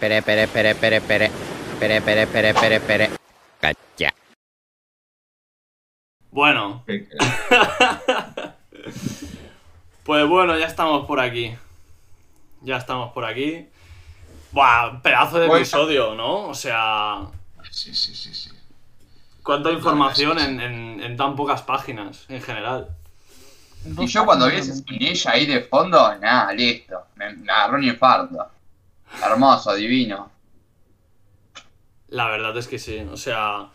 Pere, pere, pere, pere, pere. Pere, pere, pere, pere, pere. Cacha. Bueno. pues bueno, ya estamos por aquí. Ya estamos por aquí. Buah, pedazo de episodio, ¿no? O sea, Sí, sí, sí, sí. cuánta información en, en- en tan pocas páginas, en general. Y yo cuando vi ese ahí de fondo, nada, listo. Me, me agarró un infarto. Hermoso, divino. La verdad es que sí. O sea,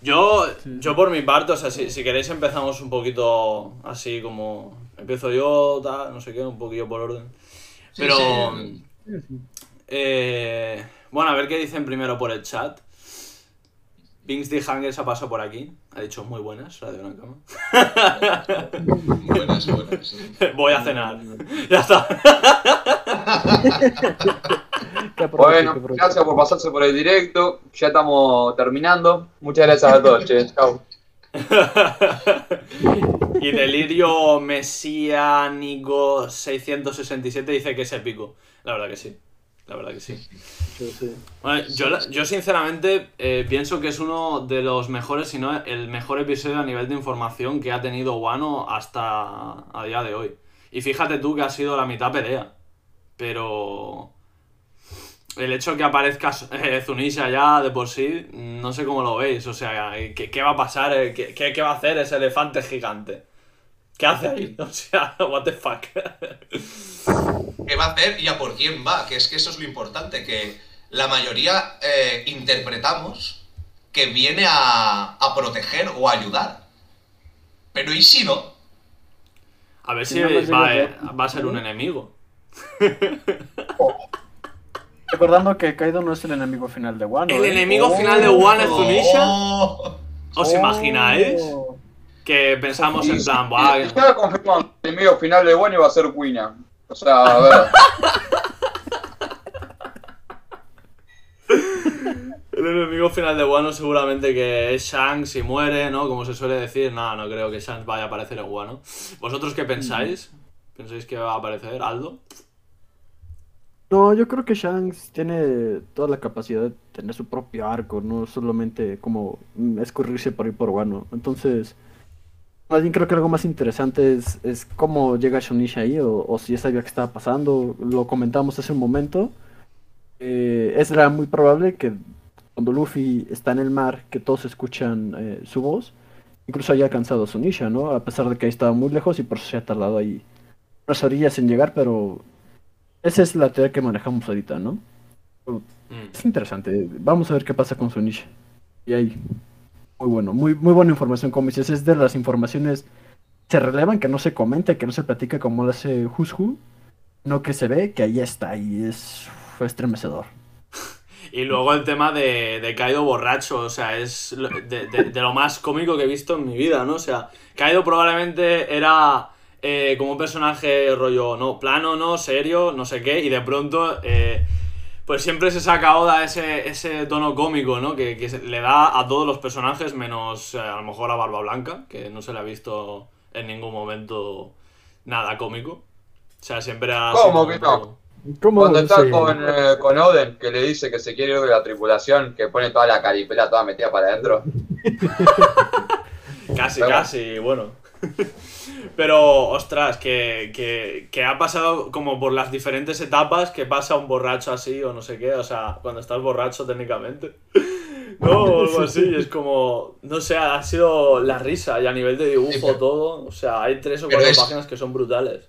yo, yo por mi parte, o sea, si, si queréis empezamos un poquito así como... Empiezo yo, tal, no sé qué, un poquillo por orden. Pero... sí. eh, bueno, a ver qué dicen primero por el chat. Binks de se ha pasado por aquí. Ha dicho muy buenas, Radio Gran Cama. Buenas, buenas. sí. Voy a cenar. Ya está. Bueno, gracias por pasarse por el directo. Ya estamos terminando. Muchas gracias a todos, che. Chau. y Delirio Mesiánico 667 dice que es épico. La verdad que sí. La verdad que sí. Bueno, yo sinceramente eh, pienso que es uno de los mejores, si no el mejor episodio a nivel de información que ha tenido Wano hasta a día de hoy. Y fíjate tú que ha sido la mitad pelea. Pero el hecho que aparezca eh, Zunisha ya de por sí, no sé cómo lo veis. O sea, ¿qué, qué va a pasar? Eh, ¿Qué, qué, qué va a hacer ese elefante gigante? ¿Qué hace ahí? O sea, what the fuck. ¿Qué va a hacer y a por quién va? Que es que eso es lo importante, que la mayoría eh, interpretamos que viene a, a proteger o a ayudar. Pero ¿y si no? A ver Si va, eh, va a ser un enemigo. Recordando que Kaido no es el enemigo final de Wano. ¿El ¿eh? enemigo Oh. final de Wano es Zunisha? Oh, ¿Os Oh. imagináis? Que pensamos en plan, buah, confirman que el medio final de bueno iba a ser Quina. O sea, a ver. el enemigo final de Wano seguramente que es Shanks si muere, ¿no? Como se suele decir, no, no creo que Shanks vaya a aparecer en Wano. ¿Vosotros qué pensáis? ¿Pensáis que va a aparecer Aldo? No, yo creo que Shanks tiene toda la capacidad de tener su propio arco, no solamente como mm, escurrirse por ahí por Wano. Entonces, más bien creo que algo más interesante es, es cómo llega Shunisha ahí o, o si ya sabía que estaba pasando. Lo comentamos hace un momento. Eh, es muy probable que cuando Luffy está en el mar, que todos escuchan eh, su voz, incluso haya alcanzado a ¿no? A pesar de que ahí estaba muy lejos y por eso se ha tardado ahí unas orillas en llegar, pero esa es la teoría que manejamos ahorita, ¿no? Mm. Es interesante. Vamos a ver qué pasa con Sunisha. Y ahí, muy bueno, muy, muy buena información, como dices, es de las informaciones se relevan, que no se comenta, que no se platica como lo hace Who's Who, no que se ve, que ahí está y es fue estremecedor. Y luego el tema de, de Kaido borracho, o sea, es de, de- de lo más cómico que he visto en mi vida, ¿no? O sea, Kaido probablemente era eh, como un personaje rollo, no, plano, no, serio, no sé qué, y de pronto, eh, pues siempre se saca Oda ese, ese tono cómico, ¿no? Que, le da a todos los personajes, menos eh, a lo mejor a Barba Blanca, que no se le ha visto en ningún momento nada cómico. O sea, siempre ha ¿Cómo que no? poco- ¿Cómo Cuando está con, eh, con Oden, que le dice que se quiere ir de la tripulación, que pone toda la caripela toda metida para adentro. Casi, Pero- casi, bueno. Pero, ostras, que, que, que ha pasado como por las diferentes etapas que pasa un borracho así o no sé qué, o sea, cuando estás borracho técnicamente. No, o algo así, es como, no sé, ha sido la risa y a nivel de dibujo Sí, pero- todo, o sea, hay tres o cuatro es- páginas que son brutales.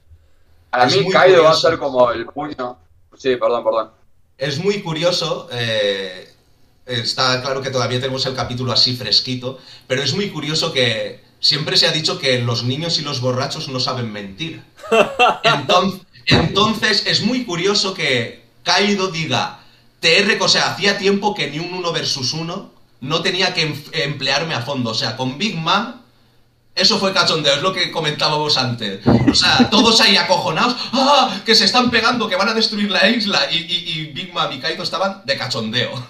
Para mí, Kaido va a ser como el puño. Sí, perdón, perdón. Es muy curioso, eh, está claro que todavía tenemos el capítulo así fresquito, pero es muy curioso que siempre se ha dicho que los niños y los borrachos no saben mentir. Entonces, entonces es muy curioso que Kaido diga, TR, o sea, hacía tiempo que ni un 1 versus 1 no tenía que em- emplearme a fondo. O sea, con Big Mom Eso fue cachondeo, es lo que comentábamos antes. O sea, todos ahí acojonados, ¡ah! Que se están pegando, que van a destruir la isla. Y, y- y Big Mom y Kaido estaban de cachondeo.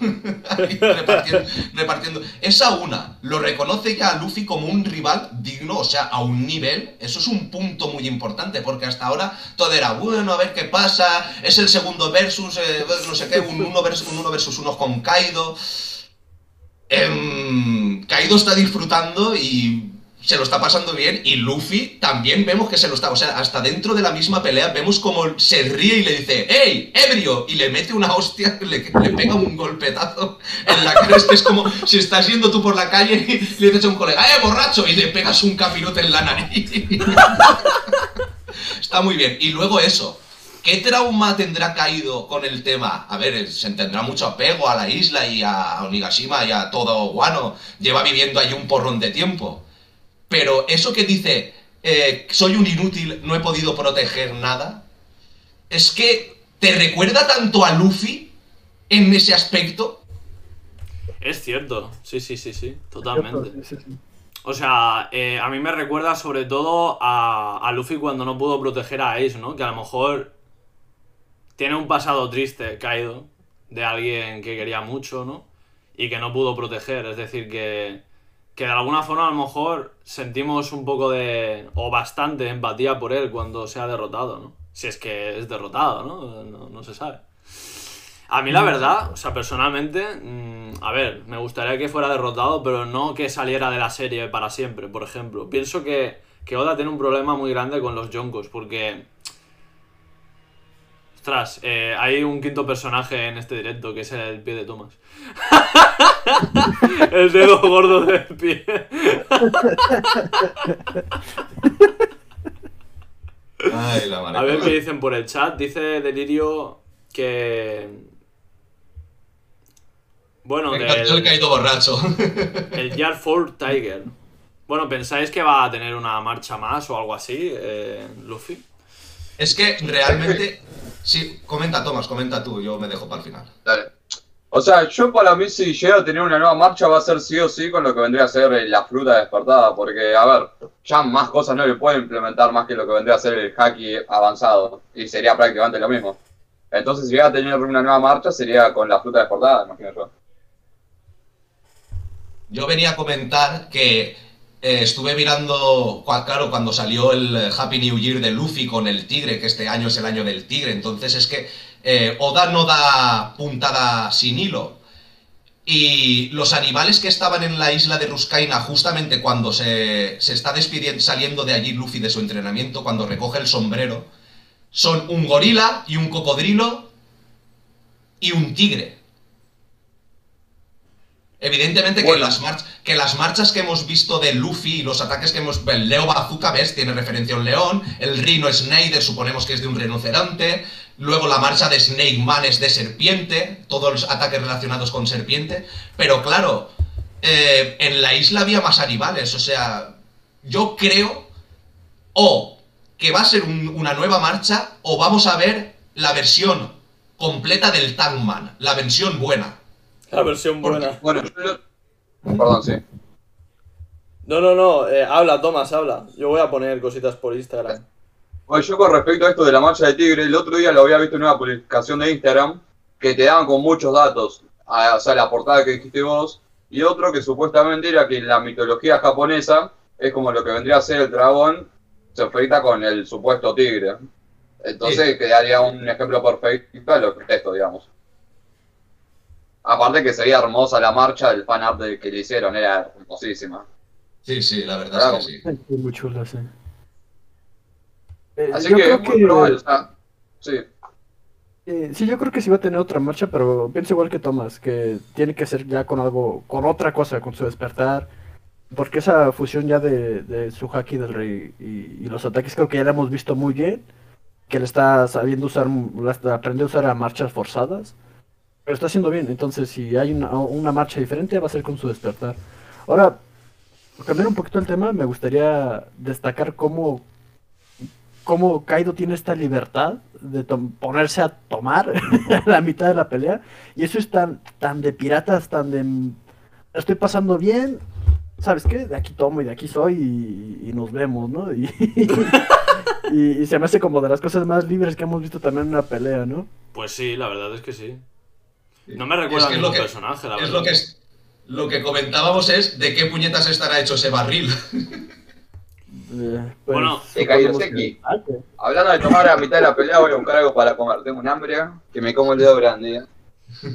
Repartiendo, repartiendo. Esa una, lo reconoce ya a Luffy como un rival digno, o sea, a un nivel. Eso es un punto muy importante, porque hasta ahora todo era, bueno, a ver qué pasa. Es el segundo versus, eh, no sé qué, un uno versus, un uno versus uno con Kaido. Em, Kaido está disfrutando y se lo está pasando bien y Luffy también vemos que se lo está, o sea, hasta dentro de la misma pelea vemos como se ríe y le dice, ¡Ey, ebrio! Y le mete una hostia, le, le pega un golpetazo en la cara, es como si estás yendo tú por la calle y le dices a un colega, ¡Eh, borracho! Y le pegas un capirote en la nariz. Está muy bien. Y luego eso. ¿Qué trauma tendrá caído con el tema? A ver, se tendrá mucho apego a la isla y a Onigashima y a todo Guano. Lleva viviendo ahí un porrón de tiempo. Pero eso que dice, eh, soy un inútil, no he podido proteger nada, es que te recuerda tanto a Luffy en ese aspecto. Es cierto, sí, sí, sí, sí, totalmente. Sí, sí, sí. O sea, eh, a mí me recuerda sobre todo a, a Luffy cuando no pudo proteger a Ace, ¿no? Que a lo mejor tiene un pasado triste, Kaido, de alguien que quería mucho, ¿no? Y que no pudo proteger. Es decir, que, que de alguna forma a lo mejor sentimos un poco de... o bastante empatía por él cuando se ha derrotado, ¿no? Si es que es derrotado, ¿no? No, no se sabe. A mí la verdad, o sea, personalmente, mm, a ver, me gustaría que fuera derrotado, pero no que saliera de la serie para siempre, por ejemplo. Pienso que, que Oda tiene un problema muy grande con los Yonkos, porque... Ostras, eh, hay un quinto personaje en este directo, que es el pie de Thomas. el dedo gordo del pie. Ay, la A ver qué dicen por el chat. Dice Delirio que... Bueno, Me encantó el del, caído borracho. el Yard for Tiger. Bueno, ¿pensáis que va a tener una marcha más o algo así, eh, Luffy? Es que realmente. Sí, comenta Tomás, comenta tú, yo me dejo para el final. Dale. O sea, yo para mí si llega a tener una nueva marcha va a ser sí o sí con lo que vendría a ser eh, la fruta despertada, porque a ver, ya más cosas no le pueden implementar más que lo que vendría a ser el haki avanzado, y sería prácticamente lo mismo. Entonces si llega a tener una nueva marcha sería con la fruta despertada, imagino yo. Yo venía a comentar que eh, estuve mirando, claro, cuando salió el eh, Happy New Year de Luffy con el tigre, que este año es el año del tigre, entonces es que eh, Oda no da puntada sin hilo. Y los animales que estaban en la isla de Ruskaina justamente cuando se, se está despidiendo, saliendo de allí Luffy de su entrenamiento, cuando recoge el sombrero, son un gorila y un cocodrilo y un tigre. Evidentemente que, Bueno. las march- que las marchas que hemos visto de Luffy y los ataques que hemos... El Leo Bazooka, ¿ves? Tiene referencia a un león. El Rhino Snyder suponemos que es de un rinoceronte. Luego la marcha de Snake Man es de serpiente. Todos los ataques relacionados con serpiente. Pero claro, eh, en la isla había más animales. O sea, yo creo... O que va a ser un- una nueva marcha o vamos a ver la versión completa del Tankman. La versión buena. La versión buena. Bueno, yo lo- Perdón, sí. No, no, no, eh, habla, Tomás, habla. Yo voy a poner cositas por Instagram. Bueno, yo con respecto a esto de la marcha de tigre, el otro día lo había visto en una publicación de Instagram que te daban con muchos datos. O sea, la portada que dijiste vos, y otro que supuestamente era que en la mitología japonesa es como lo que vendría a ser el dragón se enfrenta con el supuesto tigre. Entonces quedaría un ejemplo perfecto de lo que es esto, digamos. Aparte que sería hermosa la marcha del fan art de- que le hicieron, era hermosísima. Sí, sí, la verdad es que sí. Muy chula, sí. Eh, Así yo que creo muy probable, o sea, sí. Eh, sí, yo creo que sí va a tener otra marcha, pero pienso igual que Thomas, que tiene que ser ya con algo, con otra cosa, con su despertar. Porque esa fusión ya de, de su haki del rey y, y los ataques creo que ya la hemos visto muy bien. Que le está sabiendo usar, aprendiendo a usar a marchas forzadas. Pero está haciendo bien, entonces si hay una, una marcha diferente va a ser con su despertar. Ahora, cambiar un poquito el tema, me gustaría destacar cómo cómo Kaido tiene esta libertad de ponerse a tomar a la mitad de la pelea. Y eso es tan, tan de piratas, tan de... "Mm, Estoy pasando bien, ¿sabes qué? De aquí tomo y de aquí soy y, y nos vemos, ¿no? Y, y- y se me hace como de las cosas más libres que hemos visto también en una pelea, ¿no? Pues sí, la verdad es que sí. No me Es recuerda que a es lo ningún que- personaje, la Es verdad. lo que es. Lo que comentábamos es de qué puñetas estará hecho ese barril. Eh, Bueno, Kairo suponemos Seki. que- Ah, Hablando de tomar a mitad de la pelea, voy a buscar algo para comer. Tengo un hambre que me como el dedo grande. ¿eh?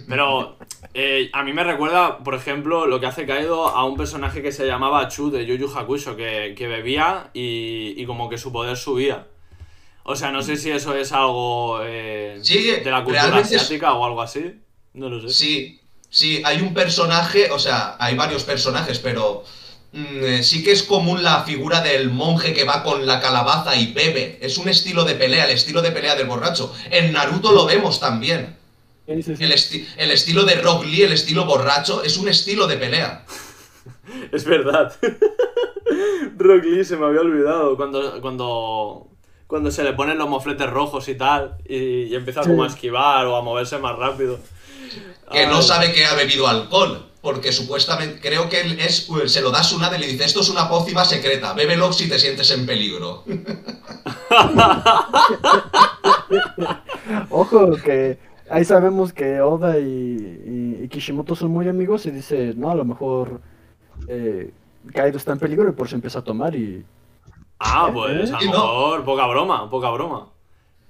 Pero eh, a mí me recuerda, por ejemplo, lo que hace Kaido a un personaje que se llamaba Chu de Yu Yu Hakusho, que, que bebía y, y como que su poder subía. O sea, no sé si eso es algo eh, Sí, de la cultura es- asiática o algo así. No lo sé. Sí, sí, hay un personaje, o sea, hay varios personajes, pero mm, eh, sí que es común la figura del monje que va con la calabaza y bebe. Es un estilo de pelea, el estilo de pelea del borracho. En Naruto lo vemos también. Sí, sí, sí. El, esti- el estilo de Rock Lee, el estilo borracho, es un estilo de pelea. Es verdad. Rock Lee se me había olvidado cuando, cuando, cuando se le ponen los mofletes rojos y tal y, y empieza Sí. como a esquivar o a moverse más rápido. Que no Ay. sabe que ha bebido alcohol. Porque supuestamente, creo que él es, pues, se lo da a Tsunade y le dice, esto es una pócima secreta, bébelo si te sientes en peligro. Ojo, que ahí sabemos que Oda y, y- y Kishimoto son muy amigos y dice, no, a lo mejor eh, Kaido está en peligro y por eso empieza a tomar y... Ah, pues a lo no. mejor poca broma, poca broma.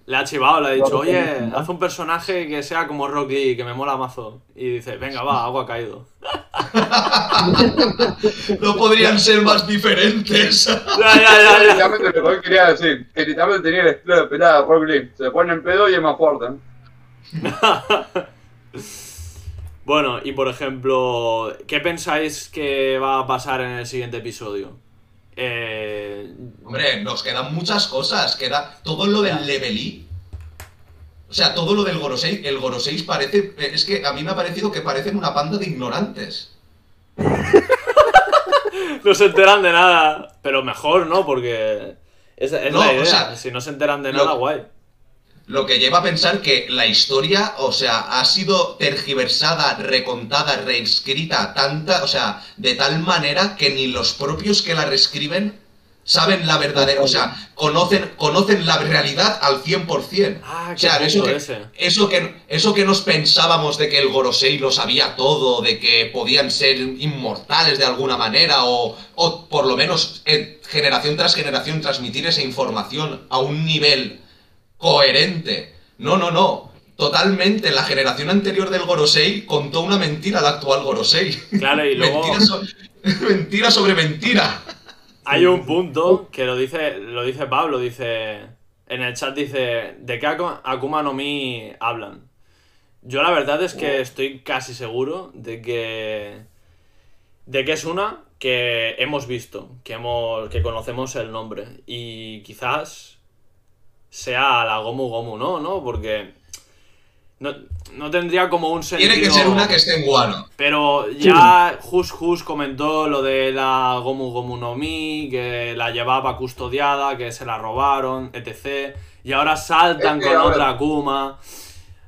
Le ha chivado, le ha dicho, oye, haz un personaje que sea como Rock Lee, que me mola mazo. Y dice, venga, va, agua caído. No podrían ser más diferentes. Ya, ya, ya, ya. Lo que quería decir, que literalmente tenía el estilo de pelea de Rock Lee. Se pone en pedo y es más fuerte. Bueno, y por ejemplo, ¿qué pensáis que va a pasar en el siguiente episodio? Eh, Hombre, nos quedan muchas cosas. Queda todo lo del Levelí. O sea, todo lo del Gorosei. El Gorosei parece. Es que a mí me ha parecido que parecen una banda de ignorantes. no se enteran de nada, pero mejor, ¿no? Porque es No, la o sea, si no se enteran de lo- nada, guay. Lo que lleva a pensar que la historia, o sea, ha sido tergiversada, recontada, reescrita, tanta, o sea, de tal manera que ni los propios que la reescriben saben la verdadera, o sea, conocen, conocen la realidad al 100%. Ah, o sea, eso que, ese. eso, que, eso que nos pensábamos de que el Gorosei lo sabía todo, de que podían ser inmortales de alguna manera, o, o por lo menos eh, generación tras generación transmitir esa información a un nivel coherente. No, no, no. Totalmente. La generación anterior del Gorosei contó una mentira al actual Gorosei. Claro, y luego Mentira, so- mentira sobre mentira. hay un punto que lo dice, lo dice Pablo, dice. En el chat dice. ¿De qué Aku- Akuma no Mi hablan? Yo la verdad es que estoy casi seguro de que. De que es una que hemos visto, que hemos. que conocemos el nombre. Y quizás sea la Gomu Gomu, ¿no? ¿No? Porque. No, no tendría como un sentido. Tiene que ser una que esté en Guano. Pero ya Hus Hus comentó lo de la Gomu Gomu no Mi, que la llevaba custodiada, que se la robaron, etc. Y ahora saltan Es que con ahora- otra Akuma.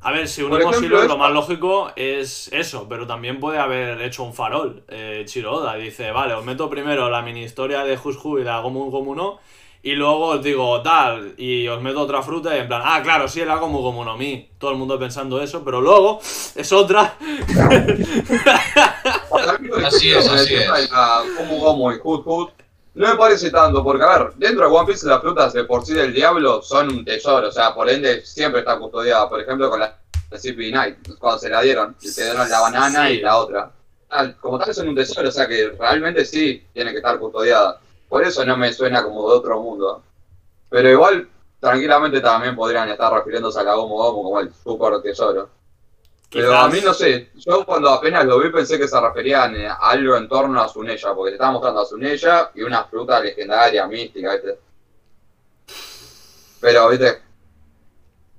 A ver, si unimos hilos, lo más lógico es eso, pero también puede haber hecho un farol. Eh, Chiroda dice, vale, os meto primero la mini historia de Hus y la Gomu Gomu no, y luego os digo tal, y os meto otra fruta y en plan, ah, claro, sí, la Gomu Gomu no Mi. Todo el mundo pensando eso, pero luego es otra. Así es, así es. Como Gomu y Hood Hood. No me parece tanto, porque a ver, dentro de One Piece las frutas de por sí del diablo son un tesoro, o sea, por ende siempre está custodiada. Por ejemplo, con la CP Knight, cuando se la dieron, te dieron la banana Sí. y la otra. Tal- Como tal son un tesoro, o sea que realmente sí tiene que estar custodiada. Por eso no me suena como de otro mundo. Pero igual, tranquilamente también podrían estar refiriéndose a la Gomu Gomu como el super tesoro. Pero Quizás- a mí no sé, yo cuando apenas lo vi pensé que se referían eh, a algo en torno a Zuneya, porque te estaba mostrando a Zuneya y una fruta legendaria, mística, ¿viste? Pero, ¿viste?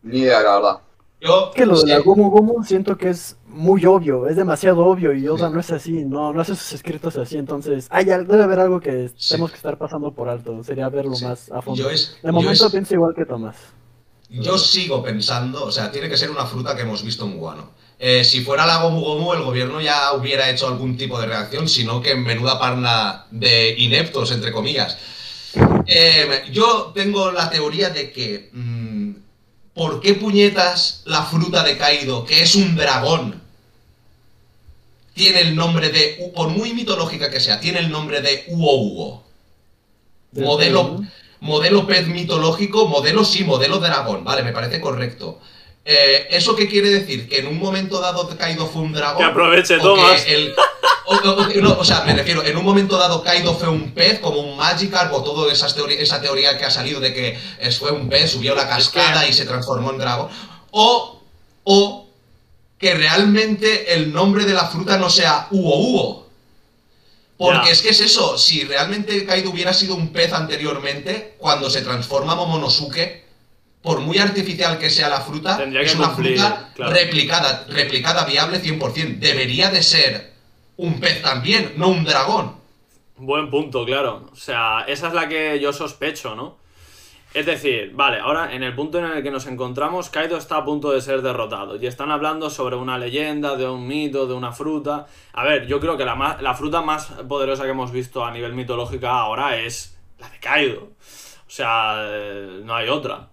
Ni idea, la verdad. Yo, Es que lo de la Gomu Gomu siento que es muy obvio, es demasiado obvio y Oda no es así, no, no hace sus escritos así, entonces hay, debe haber algo que Sí. tenemos que estar pasando por alto, sería verlo Sí. más a fondo. yo es- De yo momento es- pienso igual que Tomás. Yo sigo pensando, o sea, tiene que ser una fruta que hemos visto en Guano. Eh, si fuera la Gomu Gomu, el gobierno ya hubiera hecho algún tipo de reacción, sino que menuda parna de ineptos, entre comillas. Eh, yo tengo la teoría de que. mm, ¿Por qué puñetas la fruta de Kaido, que es un dragón, tiene el nombre de. Por muy mitológica que sea, tiene el nombre de Uo Uo? Del Modelo, modelo pez mitológico, modelo sí, modelo dragón, vale, me parece correcto. Eh, ¿Eso qué quiere decir? ¿Que en un momento dado Kaido fue un dragón? Que aproveche, ¿O que Tomás. el- o, o- no, o sea, me refiero, en un momento dado Kaido fue un pez, como un Magikarp, o toda esa teoría, esa teoría que ha salido de que es- fue un pez, subió la cascada y se transformó en dragón. O, o que realmente el nombre de la fruta no sea Uo Uo. Porque es que es eso, si realmente Kaido hubiera sido un pez anteriormente, cuando se transforma Momonosuke, por muy artificial que sea la fruta, Tendría es una cumplir, fruta claro. replicada, replicada viable 100%. Debería de ser un pez también, no un dragón. Buen punto, claro. O sea, esa es la que yo sospecho, ¿no? Es decir, vale, ahora en el punto en el que nos encontramos, Kaido está a punto de ser derrotado. Y están hablando sobre una leyenda, de un mito, de una fruta. A ver, yo creo que la, ma- la fruta más poderosa que hemos visto a nivel mitológico ahora es la de Kaido. O sea, eh, no hay otra.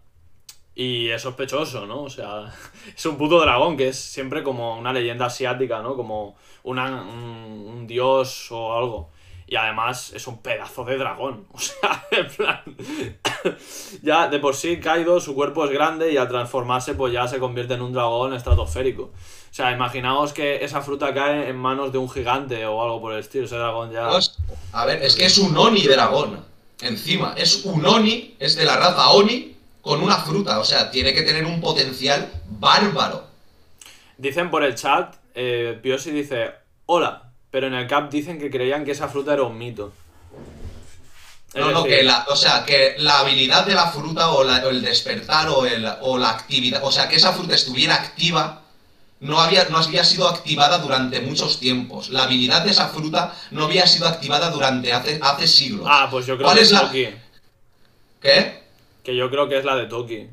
Y es sospechoso, ¿no? O sea, es un puto dragón que es siempre como una leyenda asiática, ¿no? Como una- un, un dios o algo. Y además es un pedazo de dragón. O sea, en plan. ya de por sí Kaido, su cuerpo es grande y al transformarse, pues ya se convierte en un dragón estratosférico. O sea, imaginaos que esa fruta cae en manos de un gigante o algo por el estilo. Ese dragón ya. Pues, a ver, es que es un Oni dragón. Encima, es un Oni, es de la raza Oni, con una fruta. O sea, tiene que tener un potencial bárbaro. Dicen por el chat, eh, Piosi dice, hola, pero en el cap dicen que creían que esa fruta era un mito. Es No, no, decir, que la, o sea, que la habilidad de la fruta o, la- o el despertar o, el, o la actividad, o sea, que esa fruta estuviera activa, no había, no había sido activada durante muchos tiempos. La habilidad de esa fruta no había sido activada durante hace, hace siglos. Ah, pues yo creo ¿Cuál que es es la- Toki. ¿Qué? Que yo creo que es la de Toki.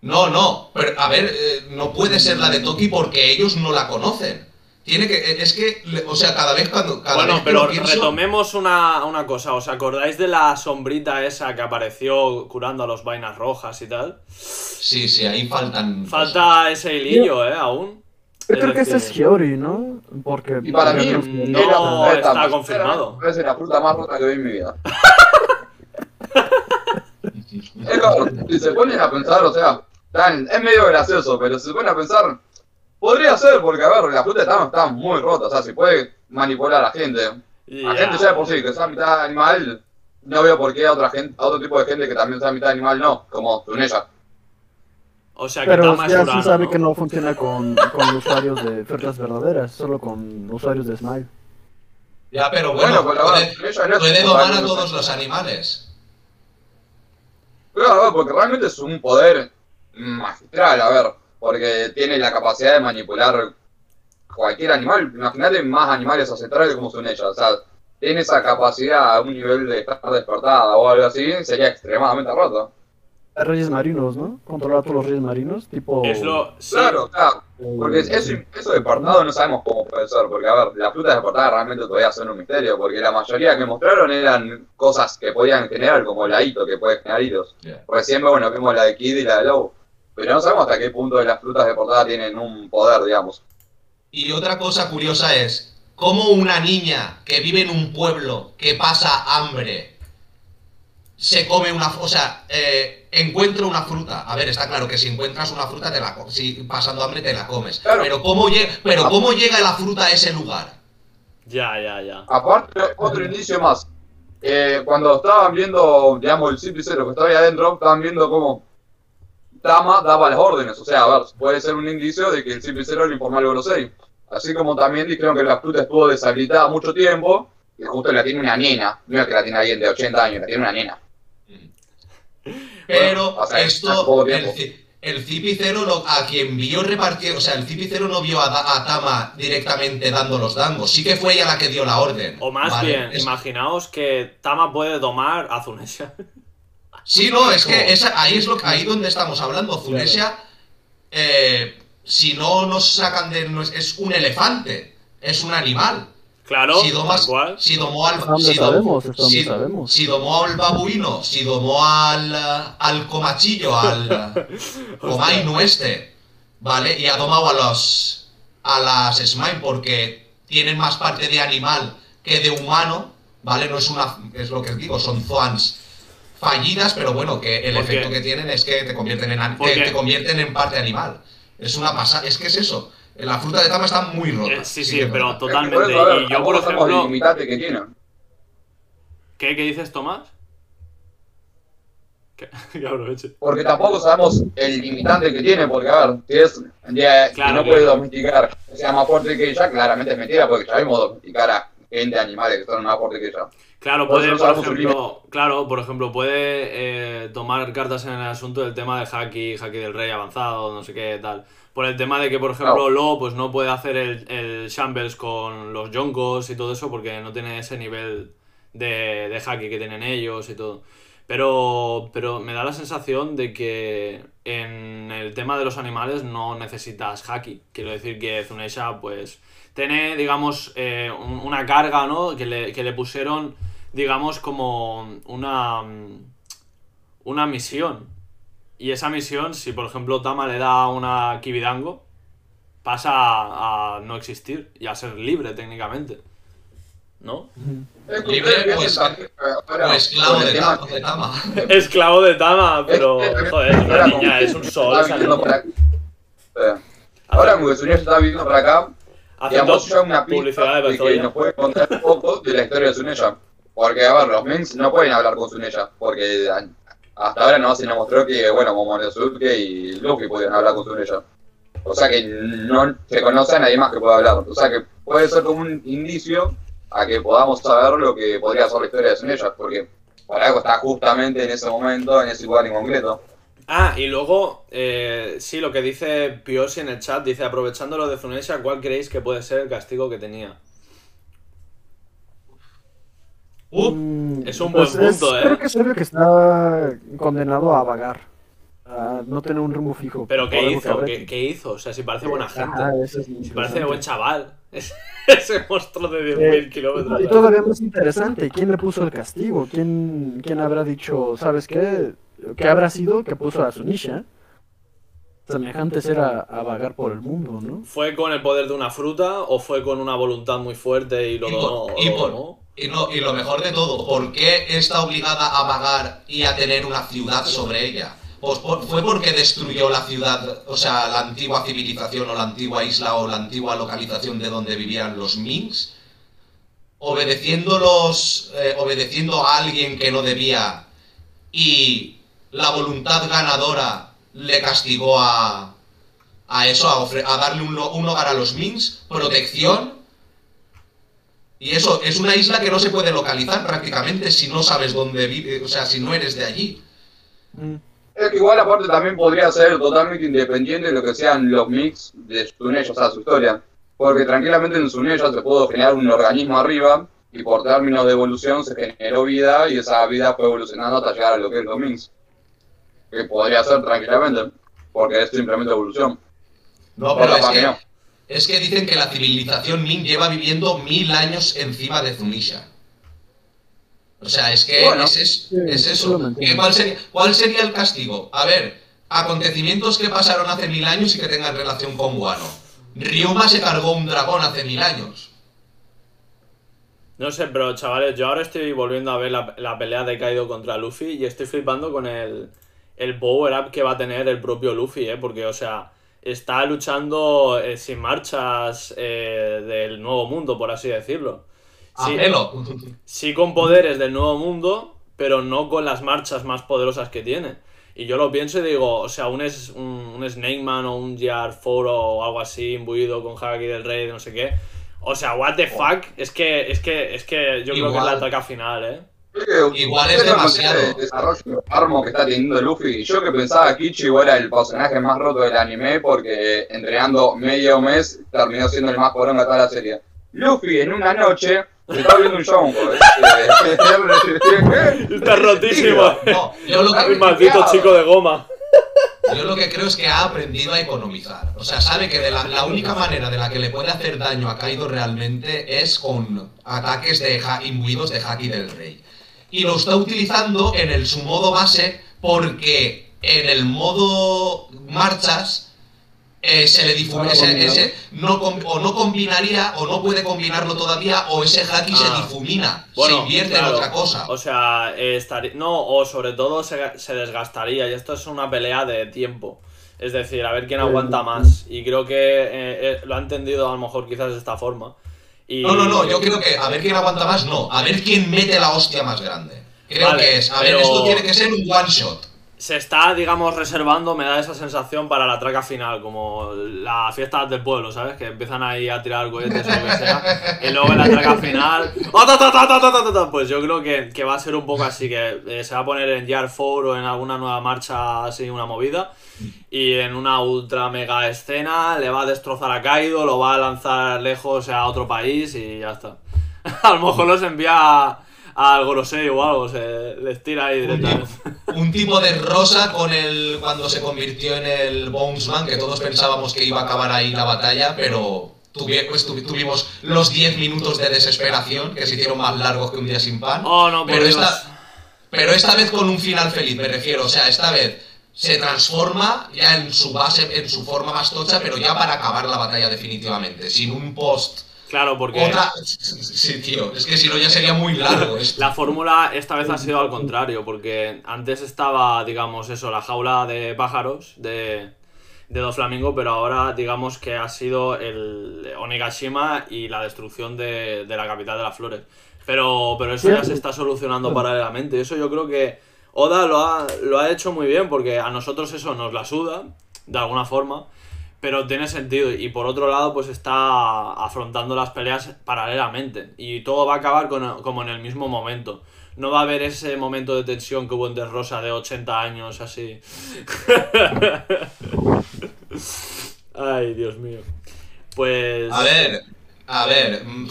No, no, pero a ver, eh, no puede ser la de Toki porque ellos no la conocen. Tiene que, es que, o sea, cada vez cuando, cada bueno, vez que pero pienso, retomemos una, una cosa. ¿Os acordáis de la sombrita esa que apareció curando a los vainas rojas y tal? sí, sí, ahí faltan. Falta ese hilillo, ¿eh? Aún. Yo creo que ese es Hiyori, ¿no? Porque... Y para mí, no era- está confirmado. Es la fruta más rota que vi en mi vida. Es como, si se ponen a pensar, o sea, tan- es medio gracioso, pero si se ponen a pensar, podría ser, porque a ver, la fruta está, está muy rota, o sea, si puede manipular a la gente. La Ya. gente ya de por sí, que sea mitad animal, no veo por qué a otra gente, a otro tipo de gente que también sea mitad animal no, como Tunella. O sea, que Pero ya se sabe ¿no? que no funciona con, con usuarios de frutas verdaderas, solo con usuarios de Smile. Ya, pero bueno, Bueno, pero puede, Tunella no es puede un domar a todos los animales. Claro, a ver, porque realmente es un poder magistral, a ver, porque tiene la capacidad de manipular cualquier animal. Imagínate más animales ancestrales como son ellas, o sea, tiene esa capacidad a un nivel de estar despertada o algo así, sería extremadamente roto. Reyes marinos, ¿no? Controlar a todos los reyes marinos, tipo... Es lo. sí. Claro, claro, porque eso, eso despertado no sabemos cómo puede ser, porque a ver, las frutas despertadas realmente todavía son un misterio, porque la mayoría que mostraron eran cosas que podían generar, como la hito, que puede generar hitos. Recién, bueno, vimos la de Kid y la de Low. Pero no sabemos hasta qué punto las frutas de portada tienen un poder, digamos. Y otra cosa curiosa es, cómo una niña que vive en un pueblo que pasa hambre se come una, o sea, eh, encuentra una fruta. A ver, está claro que si encuentras una fruta te la si pasando hambre te la comes. Claro. Pero cómo llega, pero cómo llega la fruta a ese lugar. Ya, ya, ya. Aparte, otro indicio más. Eh, cuando estaban viendo, digamos, el Ciplicero que estaba ahí adentro, estaban viendo cómo Tama daba las órdenes. O sea, a ver, puede ser un indicio de que el Ciplicero le informó algo a los seis. Así como también dijeron que la fruta estuvo deshabilitada mucho tiempo, y justo la tiene una nena. No es que la tiene alguien de 80 años, la tiene una nena. Pero Bueno, o sea, hace esto, el, el Cipicero lo- a quien vio repartir, o sea, el Cipicero no vio a, Tama directamente dando los dangos. Sí que fue ella la que dio la orden. O más Vale, bien, es- imaginaos que Tama puede domar a Zunesha. Sí, no, es que esa, ahí es lo que- ahí donde estamos hablando. Zunesia, eh, si no nos sacan de... es- un elefante, es un animal. Claro, si, domas- si domó al, si do- sabemos, hasta donde si- sabemos. si domó al babuino, si domó al, al comachillo, al comaino este, ¿vale? Y ha domado a los a las slime porque tienen más parte de animal que de humano, ¿vale? No es una es lo que digo, son zoans fallidas, pero bueno, que el ¿Por qué? efecto que tienen es que te convierten en an- ¿Por te, te convierten en parte animal. Es una pasada, es que es eso. La fruta de tama está muy rota. Eh, sí, sí, que es pero totalmente. Por eso, ver, y yo, por ejemplo. limitante que tiene. ¿Qué, qué dices, Tomás? Que, que aproveche. Porque tampoco sabemos el limitante que tiene, porque a ver, si es ya, que Claro, no puede claro. domesticar, que sea más fuerte que ella, claramente es mentira, porque sabemos domesticar a animales fuertes que ella. Claro, Por puede, por ejemplo, claro, por ejemplo, puede eh, tomar cartas en el asunto del tema de Haki, Haki del Rey avanzado, no sé qué, tal. Por el tema de que, por ejemplo, Claro. Lo pues no puede hacer el, el Shambles con los Yonkos y todo eso porque no tiene ese nivel de, de Haki que tienen ellos y todo. Pero, pero me da la sensación de que en el tema de los animales no necesitas Haki. Quiero decir que Zunesha, pues, tiene, digamos, eh, un- una carga, ¿no? Que le, que le pusieron, digamos, como una, mm, una misión. Y esa misión, si por ejemplo Tama le da una Kibidango, pasa a, a no existir y a ser libre técnicamente. ¿No? Libre, pues, O esclavo de, tema, ta- de tama. Esclavo de Tama, pero Es- joder, es una ahora niña, como es un sol. Eh, Ahora como que Suneya está viviendo para acá, digamos ya una publicidad de que nos puede contar un poco de la historia de Suneya. Porque, a ver, los Minks no pueden hablar con Suneya, porque hasta ahora no se nos mostró que, bueno, como Monosuke y Luffy podían hablar con Suneya. O sea que no se conoce a nadie más que pueda hablar. O sea que puede ser como un indicio a que podamos saber lo que podría ser la historia de Suneya, porque para algo está justamente en ese momento, en ese lugar en concreto. Ah, y luego, eh, sí, lo que dice Piosi en el chat, dice, aprovechando lo de Zunesha, ¿cuál creéis que puede ser el castigo que tenía? Uh, Mm, es un buen punto, ¿eh? Creo que es obvio que está condenado a vagar. A no tener un rumbo fijo. ¿Pero qué hizo? habrá ¿Qué, hizo? O sea, si parece buena gente. Eso es Si parece buen chaval. Ese monstruo de 10.000 Eh, kilómetros. Y todavía más interesante, ¿quién le puso el castigo? ¿Quién, quién habrá dicho, sabes qué? ¿Qué habrá sido que puso a Sunisha? Semejante ser a, a vagar por el mundo, ¿no? ¿Fue con el poder de una fruta o fue con una voluntad muy fuerte y lo Y donó? por- y lo por- donó? y, no- y lo mejor de todo, ¿por qué está obligada a vagar y a tener una ciudad sobre ella? Pues por- fue porque destruyó la ciudad, o sea, la antigua civilización o la antigua isla o la antigua localización de donde vivían los Minks, obedeciendo, los, eh, obedeciendo a alguien que no debía y la voluntad ganadora le castigó a, a eso, a, ofre- a darle un, un hogar a los Minks, protección y eso, es una isla que no se puede localizar prácticamente si no sabes dónde vive, o sea, si no eres de allí. Mm. Es que igual aparte también podría ser totalmente independiente de lo que sean los mix de Suneya, o sea, su historia. Porque tranquilamente en Suneya se pudo generar un organismo arriba y por términos de evolución se generó vida y esa vida fue evolucionando hasta llegar a lo que es los mix. Que podría ser tranquilamente, porque es simplemente evolución. No, pero Pero es que, es que dicen que la civilización Ming lleva viviendo mil años encima de Zunisha. O sea, es que Bueno. es, es- eso eso. lo entiendo. ¿Qué- ¿Cuál, sería, ¿Cuál sería el castigo? A ver, acontecimientos que pasaron hace mil años y que tengan relación con Guano. Ryuma se cargó un dragón hace mil años. No sé, pero chavales, yo ahora estoy volviendo a ver la, la pelea de Kaido contra Luffy y estoy flipando con el, el power up que va a tener el propio Luffy, ¿eh? Porque, o sea, está luchando eh, sin marchas eh, del nuevo mundo, por así decirlo. Sí, Hacelo. sí con poderes del nuevo mundo, pero no con las marchas más poderosas que tiene. Y yo lo pienso y digo, o sea, un, es, un, un Snake Man o un GR4 o algo así imbuido con Haki del Rey, no sé qué. O sea, what the fuck, es que, es que, es que yo creo que es la ataca final, ¿eh? Igual es demasiado. desarrollo armo que está teniendo Luffy. Yo que pensaba que Ichigo era el personaje más roto del anime porque entrenando medio mes terminó siendo el más poronga de toda la serie. Luffy en una noche se está viendo un show, Está rotísimo. No, yo lo que, maldito chico de goma. Yo lo que creo es que ha aprendido a economizar. O sea, sabe que de la, la única manera de la que le puede hacer daño a Kaido realmente es con ataques de ha- imbuidos de Haki del Rey. Y lo está utilizando en el, su modo base porque en el modo marchas eh, se le difumina, ese- ese no o no combinaría o no puede combinarlo todavía o ese Haki se Ah. difumina, Bueno, se invierte claro. en otra cosa. O sea, eh, no, o sobre todo se, se desgastaría. Y esto es una pelea de tiempo. Es decir, a ver quién aguanta más. Y creo que eh, eh, lo ha entendido a lo mejor quizás de esta forma. Y no, no, no, yo creo que a ver quién aguanta más, no, a ver quién mete la hostia más grande. Creo vale, que es, a ver, esto tiene que ser un one shot. Se está, digamos, reservando, me da esa sensación para la traca final, como las fiestas del pueblo, ¿sabes? Que empiezan ahí a tirar cohetes o lo que sea, y luego en la traca final. ¡Ah, pues yo creo que, que va a ser un poco así, que eh, se va a poner en Jar 4 o en alguna nueva marcha así, una movida y en una ultra mega escena le va a destrozar a Kaido, lo va a lanzar lejos a otro país y ya está. a lo mejor los envía al Gorosei o algo, se les tira ahí directamente. Un tipo de rosa con el cuando se convirtió en el Bonesman, que todos pensábamos que iba a acabar ahí la batalla, pero tuvi- pues, tuvi- tuvimos los 10 minutos de desesperación, que se hicieron más largos que un día sin pan. Oh, no, pero Dios. esta, pero esta vez con un final feliz, me refiero. O sea, esta vez se transforma ya en su base, en su forma más tocha, pero ya para acabar la batalla definitivamente, sin un post. Claro, porque Otra. Sí, tío, es que si no ya sería muy largo esto. la fórmula esta vez ha sido al contrario, porque antes estaba, digamos, eso, la jaula de pájaros de, de Doflamingo, pero ahora, digamos, que ha sido el Onigashima y la destrucción de, de la capital de las flores. Pero, pero eso ya se está solucionando paralelamente. Eso yo creo que Oda lo ha, lo ha hecho muy bien, porque a nosotros eso nos la suda, de alguna forma. Pero tiene sentido. Y por otro lado, pues está afrontando las peleas paralelamente. Y todo va a acabar con- como en el mismo momento. No va a haber ese momento de tensión que hubo en Rosa de 80 años, así. Ay, Dios mío. Pues. A ver, a ver. mm,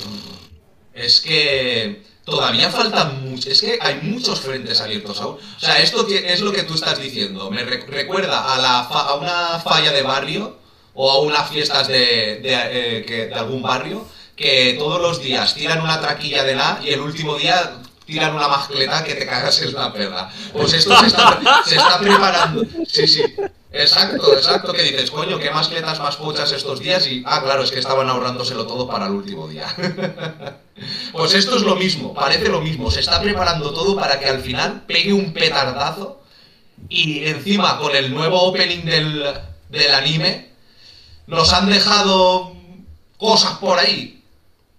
Es que todavía faltan muchos. Es que hay muchos frentes abiertos aún. O sea, esto es lo que tú estás diciendo. Me re- recuerda a, una falla de barrio o a unas fiestas eh, de algún barrio que todos los días tiran una traquilla de la y el último día tiran una mascleta que te cagas en la perra. Pues esto se está preparando. Sí, sí. Exacto, exacto, que dices, coño, qué mascletas más pochas estos días y, ah, claro, es que estaban ahorrándoselo todo para el último día. pues esto es lo mismo, parece lo mismo, se está preparando todo para que al final pegue un petardazo y encima con el nuevo opening del, del anime nos han dejado cosas por ahí.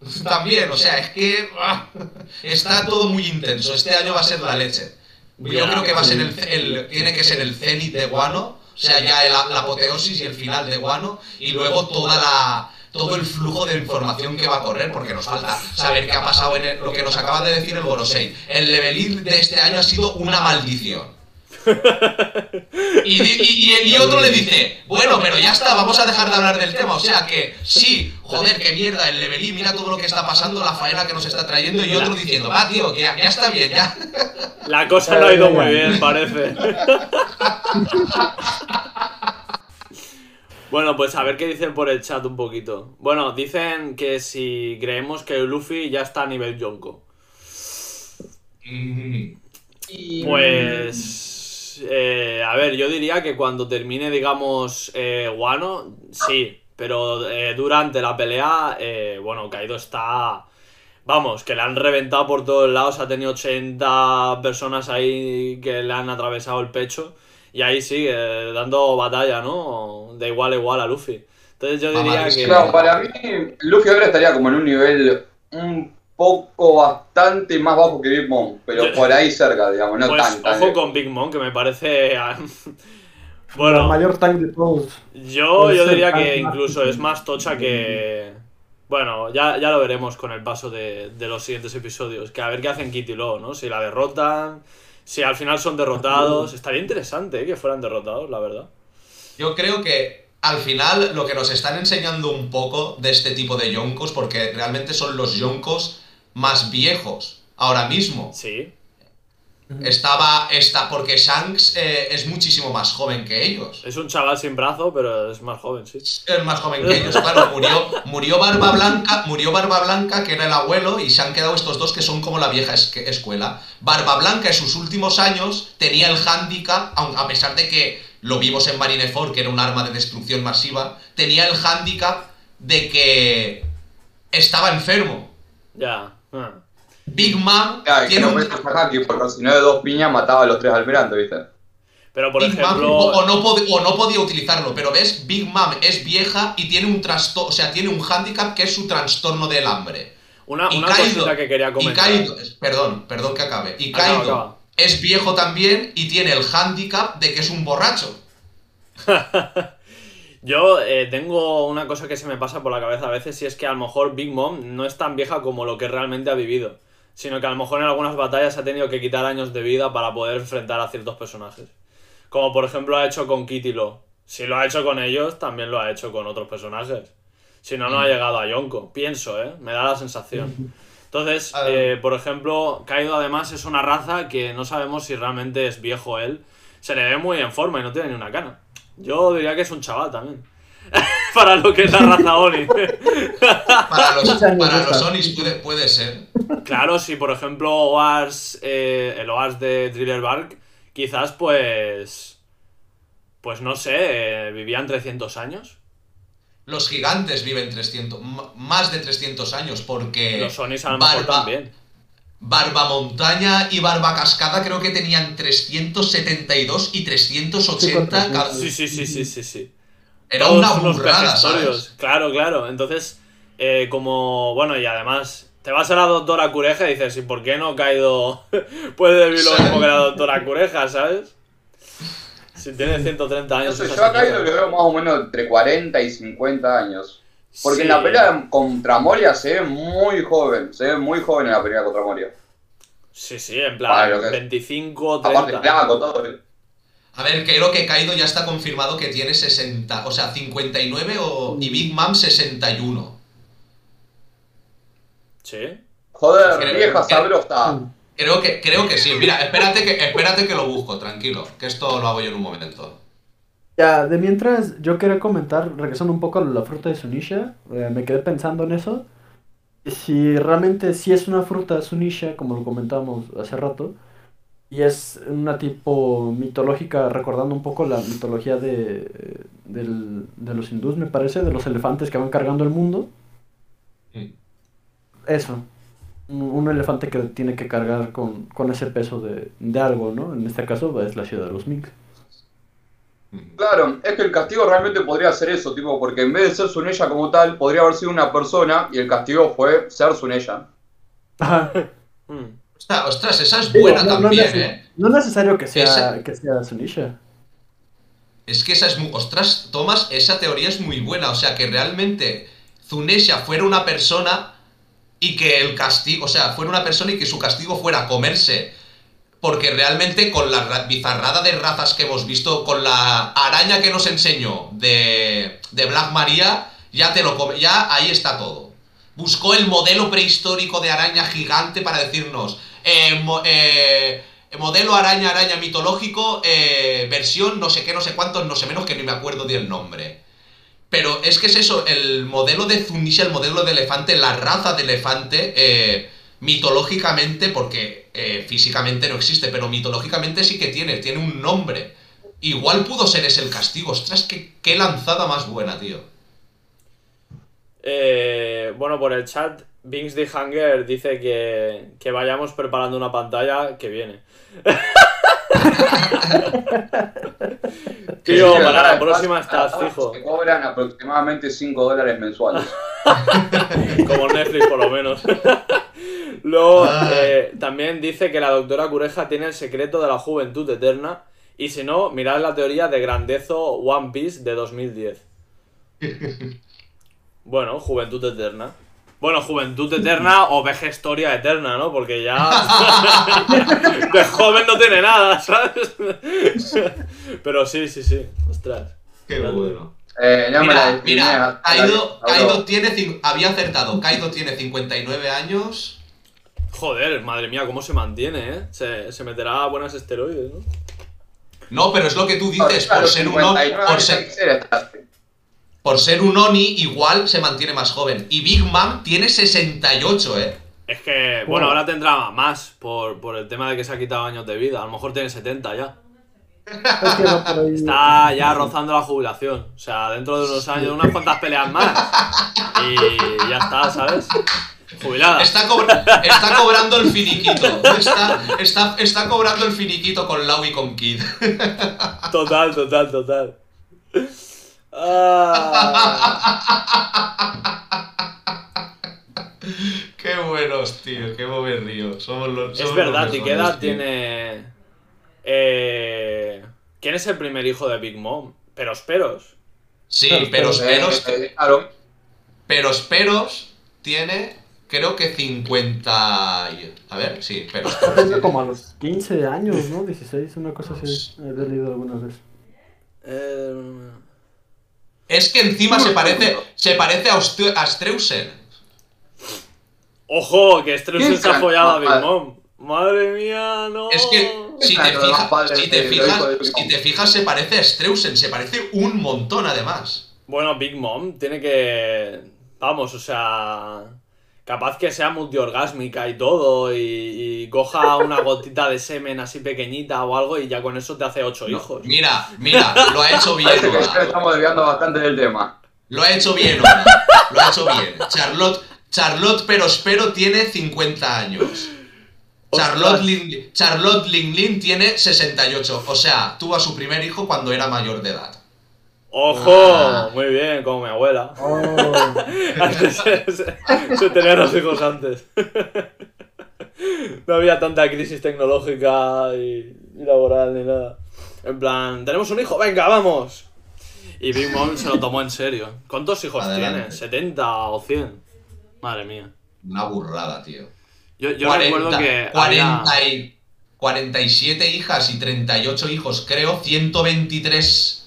También, o sea, es que ah, está todo muy intenso, este año va a ser la leche. Yo creo que va a ser el, el- tiene que ser el cenit de Guano, o sea, ya la apoteosis y el final de Guano, y luego toda la todo el flujo de información que va a correr, porque nos falta saber qué ha pasado en el- lo que nos acaba de decir el Gorosei. El leveling de este año ha sido una maldición. Y, di- y- y- y otro le dice, bueno, pero ya está, vamos a dejar de hablar del tema. O sea que, sí, joder, qué mierda, el levelín, mira todo lo que está pasando, la faena que nos está trayendo, y otro diciendo, va, tío, que ya, ya está bien, ya. La cosa no ha ido muy bien, parece. Bueno, pues a ver qué dicen por el chat un poquito. Bueno, dicen que si creemos que Luffy ya está a nivel Yonko. Mm, Pues. eh, a ver, yo diría que cuando termine, digamos, eh, Wano, sí. Pero eh, durante la pelea, eh, bueno, Kaido está. Vamos, que le han reventado por todos lados. Ha tenido 80 personas ahí que le han atravesado el pecho. Y ahí sigue, dando batalla, ¿no? De igual a igual a Luffy. Entonces yo diría Mamá, que. Claro, para mí, Luffy ahora estaría como en un nivel un poco bastante más bajo que Big Mom, pero por ahí cerca, digamos, no Pues tan, tan ojo con Big Mom, que me parece. La bueno. mayor tank de todos. Yo, yo diría que incluso es más tocha que. Bueno, ya, ya lo veremos con el paso de, de los siguientes episodios. Que a ver qué hacen Kitty y Lo, ¿no? Si la derrotan, si al final son derrotados. Estaría interesante ¿eh? que fueran derrotados, la verdad. Yo creo que al final lo que nos están enseñando un poco de este tipo de yonkos, porque realmente son los yonkos más viejos ahora mismo. Sí. Estaba, está, porque Shanks eh, es muchísimo más joven que ellos. Es un chaval sin brazo, pero es más joven, sí. Es más joven que ellos, claro. Murió, murió Barba Blanca, murió Barba Blanca, que era el abuelo, y se han quedado estos dos que son como la vieja es- escuela. Barba Blanca en sus últimos años tenía el hándicap, aun- a pesar de que lo vimos en Marineford, que era un arma de destrucción masiva, tenía el hándicap de que estaba enfermo. Ya. Ah. Big Mom y que tiene un... Haki, porque si no de dos piñas mataba a los tres almirantes, ¿viste? Pero por Big Mom, ejemplo. o, o no o no podía utilizarlo, pero ves, Big Mom es vieja y tiene un trastorno, o sea, tiene un hándicap que es su trastorno del hambre. Una, Y una Kaido- cosita que quería Y comentar. Kaido, perdón, perdón que acabe. Y Acaba, Kaido acaba. es viejo también y tiene el hándicap de que es un borracho. Yo eh, tengo una cosa que se me pasa por la cabeza a veces y es que a lo mejor Big Mom no es tan vieja como lo que realmente ha vivido, sino que a lo mejor en algunas batallas ha tenido que quitar años de vida para poder enfrentar a ciertos personajes. Como por ejemplo ha hecho con Kitty Lo. Si lo ha hecho con ellos, también lo ha hecho con otros personajes. Si no, no ha llegado a Yonko. Pienso, ¿eh? Me da la sensación. Entonces, eh, por ejemplo, Kaido además es una raza que no sabemos si realmente es viejo él. Se le ve muy en forma y no tiene ni una cana. Yo diría que es un chaval también. Para lo que es la raza Oni. Para los, para los. Onis puede, puede ser. claro, si por ejemplo Oars, eh, el Oars de Thriller Bark, quizás pues... Pues no sé, eh, vivían 300 años. Los gigantes viven 300, m- más de 300 años porque... Los Onis a lo mejor Barba- también. Barba Montaña y Barba Cascada creo que tenían 372 y 380 Sí, cada... Sí, sí, sí, sí, sí, sí. Era Todos una unos burrada. ¿sabes? Claro, claro. Entonces, eh, como. Bueno, y además, te vas a la doctora Cureja y dices, ¿y por qué no Kaido puede vivir lo mismo que la doctora Cureja, ¿sabes? Si tiene 130 No años. sé, esa yo a Kaido señora. le veo más o menos entre 40 y 50 años. Porque en la pelea contra Moria se ve muy joven, se ve muy joven en la pelea contra Moria. Sí, sí, en plan, es. 25, Aparte, 30. flaco, todo. A ver, creo que Kaido ya está confirmado que tiene 60, o sea, 59 o, y Big Mom 61. Sí. Joder, Creo- vieja creo- sabrosa. Creo que, creo que sí. Mira, espérate que, espérate que lo busco, tranquilo, que esto lo hago yo en un momento. Ya, de mientras, yo quería comentar, regresando un poco a la fruta de Sunisha, eh, me quedé pensando en eso. Si realmente sí es una fruta Sunisha, como lo comentábamos hace rato, y es una tipo mitológica, recordando un poco la mitología de, del- de los hindús, me parece, de los elefantes que van cargando el mundo. Eso, un, elefante que tiene que cargar con, con ese peso de, de algo, ¿no? En este caso es la ciudad de los Mix. Claro, es que el castigo realmente podría ser eso, tipo, porque en vez de ser Sunella como tal, podría haber sido una persona y el castigo fue ser Sunella. Mm. Ostras, ostras, esa es buena no- no también, neces- ¿eh? No es necesario que sea, Esa- que sea Sunisha. Es que esa es muy... Ostras, Tomás, esa teoría es muy buena. O sea, que realmente Zunesha fuera una persona y que el castigo... O sea, fuera una persona y que su castigo fuera comerse. Porque realmente con la ra- bizarrada de razas que hemos visto, con la araña que nos enseñó de, de Black Maria, ya te lo come... Ya ahí está todo. Buscó el modelo prehistórico de araña gigante para decirnos... eh, eh, modelo araña araña mitológico, eh, versión no sé qué, no sé cuántos, no sé menos que ni me acuerdo del nombre. Pero es que es eso, el modelo de Zunisha, el modelo de elefante, la raza de elefante, eh, mitológicamente, porque eh, físicamente no existe, pero mitológicamente sí que tiene, tiene un nombre. Igual pudo ser ese el castigo. Ostras, qué, qué lanzada más buena, tío. Eh, bueno, por el chat, Bings de Hunger dice que, que vayamos preparando una pantalla que viene. Tío, Sí, para la además, próxima estás fijo. Se cobran aproximadamente 5 dólares mensuales. Como Netflix, por lo menos. Luego, Ay. eh, también dice que la doctora Cureja tiene el secreto de la juventud eterna. Y si no, mirad la teoría de Grandezo One Piece de 2010. Bueno, juventud eterna. Bueno, juventud eterna o vejestoria eterna, ¿no? Porque ya. de joven no tiene nada, ¿sabes? Pero sí, sí, sí. Ostras. Qué bueno. Eh, ya me la Mira, mira, Kaido, Kaido tiene... Había acertado. Kaido tiene 59 años. Joder, madre mía, cómo se mantiene, ¿eh? Se, se meterá a buenas esteroides, ¿no? No, pero es lo que tú dices, por ser un Oni, 59 por ser. Por ser un Oni, igual se mantiene más joven. Y Big Mom tiene 68, ¿eh? Es que, bueno, ahora tendrá más por, por el tema de que se ha quitado años de vida. A lo mejor tiene 70 ya. Es que. Está ya rozando la jubilación. O sea, dentro de unos años, unas cuantas peleas más. Y ya está, ¿sabes? Jubilada. Está, cobra- está cobrando el finiquito. Está, está, está cobrando el finiquito con Lau y con Kid. Total, total, total. Ah. Qué buenos, tío. Qué me río. Somos los, Es somos verdad, los ¿y qué edad tío. tiene. Eh... ¿Quién es el primer hijo de Big Mom? Peros Peros. Sí, Pero- pero Eh, claro. pero Speros tiene, creo que 50... y- A ver, sí, pero Está teniendo como a los 15 años, ¿no? 16, una cosa así. He leído alguna vez. Eh... Es que encima se parece, se parece a, a Streusen. ¡Ojo! Que Streusen ¿Quién se ha follado a Big Ah, Mom. Madre mía, no. Es que si te, si, te fijas, Big si te fijas se parece a Streusen, se parece un montón además. Bueno, Big Mom tiene que. Vamos, o sea. Capaz que sea multiorgásmica y todo. Y, y coja una gotita de semen así pequeñita o algo y ya con eso te hace ocho hijos. Mira, mira, lo ha hecho bien. Parece que estamos desviando bastante del tema. Lo ha hecho bien, Oda. Lo ha hecho bien. Charlotte, Charlotte Perospero tiene 50 años. Charlotte. Lin, Charlotte Lin Lin tiene 68. O sea, tuvo a su primer hijo cuando era mayor de edad. ¡Ojo! Ah. Muy bien, como mi abuela. Oh, Antes se, se- se tenían los hijos antes. No había tanta crisis tecnológica y, y laboral ni nada. En plan, tenemos un hijo, venga, vamos. Y Big Mom se lo tomó en serio. ¿Cuántos hijos Adelante. tiene? ¿70 o 100? Madre mía. Una burrada, tío. Yo, yo recuerdo que 40 había- y 47 hijas y 38 hijos, creo, 123.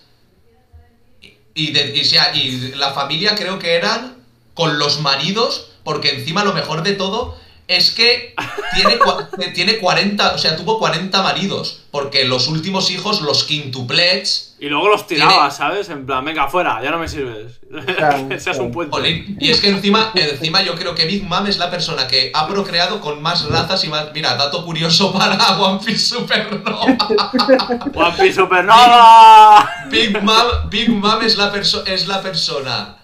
Y, de- y la familia creo que eran con los maridos, porque encima lo mejor de todo es que tiene, tiene 40, o sea, tuvo 40 maridos, porque los últimos hijos, los quintuplets, Y luego los tiraba, Tiene- ¿sabes? En plan, venga, fuera, ya no me sirves. Claro, que seas un puente. Jolín, y es que encima, encima yo creo que Big Mom es la persona que ha procreado con más razas y más... Mira, dato curioso para One Piece Supernova. One Piece Supernova. Big Mom, Big Mom es, la perso- es la persona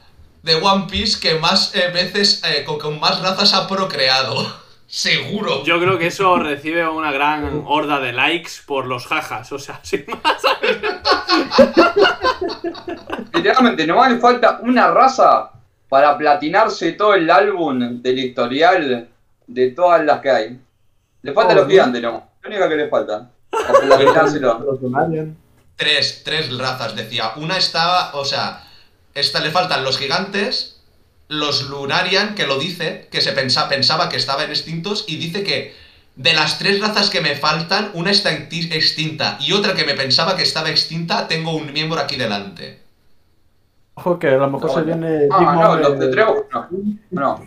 de One Piece que más eh, veces, eh, con, con más razas ha procreado. Seguro. Yo creo que eso recibe una gran horda de likes por los jajas, o sea, sin más. Literalmente, nomás le falta una raza para platinarse todo el álbum del historial de todas las que hay. Le falta Oh, los ¿no? gigantes, no. La única que le falta. Para platinárselo. Tres, tres razas, decía. Una estaba, o sea, esta le faltan los gigantes, los Lunarian, que lo dice, que se pensa- pensaba que estaban extintos, y dice que de las tres razas que me faltan, una está exti- extinta y otra que me pensaba que estaba extinta, tengo un miembro aquí delante. Ojo que a lo mejor se viene Ah, no, los de Trevor no. No.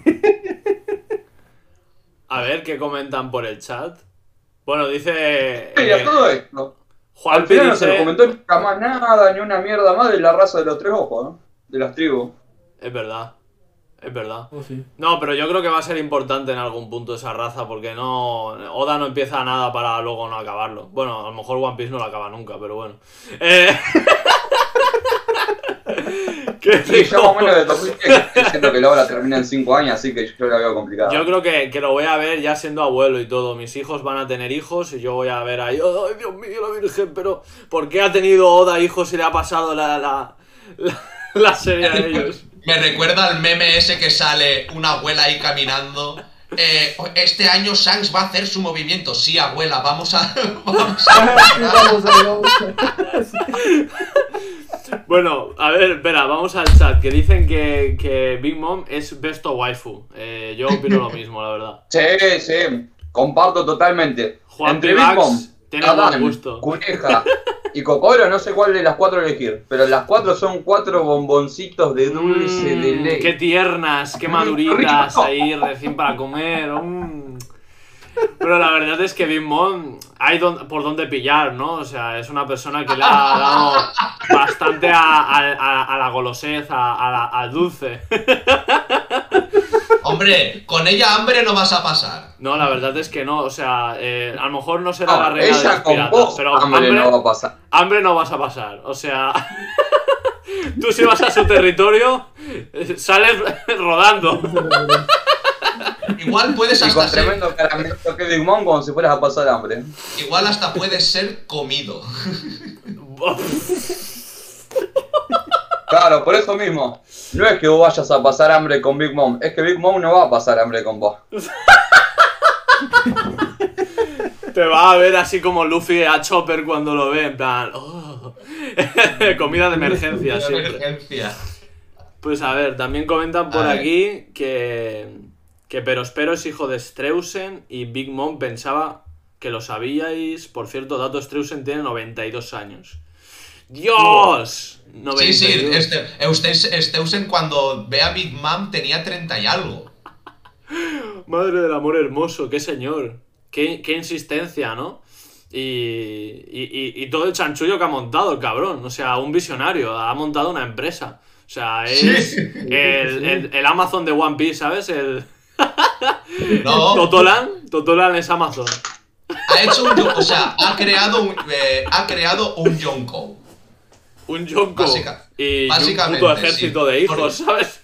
A ver qué comentan por el chat. Bueno, dice. A eh, todo esto. Juan Al final no se dice. comentó nunca más nada, ni una mierda más de la raza de los tres ojos, ¿no? De las tribus. Es verdad. Es verdad. oh, sí. No, pero yo creo que va a ser importante en algún punto esa raza, porque no. Oda no empieza nada para luego no acabarlo. Bueno, a lo mejor One Piece no lo acaba nunca, pero bueno. Eh... ¿Qué Sí, yo más o menos de 2010 siento que la obra termina en 5 años, así que yo la veo complicada. Yo creo que, que lo voy a ver ya siendo abuelo y todo. Mis hijos van a tener hijos y yo voy a ver ahí, ¡ay, Dios mío, la Virgen! Pero, ¿por qué ha tenido Oda hijos y le ha pasado la, la, la, la serie a ellos? Me recuerda al meme ese que sale una abuela ahí caminando. Eh, este año Shanks va a hacer su movimiento. Sí, abuela, vamos a. Vamos a... Sí, vamos a- vamos a- Bueno, a ver, espera, vamos al chat. Que dicen que, que Big Mom es besto waifu. Eh, yo opino lo mismo, la verdad. Sí, sí, comparto totalmente. Juan Entre Big Mom, Adán, gusto. Cuneja y Cocoro, no sé cuál de las cuatro elegir, pero las cuatro son cuatro bomboncitos de dulce Mm, de leche. Qué tiernas, qué Mm, maduritas rico. ahí recién para comer. mm. Pero la verdad es que Big Mom hay don- por dónde pillar, ¿no? O sea, es una persona que le ha dado bastante a, a- a- a la golosez, a- a la- al dulce. Hombre, con ella hambre no vas a pasar. No, la verdad es que no. O sea, eh, a lo mejor no será la No, reina de los con piratas, vos, pero hambre hambre, no va a pasar. hambre no vas a pasar. O sea, tú si vas a su territorio, eh, sales rodando. Igual puedes Y hasta con ser, tremendo caramelo que como si fueras a pasar hambre. igual hasta puedes ser comido. Claro, por eso mismo. No es que vos vayas a pasar hambre con Big Mom, es que Big Mom no va a pasar hambre con vos. Te va a ver así como Luffy a Chopper cuando lo ve, en plan. "Oh". Comida de emergencia siempre. Emergencia. Pues a ver, también comentan por aquí que, que Perospero es hijo de Streusen y Big Mom pensaba que lo sabíais. Por cierto, dato Streusen tiene 92 años. ¡Dios! Sí, sí, 92. este, Eustace- Steusen cuando ve a Big Mom tenía 30 y algo. Madre del amor hermoso, qué señor. Qué, qué insistencia, ¿no? Y, y- y- y todo el chanchullo que ha montado el cabrón. O sea, un visionario. Ha montado una empresa. O sea, es Sí. el, el- el Amazon de One Piece, ¿sabes? El No, Totolan. Totolan es Amazon. ha hecho un, o sea, ha creado un, eh, ha creado un Yonko. Un Yonko Básica- y un puto ejército sí. de hijos, Por- ¿sabes?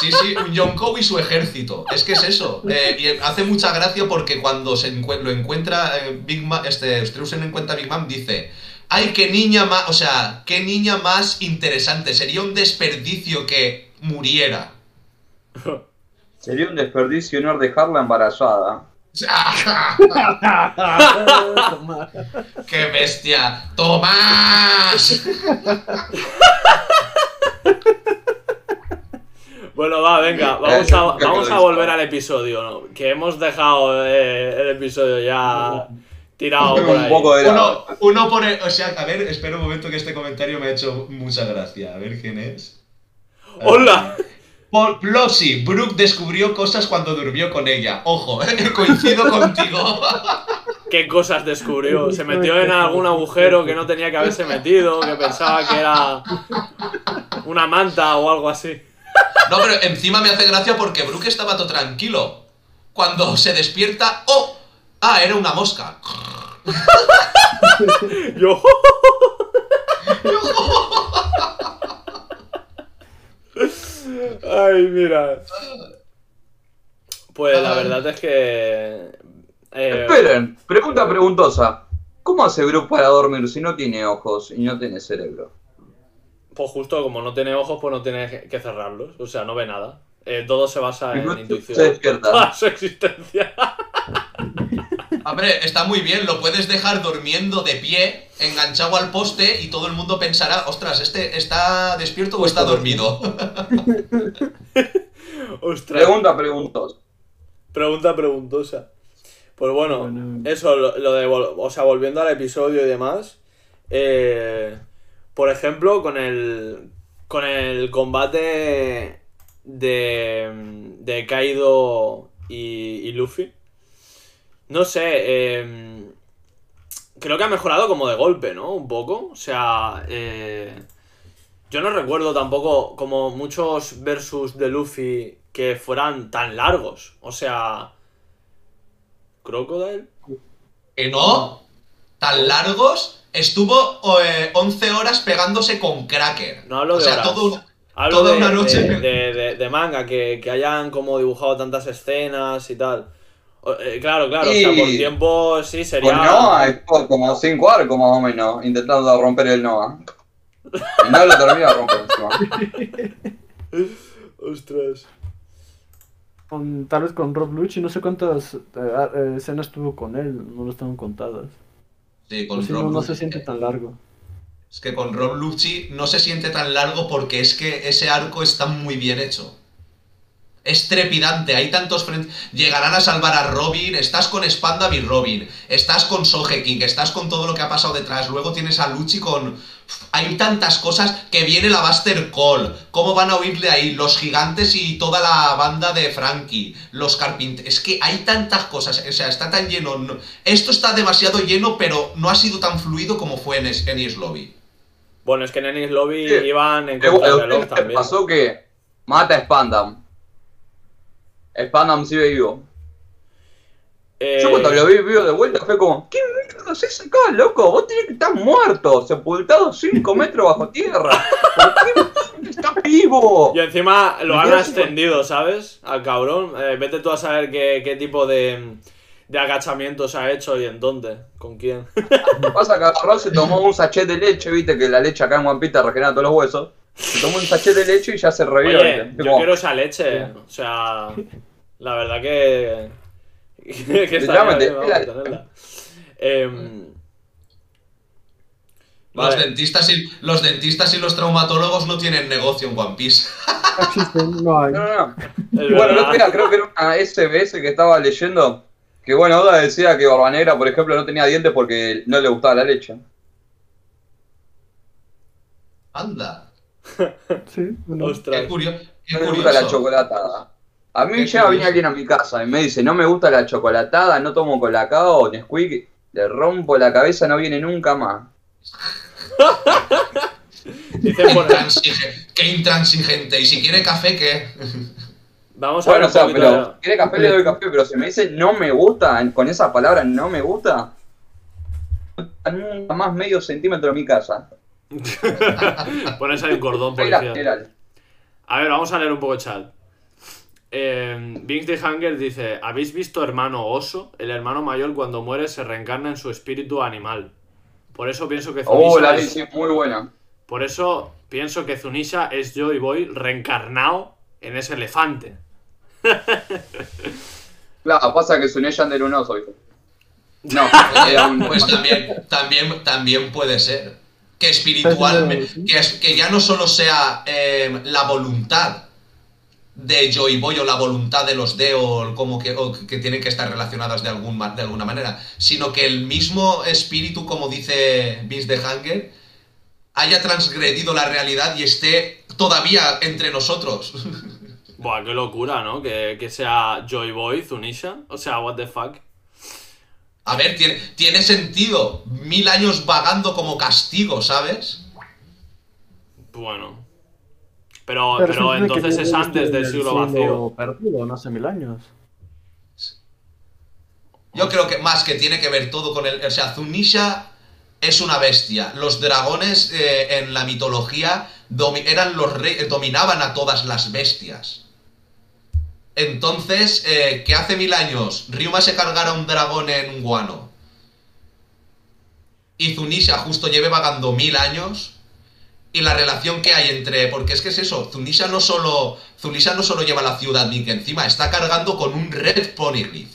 Sí, sí, un Yonko y su ejército. Es que es eso. Eh, y hace mucha gracia porque cuando se lo encuentra eh, Big Mom, este Streusen encuentra a Big Mom, dice. Ay, qué niña más, o sea, qué niña más interesante. Sería un desperdicio que muriera. Sería un desperdicio no dejarla embarazada. ¡Qué bestia! ¡Tomás! Bueno, va, venga, vamos a, Eh, vamos a eh, volver al episodio, ¿no? Que hemos dejado eh, el episodio ya tirado por un ahí. poco de Uno, uno por el, O sea, a ver, espera un momento que este comentario me ha hecho mucha gracia. A ver quién es. ¡Hola! Paul Plossi, Brooke descubrió cosas cuando durmió con ella. Ojo, eh, coincido contigo. ¿Qué cosas descubrió? Se metió en algún agujero que no tenía que haberse metido, que pensaba que era una manta o algo así. No, pero encima me hace gracia porque Brooke estaba todo tranquilo. Cuando se despierta, ¡oh! Ah, era una mosca. Yo. Ay, mira. Pues la verdad es que. eh, Esperen, pregunta preguntosa. ¿Cómo hace Brook para dormir si no tiene ojos y no tiene cerebro? pues justo como no tiene ojos, pues no tiene que- cerrarlos. O sea, no ve nada. Eh, todo se basa en intuición. Se despierta. Su existencia. Hombre, está muy bien, lo puedes dejar durmiendo de pie, enganchado al poste y todo el mundo pensará, ostras, ¿este está despierto o está dormido? Ostras. Pregunta preguntosa. Pregunta preguntosa. Pues bueno, Bueno. eso, lo, lo de, vol- o sea, volviendo al episodio y demás, eh, por ejemplo, con el, con el combate de, de Kaido y, y Luffy, no sé, eh, creo que ha mejorado como de golpe, ¿no? Un poco, o sea, eh, yo no recuerdo tampoco como muchos versus de Luffy que fueran tan largos. O sea. ¿Crocodile? ¿Que no? ¿Tan largos? Estuvo eh, 11 horas pegándose con Cracker. No hablo o de sea, horas. todo Hablo Toda de, una noche. de- de manga, que, que hayan como dibujado tantas escenas y tal. Eh, claro, claro, o sea, por tiempo sí sería. Con Noah estuvo como 5 arcos más o menos intentando romper el Noah. Y no lo termina de romper encima. Ostras. Con, tal vez con Rob Lucci, no sé cuántas eh, eh, escenas tuvo con él, no lo estaban contadas. Sí, con si Rob no, no se siente tan largo. Es que con Rob Lucci no se siente tan largo porque es que ese arco está muy bien hecho. Es trepidante, hay tantos frentes. Llegarán a salvar a Robin, estás con Spandam y Robin, estás con Sogeking, estás con todo lo que ha pasado detrás. Luego tienes a Lucci con. hay tantas cosas que viene la Buster Call. ¿Cómo van a oírle ahí? Los gigantes y toda la banda de Frankie. Los carpinteros. Es que hay tantas cosas. O sea, está tan lleno. no- Esto está demasiado lleno, pero no ha sido tan fluido como fue en Enies Lobby. Bueno, es que en Ennis Lobby Sí. iban en contra ¿a del reloj les también. pasó que mata a Spandam? Spandam sigue vivo. Eh, Yo cuando lo vi vivo de vuelta fue como, ¿qué mierda es acá, loco? Vos tenés que estar muerto, sepultado 5 metros bajo tierra. ¿Por qué estás vivo? Y encima lo han ascendido, ¿sabes? Al cabrón. Eh, vete tú a saber qué, qué tipo de, de agachamientos ha hecho y en dónde. ¿Con quién? Pasa que agarró, se tomó un sachet de leche, viste que la leche acá en te regenera todos los huesos. Se tomó un sachet de leche y ya se. Oye, ¿viste? yo Como, quiero esa leche. O sea, la verdad que. que vamos, tenerla. Em, Los, Vale. dentistas y, los dentistas y los traumatólogos no tienen negocio en One Piece. No existen, no hay. No, no, no. bueno, otro día creo que era una SBS que estaba leyendo. Que bueno, Oda decía que Barba Negra, por ejemplo, no tenía dientes porque no le gustaba la leche. Anda. Sí, bueno. Qué, Ostras. curio- qué No le gusta la curioso. chocolatada. A mí ya venía alguien a mi casa y me dice, no me gusta la chocolatada, no tomo colacao Nesquik, le rompo la cabeza, no viene nunca más. Qué por- intransigente, qué intransigente. Y si quiere café, ¿qué? Vamos a ver Bueno, o sea, pero quiere café le doy café, pero si me dice no me gusta, con esa palabra no me gusta, nunca más medio centímetro de mi casa. Pones ahí un cordón general. A ver, vamos a leer un poco el chat. Eh, de Hunger dice: ¿Habéis visto hermano oso? El hermano mayor cuando muere se reencarna en su espíritu animal. Por eso pienso que Oh, Zunisha la es, muy buena. por eso pienso que Zunisha es Joy Boy reencarnado en ese elefante. Claro, pasa que Suné Yander un oso. No, un... Pues también, también, también puede ser. Que espiritualmente, que, es- que ya no solo sea eh, la voluntad de Joy Boy o la voluntad de los Deo, como que, o que tienen que estar relacionadas de, algún, de alguna manera, sino que el mismo espíritu, como dice Vince de Hanger, haya transgredido la realidad y esté todavía entre nosotros. Buah, qué locura, ¿no? Que, que sea Joy Boy, Zunisha. O sea, what the fuck. A ver, tiene, tiene sentido. Mil años vagando como castigo, ¿sabes? Bueno. Pero, entonces es antes en del el siglo vacío. perdido, no hace mil años. Yo creo que más que tiene que ver todo con el. O sea, Zunisha es una bestia. Los dragones eh, en la mitología domi- eran los reyes, dominaban a todas las bestias. Entonces, eh, que hace mil años Ryuma se cargara un dragón en Guano y Zunisha justo lleve vagando mil años y la relación que hay entre porque es que es eso Zunisha no solo Zunisha no solo lleva la ciudad ni que encima está cargando con un red poneglyph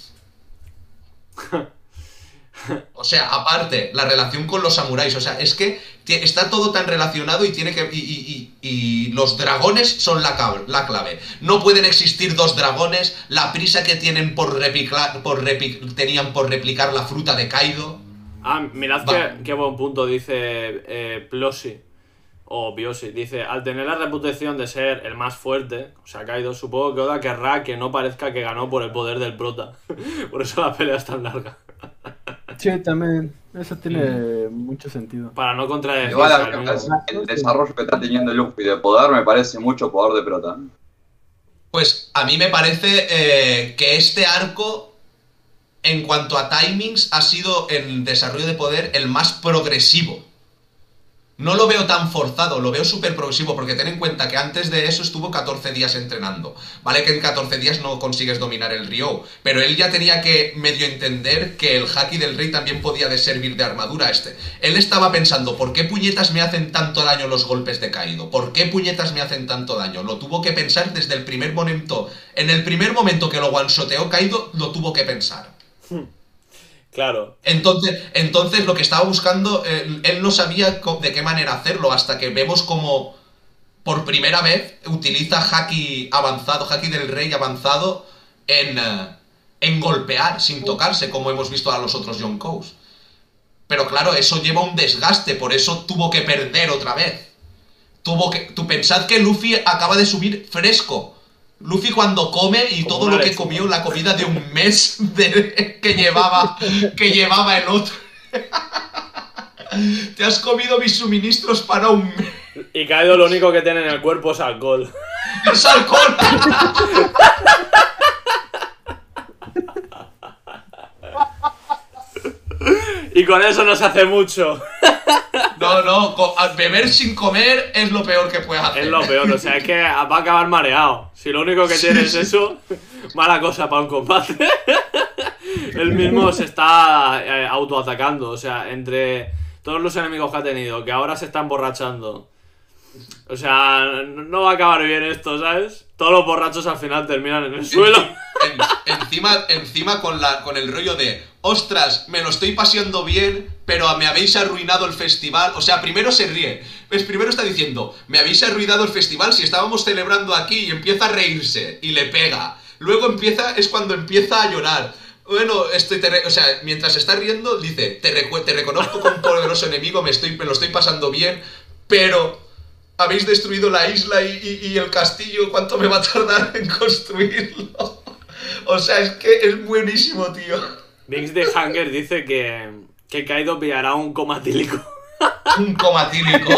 o sea, aparte, la relación con los samuráis, o sea, es que está todo tan relacionado y tiene que. Y, y- y- y los dragones son la, la clave. No pueden existir dos dragones. La prisa que tienen por replicar. Por tenían por replicar la fruta de Kaido. Ah, mirad qué, qué buen punto dice eh, Plosi. O Biosi. Dice, al tener la reputación de ser el más fuerte, o sea, Kaido, supongo que Oda querrá que no parezca que ganó por el poder del prota. por eso la pelea es tan larga. Sí, también. Eso tiene mucho sentido. Para no contradecirse Igual parece que el desarrollo que está teniendo Luffy de poder me parece mucho poder de prota. Pues a mí me parece eh, que este arco, en cuanto a timings, ha sido en desarrollo de poder el más progresivo. No lo veo tan forzado, lo veo súper progresivo, porque ten en cuenta que antes de eso estuvo 14 días entrenando. Vale que en 14 días no consigues dominar el Ryo, pero él ya tenía que medio entender que el Haki del Rey también podía servir de armadura este. Él estaba pensando, ¿por qué puñetas me hacen tanto daño los golpes de Kaido? ¿Por qué puñetas me hacen tanto daño? Lo tuvo que pensar desde el primer momento. En el primer momento que lo one-shoteó Kaido, lo tuvo que pensar. Claro. Entonces, entonces lo que estaba buscando, él no sabía de qué manera hacerlo, hasta que vemos como por primera vez utiliza Haki avanzado, Haki del Rey avanzado en, eh, en golpear sin tocarse, como hemos visto a los otros Yonkous. Pero claro, eso lleva un desgaste, por eso tuvo que perder otra vez. Tuvo que. Tú pensad que Luffy acaba de subir fresco. Luffy cuando come y Como todo lo que comió, la comida de un mes de- que llevaba. que llevaba el otro. Te has comido mis suministros para un mes. Y Kaido lo único que tiene en el cuerpo es alcohol. ¡Es alcohol! Y con eso no se hace mucho. No, no, beber sin comer es lo peor que puedes hacer. Es lo peor, o sea, es que va a acabar mareado. Si lo único que tiene es eso, mala cosa para un combate. Él mismo se está eh, autoatacando, o sea, entre todos los enemigos que ha tenido, que ahora se está emborrachando. O sea, no va a acabar bien esto, ¿sabes? Todos los borrachos al final terminan en el suelo. En- encima, encima con, la, con el rollo de, ostras, me lo estoy paseando bien, pero me habéis arruinado el festival. O sea, primero se ríe. Pues primero está diciendo, me habéis arruinado el festival si estábamos celebrando aquí y empieza a reírse y le pega. Luego empieza, es cuando empieza a llorar. Bueno, re- o sea, mientras está riendo, dice, te, reconozco como un poderoso enemigo, me, estoy, me lo estoy pasando bien, pero habéis destruido la isla y- y el castillo, ¿cuánto me va a tardar en construirlo? O sea, es que es buenísimo, tío. Vinx de Hunger dice que, que Kaido pillará un comatílico. Un comatílico.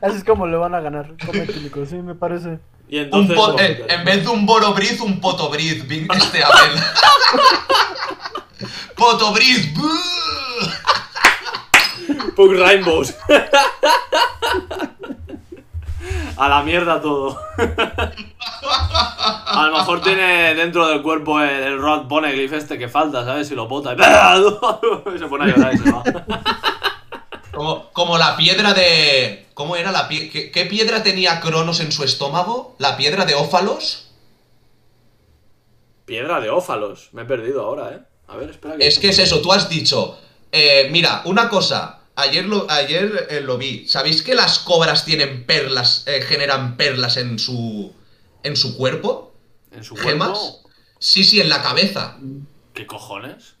Así es como le van a ganar. Cometílico, sí, me parece. Y entonces. po- lo en, vez de un borobriz, un potobriz. Este Abel. potobriz. Pug Rainbows. A la mierda todo. A lo mejor tiene dentro del cuerpo el, el Rod Poneglyph este que falta, ¿sabes? Si lo bota y se pone a llorar y se va. Como, como la piedra de... ¿Cómo era la piedra? ¿Qué, qué piedra tenía Cronos en su estómago? ¿La piedra de Ófalos? Piedra de ófalos. Me he perdido ahora, ¿eh? A ver, espera que... Es que es eso, tú has dicho, eh, mira, una cosa, ayer lo, ayer eh, lo vi, ¿sabéis que las cobras tienen perlas, eh, generan perlas en su, en su cuerpo? ¿En su ¿Gemas? cuerpo? Sí, sí, en la cabeza. ¿Qué cojones?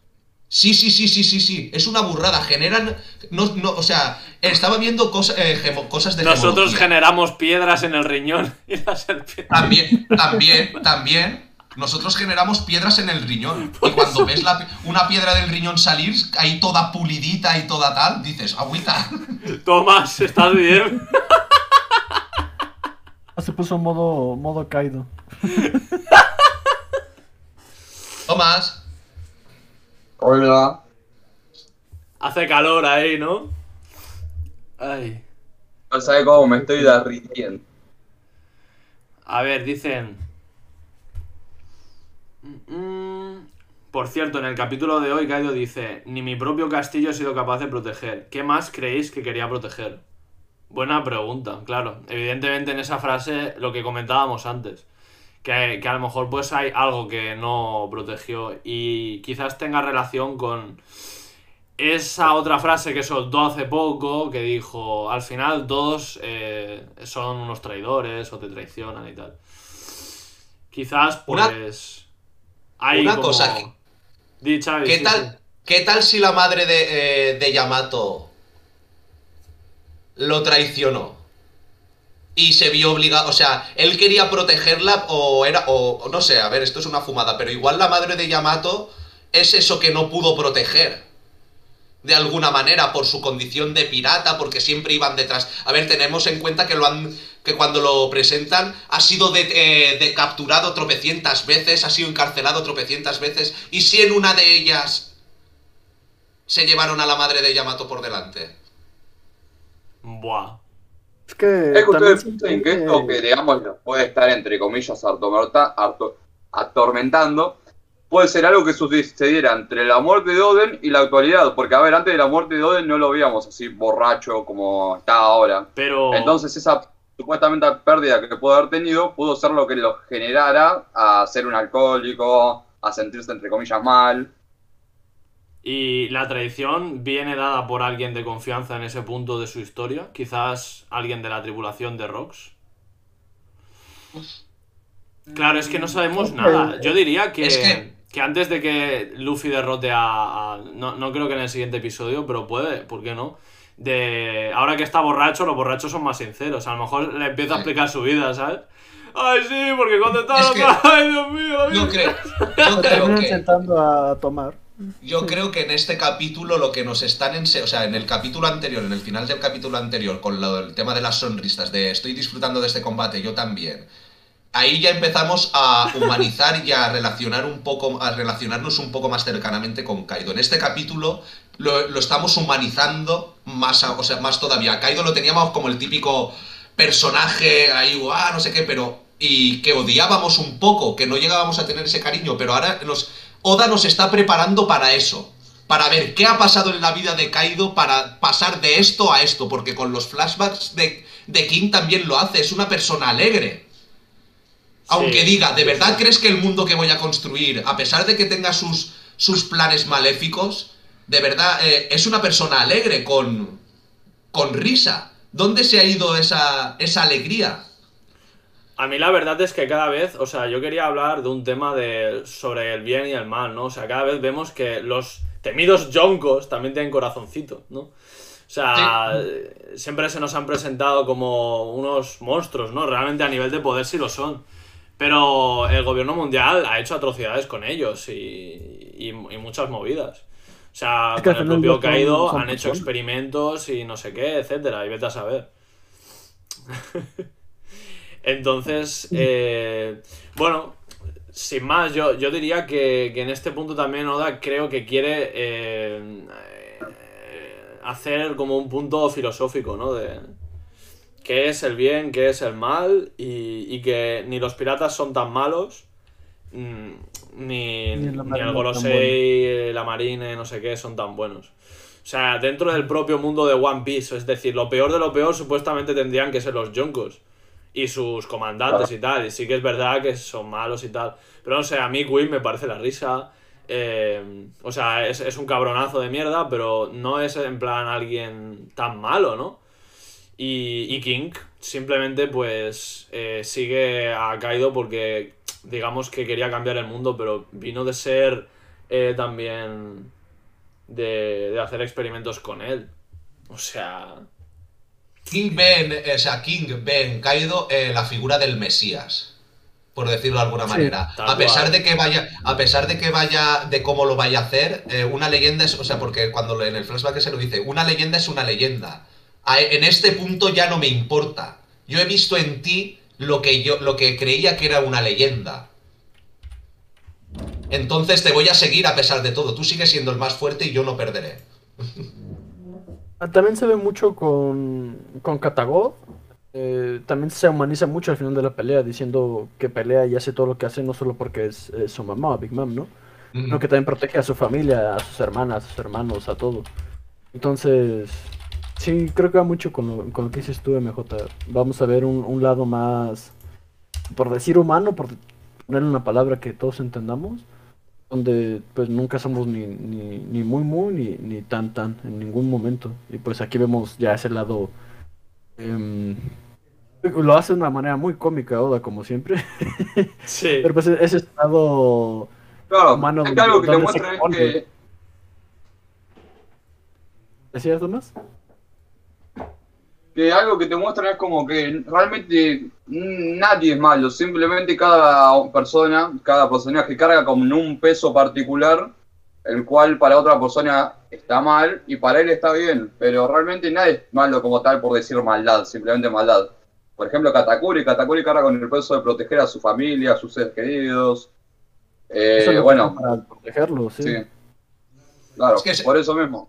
Sí, sí, sí, sí, sí, sí, es una burrada, generan, no, no, o sea, estaba viendo cosa- eh, gemo- cosas de Nosotros gemología. generamos piedras en el riñón y la serpiente. También, también, también. Nosotros generamos piedras en el riñón. Y cuando ves la una piedra del riñón salir, ahí toda pulidita y toda tal, dices, agüita. Tomás, ¿estás bien? Ah, Se puso modo, modo Kaido. Tomás. Hola. Hace calor ahí, ¿no? Ay. No sabe cómo me estoy derritiendo. A ver, dicen. Mm, Por cierto, en el capítulo de hoy, Kaido dice: Ni mi propio castillo he sido capaz de proteger. ¿Qué más creéis que quería proteger? Buena pregunta, claro. Evidentemente en esa frase lo que comentábamos antes. Que, que a lo mejor pues hay algo que no protegió y quizás tenga relación con esa otra frase que soltó hace poco que dijo al final todos eh, son unos traidores o te traicionan y tal. Quizás pues hay una como- cosa que- ¿Qué sí, tal, sí. ¿Qué tal si la madre de, eh, de Yamato lo traicionó? Y se vio obligado, o sea, él quería protegerla o era, o no sé, a ver, esto es una fumada, pero igual la madre de Yamato es eso que no pudo proteger. De alguna manera, por su condición de pirata, porque siempre iban detrás. A ver, tenemos en cuenta que lo han. Que cuando lo presentan ha sido de, eh, de capturado tropecientas veces, ha sido encarcelado tropecientas veces, y si en una de ellas se llevaron a la madre de Yamato por delante. Buah. Es que. Es que ustedes piensen que esto que, digamos, puede estar, entre comillas, atormenta- ato- atormentando, puede ser algo que sucediera entre la muerte de Oden y la actualidad. Porque, a ver, antes de la muerte de Oden no lo veíamos así borracho como está ahora. Pero. Entonces, esa supuestamente pérdida que pudo haber tenido pudo ser lo que lo generara a ser un alcohólico, a sentirse, entre comillas, mal. ¿Y la traición viene dada por alguien de confianza en ese punto de su historia? Quizás alguien de la tripulación de Rox. Claro, es que no sabemos nada. Yo diría que, Es que- que antes de que Luffy derrote a. a- no, no creo que en el siguiente episodio, pero puede, ¿por qué no? De. Ahora que está borracho, los borrachos son más sinceros. A lo mejor le empieza a explicar su vida, ¿sabes? Ay, sí, porque cuando estaba. Es que- Ay, Dios mío, la Yo vida. creo, yo creo que sentando a tomar. Yo creo que en este capítulo lo que nos están ense- o sea, en el capítulo anterior, en el final del capítulo anterior, con lo- el tema de las sonrisas, de estoy disfrutando de este combate, yo también. Ahí ya empezamos a humanizar y a relacionar un poco, a relacionarnos un poco más cercanamente con Kaido. En este capítulo lo, lo estamos humanizando más, o sea, más todavía. Kaido lo teníamos como el típico personaje ahí, guau, no sé qué, pero y que odiábamos un poco, que no llegábamos a tener ese cariño, pero ahora nos Oda nos está preparando para eso. Para ver qué ha pasado en la vida de Kaido para pasar de esto a esto. Porque con los flashbacks de, de King también lo hace. Es una persona alegre. Aunque Sí, diga, ¿de verdad sí. crees que el mundo que voy a construir, a pesar de que tenga sus, sus planes maléficos, de verdad eh, es una persona alegre, con, con risa? ¿Dónde se ha ido esa, esa alegría? A mí la verdad es que cada vez, o sea, yo quería hablar de un tema de, sobre el bien y el mal, ¿no? O sea, cada vez vemos que los temidos yonkos también tienen corazoncito, ¿no? O sea, siempre se nos han presentado como unos monstruos, ¿no? Realmente a nivel de poder sí lo son. Pero el gobierno mundial ha hecho atrocidades con ellos y, y- y muchas movidas. O sea, Es que con el propio Kaido han hecho personas. experimentos y no sé qué, etcétera, y vete a saber. Entonces, eh, bueno, sin más, yo, yo diría que, que en este punto también Oda creo que quiere eh, eh, hacer como un punto filosófico, ¿no? De qué es el bien, qué es el mal y, y que ni los piratas son tan malos, mm, ni, Ni ni el Gorosei, la marine, no sé qué, son tan buenos. O sea, dentro del propio mundo de One Piece, es decir, lo peor de lo peor supuestamente tendrían que ser los Yonkos y sus comandantes y tal. Y sí que es verdad que son malos y tal. Pero no sé, a mí Queen me parece la risa. eh, o sea, es, es un cabronazo de mierda, pero no es en plan alguien tan malo, ¿no? Y, y King simplemente pues eh, sigue a Kaido porque digamos que quería cambiar el mundo, pero vino de ser eh, también de, de hacer experimentos con él. O sea... King Ben, o sea, King Ben Kaido, eh, la figura del Mesías, por decirlo de alguna manera. A pesar cual. de que vaya, a pesar de que vaya, de cómo lo vaya a hacer, eh, una leyenda es, o sea, porque cuando en el flashback se lo dice, una leyenda es una leyenda. A- en este punto ya no me importa. Yo he visto en ti lo que yo, lo que creía que era una leyenda. Entonces te voy a seguir a pesar de todo. Tú sigues siendo el más fuerte y yo no perderé. Ah, También se ve mucho con, con. Eh, también se humaniza mucho al final de la pelea, diciendo que pelea y hace todo lo que hace, no solo porque es, es su mamá, Big Mom, ¿no? Sino que también protege a su familia, a sus hermanas, a sus hermanos, a todo. Entonces, sí, creo que va mucho con lo, con lo que dices tú, MJ. Vamos a ver un, un lado más, por decir humano, por ponerle una palabra que todos entendamos, donde pues nunca somos ni, ni, ni muy muy ni, ni tan tan en ningún momento. Y pues aquí vemos ya ese lado... em, lo hace de una manera muy cómica, Oda, como siempre. Sí. Pero pues ese estado... Claro, Humano, es que algo que te ¿dónde se muestra es que ¿Decías, Tomás? Que algo que te muestran es como que realmente nadie es malo, simplemente cada persona, cada personaje carga con un peso particular, el cual para otra persona está mal y para él está bien, pero realmente nadie es malo como tal por decir maldad, simplemente maldad. Por ejemplo, Katakuri, Katakuri carga con el peso de proteger a su familia, a sus seres queridos. Eh, Eso bueno, Para protegerlo, sí. sí. Claro, Es que es- por eso mismo.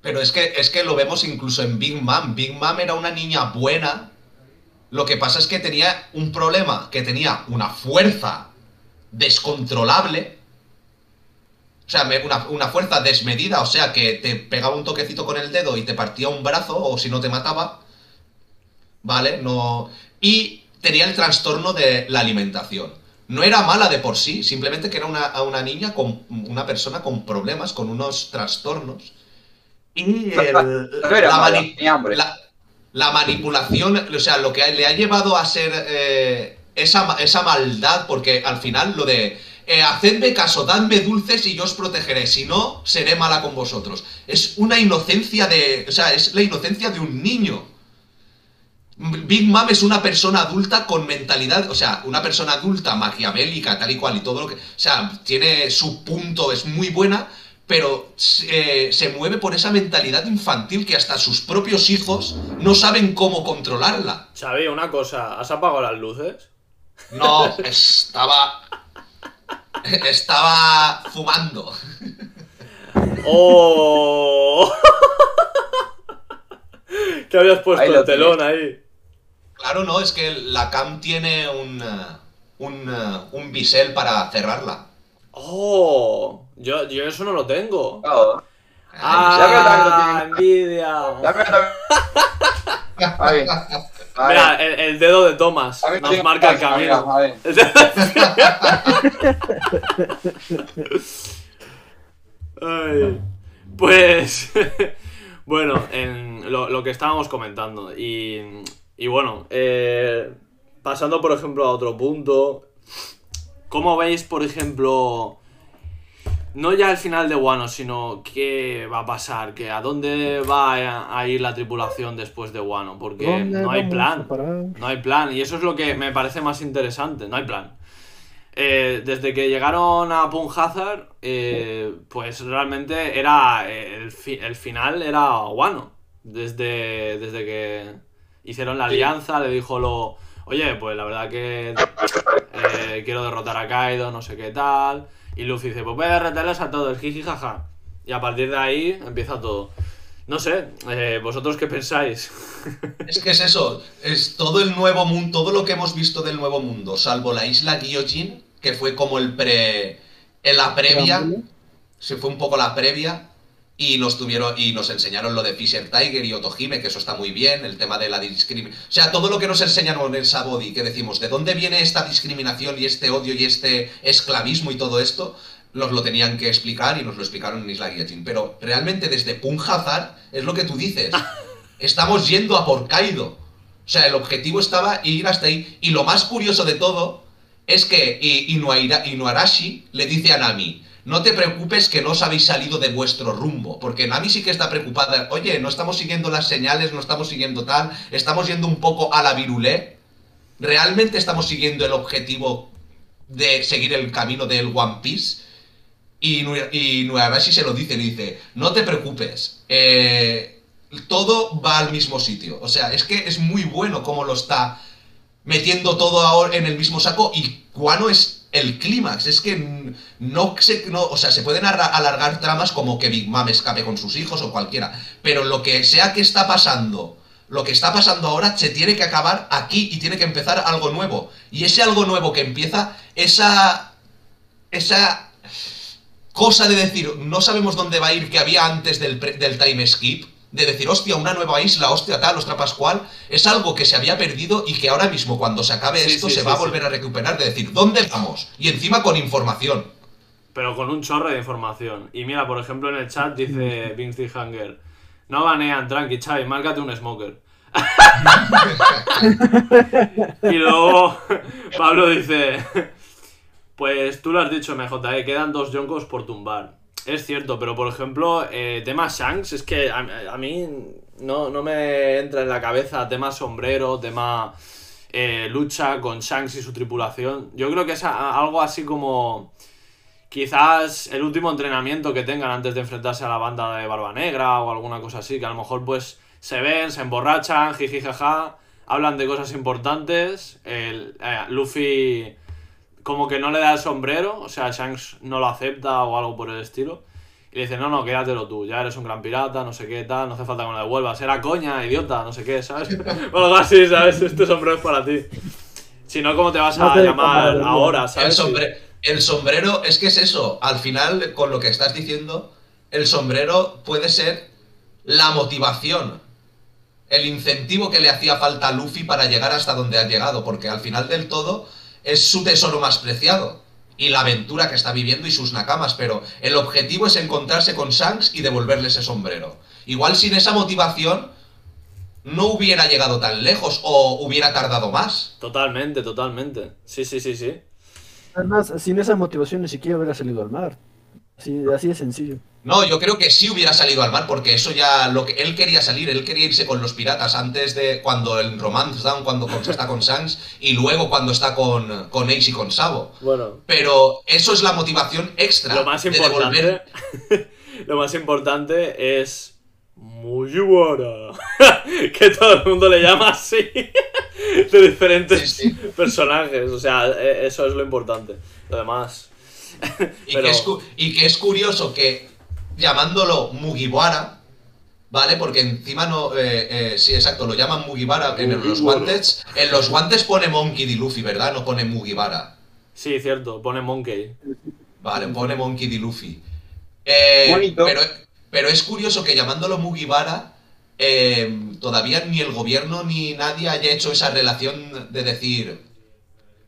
Pero es que, es que lo vemos incluso en Big Mom. Big Mom era una niña buena. Lo que pasa es que tenía un problema, que tenía una fuerza descontrolable. O sea, una, una fuerza desmedida, o sea, que te pegaba un toquecito con el dedo y te partía un brazo, o si no te mataba. ¿Vale? No. Y tenía el trastorno de la alimentación. No era mala de por sí, simplemente que era una, una niña con una persona con problemas, con unos trastornos. Y el- la, mala, mani- tenía hambre. la- la manipulación, o sea, lo que le ha llevado a ser eh, esa, esa maldad, porque al final lo de eh, hacedme caso, dadme dulces y yo os protegeré, si no, seré mala con vosotros. Es una inocencia de... O sea, es la inocencia de un niño. Big Mom es una persona adulta con mentalidad, o sea, una persona adulta, maquiavélica, tal y cual, y todo lo que... O sea, tiene su punto, es muy buena, pero eh, se mueve por esa mentalidad infantil que hasta sus propios hijos no saben cómo controlarla. Xavi, una cosa, ¿has apagado las luces? No, estaba... Estaba fumando. ¡Oh! que habías puesto Ahí el telón ahí. Claro, no, es que la cam tiene un, un, un bisel para cerrarla. ¡Oh! Yo, yo eso no lo tengo. Claro. ¡Ah! ¡Envidia! Ya me también. Ahí. Ahí. Mira, el, el dedo de Thomas nos marca el camino. mira. Ay, pues bueno, en lo, lo que estábamos comentando y, y bueno, eh, pasando por ejemplo a otro punto, ¿cómo veis por ejemplo no ya el final de Wano, sino qué va a pasar, que a dónde va a, a ir la tripulación después de Wano? Porque ¿Dónde no hay plan. No hay plan, y eso es lo que me parece más interesante, no hay plan. Eh, desde que llegaron a Punhazard, eh, pues realmente era eh, el, fi- el final era Wano. Desde, desde que hicieron la alianza, le dijo lo, oye, pues la verdad que eh, quiero derrotar a Kaido, no sé qué tal. Y Luffy dice, pues voy a derrotarles a todos, jiji jaja. Y a partir de ahí empieza todo. No sé, eh, ¿vosotros qué pensáis? Es que es eso, es todo el nuevo mundo, todo lo que hemos visto del nuevo mundo, salvo la isla Gyojin, que fue como el pre... en la previa, se fue un poco la previa, y nos tuvieron, y nos enseñaron lo de Fisher Tiger y Otohime, que eso está muy bien, el tema de la discriminación. O sea, todo lo que nos enseñaron en Sabody, que decimos, ¿de dónde viene esta discriminación y este odio y este esclavismo y todo esto? Nos lo tenían que explicar y nos lo explicaron en Isla Gyojin. Pero realmente desde Punjazar es lo que tú dices. Estamos yendo a por Kaido. O sea, el objetivo estaba ir hasta ahí. Y lo más curioso de todo es que Inuarashi le dice a Nami, no te preocupes que no os habéis salido de vuestro rumbo, porque Nami sí que está preocupada, oye, no estamos siguiendo las señales, no estamos siguiendo tal, estamos yendo un poco a la virulé, realmente estamos siguiendo el objetivo de seguir el camino del One Piece. Y, y Inuarashi se lo dice, dice, no te preocupes, eh, todo va al mismo sitio. O sea, es que es muy bueno cómo lo está metiendo todo ahora en el mismo saco y Guano es el clímax. Es que no se, no, o sea, se pueden alargar tramas como que Big Mom escape con sus hijos o cualquiera, pero lo que sea que está pasando, lo que está pasando ahora se tiene que acabar aquí y tiene que empezar algo nuevo. Y ese algo nuevo que empieza, esa esa cosa de decir, no sabemos dónde va a ir que había antes del, del time skip, de decir, hostia, una nueva isla, hostia, tal, ostra Pascual, es algo que se había perdido y que ahora mismo, cuando se acabe Sí, esto, sí, se sí, va a sí. volver a recuperar, de decir, ¿dónde vamos? Y encima con información. Pero con un chorro de información. Y mira, por ejemplo, en el chat dice Vince Hanger. No banean, tranqui, Chavi, márcate un smoker. y luego Pablo dice. Pues tú lo has dicho, MJ, eh, quedan dos yonkos por tumbar. Es cierto, pero por ejemplo, eh, tema Shanks, es que a, a mí no, no me entra en la cabeza tema sombrero, tema eh, lucha con Shanks y su tripulación. Yo creo que es algo así como quizás el último entrenamiento que tengan antes de enfrentarse a la banda de Barba Negra o alguna cosa así, que a lo mejor pues se ven, se emborrachan, jiji jaja, hablan de cosas importantes, el, eh, Luffy como que no le da el sombrero, o sea, Shanks no lo acepta o algo por el estilo. Y le dice, no, no, quédatelo tú, ya eres un gran pirata, no sé qué, tal, no hace falta que me lo devuelvas, era coña, idiota, no sé qué, ¿sabes? o algo así, ¿sabes? Este sombrero es para ti. Si no, ¿cómo te vas No a te llamar ahora, El, ¿sabes? sombre- el sombrero, es que es eso, al final, con lo que estás diciendo, el sombrero puede ser la motivación, el incentivo que le hacía falta a Luffy para llegar hasta donde ha llegado, porque al final del todo es su tesoro más preciado y la aventura que está viviendo y sus nakamas, pero el objetivo es encontrarse con Shanks y devolverle ese sombrero. Igual sin esa motivación no hubiera llegado tan lejos o hubiera tardado más. Totalmente, totalmente. Sí, sí, sí, sí. Además, sin esa motivación ni siquiera hubiera salido al mar. Así, así de sencillo. No, yo creo que sí hubiera salido al mar porque eso ya lo que él quería salir, él quería irse con los piratas antes de cuando el Romance Down cuando está con Sans y luego cuando está con, con Ace y con Sabo. Bueno, Pero eso es la motivación extra. lo más de importante. devolver- lo más importante es. Mugiwara. que todo el mundo le llama así. de diferentes Sí, sí. personajes. O sea, e- eso es lo importante. Lo demás. Y, Pero- que es, cu- y que es curioso que llamándolo Mugiwara, ¿vale? Porque encima no. eh, eh, sí, exacto, lo llaman Mugiwara en los guantes. En los guantes pone Monkey D. Luffy, ¿verdad? No pone Mugiwara. Sí, cierto, pone Monkey. Vale, pone Monkey D. Luffy. Eh, Bonito. Pero, pero es curioso que llamándolo Mugiwara, eh, todavía ni el gobierno ni nadie haya hecho esa relación de decir,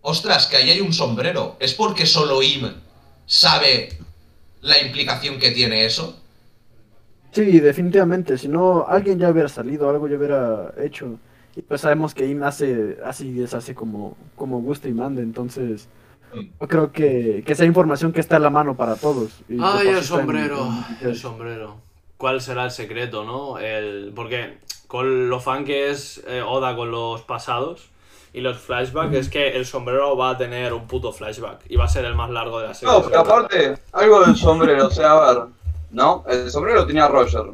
ostras, que ahí hay un sombrero. ¿Es porque solo Im sabe la implicación que tiene eso? Sí, definitivamente. Si no, alguien ya hubiera salido, algo ya hubiera hecho. Y pues sabemos que Im hace, así y deshace como, como gusta y mande. Entonces, Mm. yo creo que, que esa información que está a la mano para todos. y Ay, por el en- sombrero. en- El sombrero. ¿Cuál será el secreto, no? El... Porque con lo fan que es eh, Oda con los pasados y los flashbacks, es que el sombrero va a tener un puto flashback y va a ser el más largo de la serie. No, pero aparte, algo del sombrero, o sea, a ver, ¿no? El sombrero tenía Roger.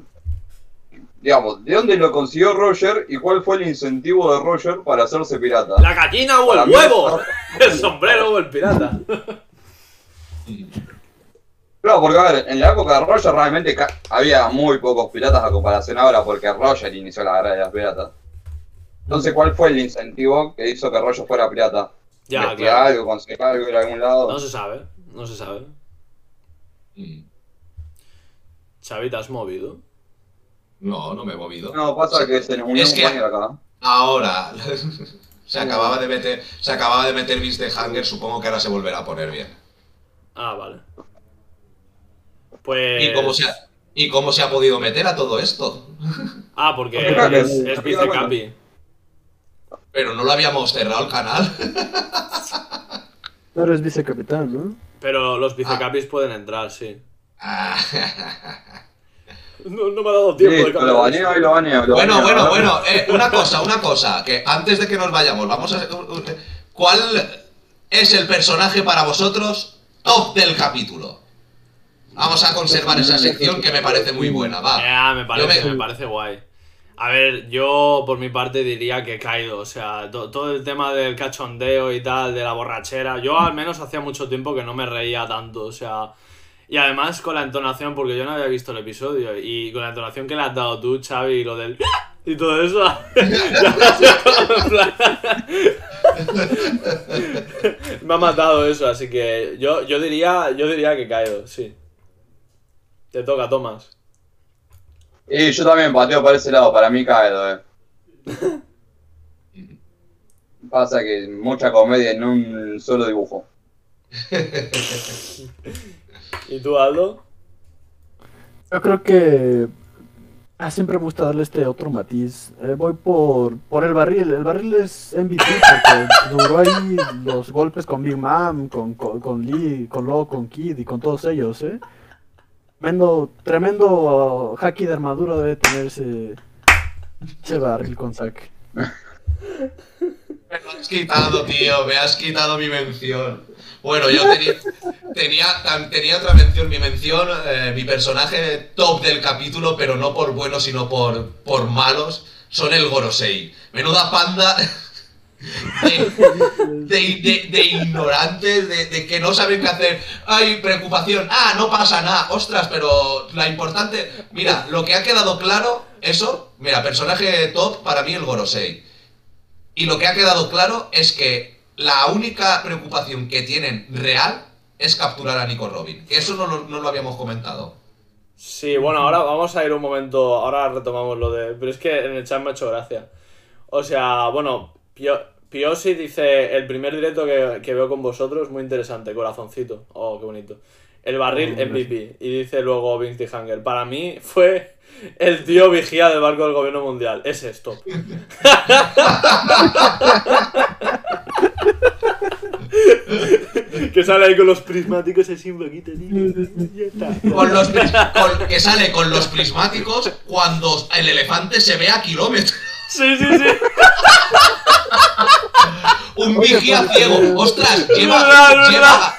Digamos, ¿de dónde lo consiguió Roger y cuál fue el incentivo de Roger para hacerse pirata? ¿La gallina o el huevo? El sombrero o el pirata. Claro, porque a ver, en la época de Roger realmente había muy pocos piratas a comparación ahora porque Roger inició la guerra de las piratas. Entonces, ¿cuál fue el incentivo que hizo que Roger fuera pirata? Ya, claro. algo, conseguir algo, ir a algún lado. No se sabe, no se sabe. Mm. Xavi, ¿te has movido? No, no me he movido. No, pasa que se nos unió Es un que- compañero acá. Ahora. se acababa de meter. Se acababa de meter Beast de Hunger, supongo que ahora se volverá a poner bien. Ah, vale. Pues... ¿Y cómo se ha, ¿Y cómo se ha podido meter a todo esto? Ah, porque es, es- es- vicecapi. Pero no lo habíamos cerrado el canal. Pero es vicecapitán, ¿no? Pero los vicecapis pueden entrar, sí. Ah. No, no me ha dado tiempo de lo baneo y lo baneo. lo Bueno, baneo, bueno, ¿no? bueno, eh, una cosa, una cosa, que antes de que nos vayamos, vamos a... ¿Cuál es el personaje para vosotros top del capítulo? Vamos a conservar esa sección que me parece muy buena, va. Ya, me parece, Yo me- me parece guay. A ver, yo por mi parte diría que Kaido, o sea, to- todo el tema del cachondeo y tal, de la borrachera, yo al menos hacía mucho tiempo que no me reía tanto, o sea, y además con la entonación, porque yo no había visto el episodio, y con la entonación que le has dado tú, Xavi, y lo del... Y todo eso. me ha matado eso, así que yo, yo diría yo diría que Kaido, sí. Te toca, Tomás. Y yo también pateo para ese lado, para mí Kaido, eh. Pasa que mucha comedia en un solo dibujo. ¿Y tú, Aldo? Yo creo que ah, siempre me gusta darle este otro matiz. Eh, voy por, por el barril. El barril es MVP porque duró ahí los golpes con Big Mom, con, con, con Lee, con Lo, con Kid y con todos ellos, ¿eh? Tremendo, tremendo haki de armadura debe tener ese, ese barril con Zack. Me lo has quitado, tío, me has quitado mi mención. Bueno, yo tenía, tenía, tenía otra mención, mi mención, eh, mi personaje top del capítulo, pero no por buenos, sino por, por malos, son el Gorosei. Menuda panda de, de, ignorantes, de, que no saben qué hacer. Hay preocupación, ah, no pasa nada, ostras, pero la importante, mira, lo que ha quedado claro, eso, mira, personaje top para mí el Gorosei. Y lo que ha quedado claro es que la única preocupación que tienen real es capturar a Nico Robin. Que eso no lo, no lo habíamos comentado. Sí, bueno, ahora vamos a ir un momento, ahora retomamos lo de... Pero es que en el chat me ha hecho gracia. O sea, bueno, Pio- Piosi dice, el primer directo que, que veo con vosotros, muy interesante, corazoncito. Oh, qué bonito. El barril Oh, MVP. Y dice luego Vinci Hanger, para mí fue el tío vigía del barco del gobierno mundial. Ese es top. que sale ahí con los prismáticos así un poquito. Con los con- que sale con los prismáticos cuando el elefante se ve a kilómetros. Sí, sí, sí. Un vigía ciego. Ostras, lleva. lleva-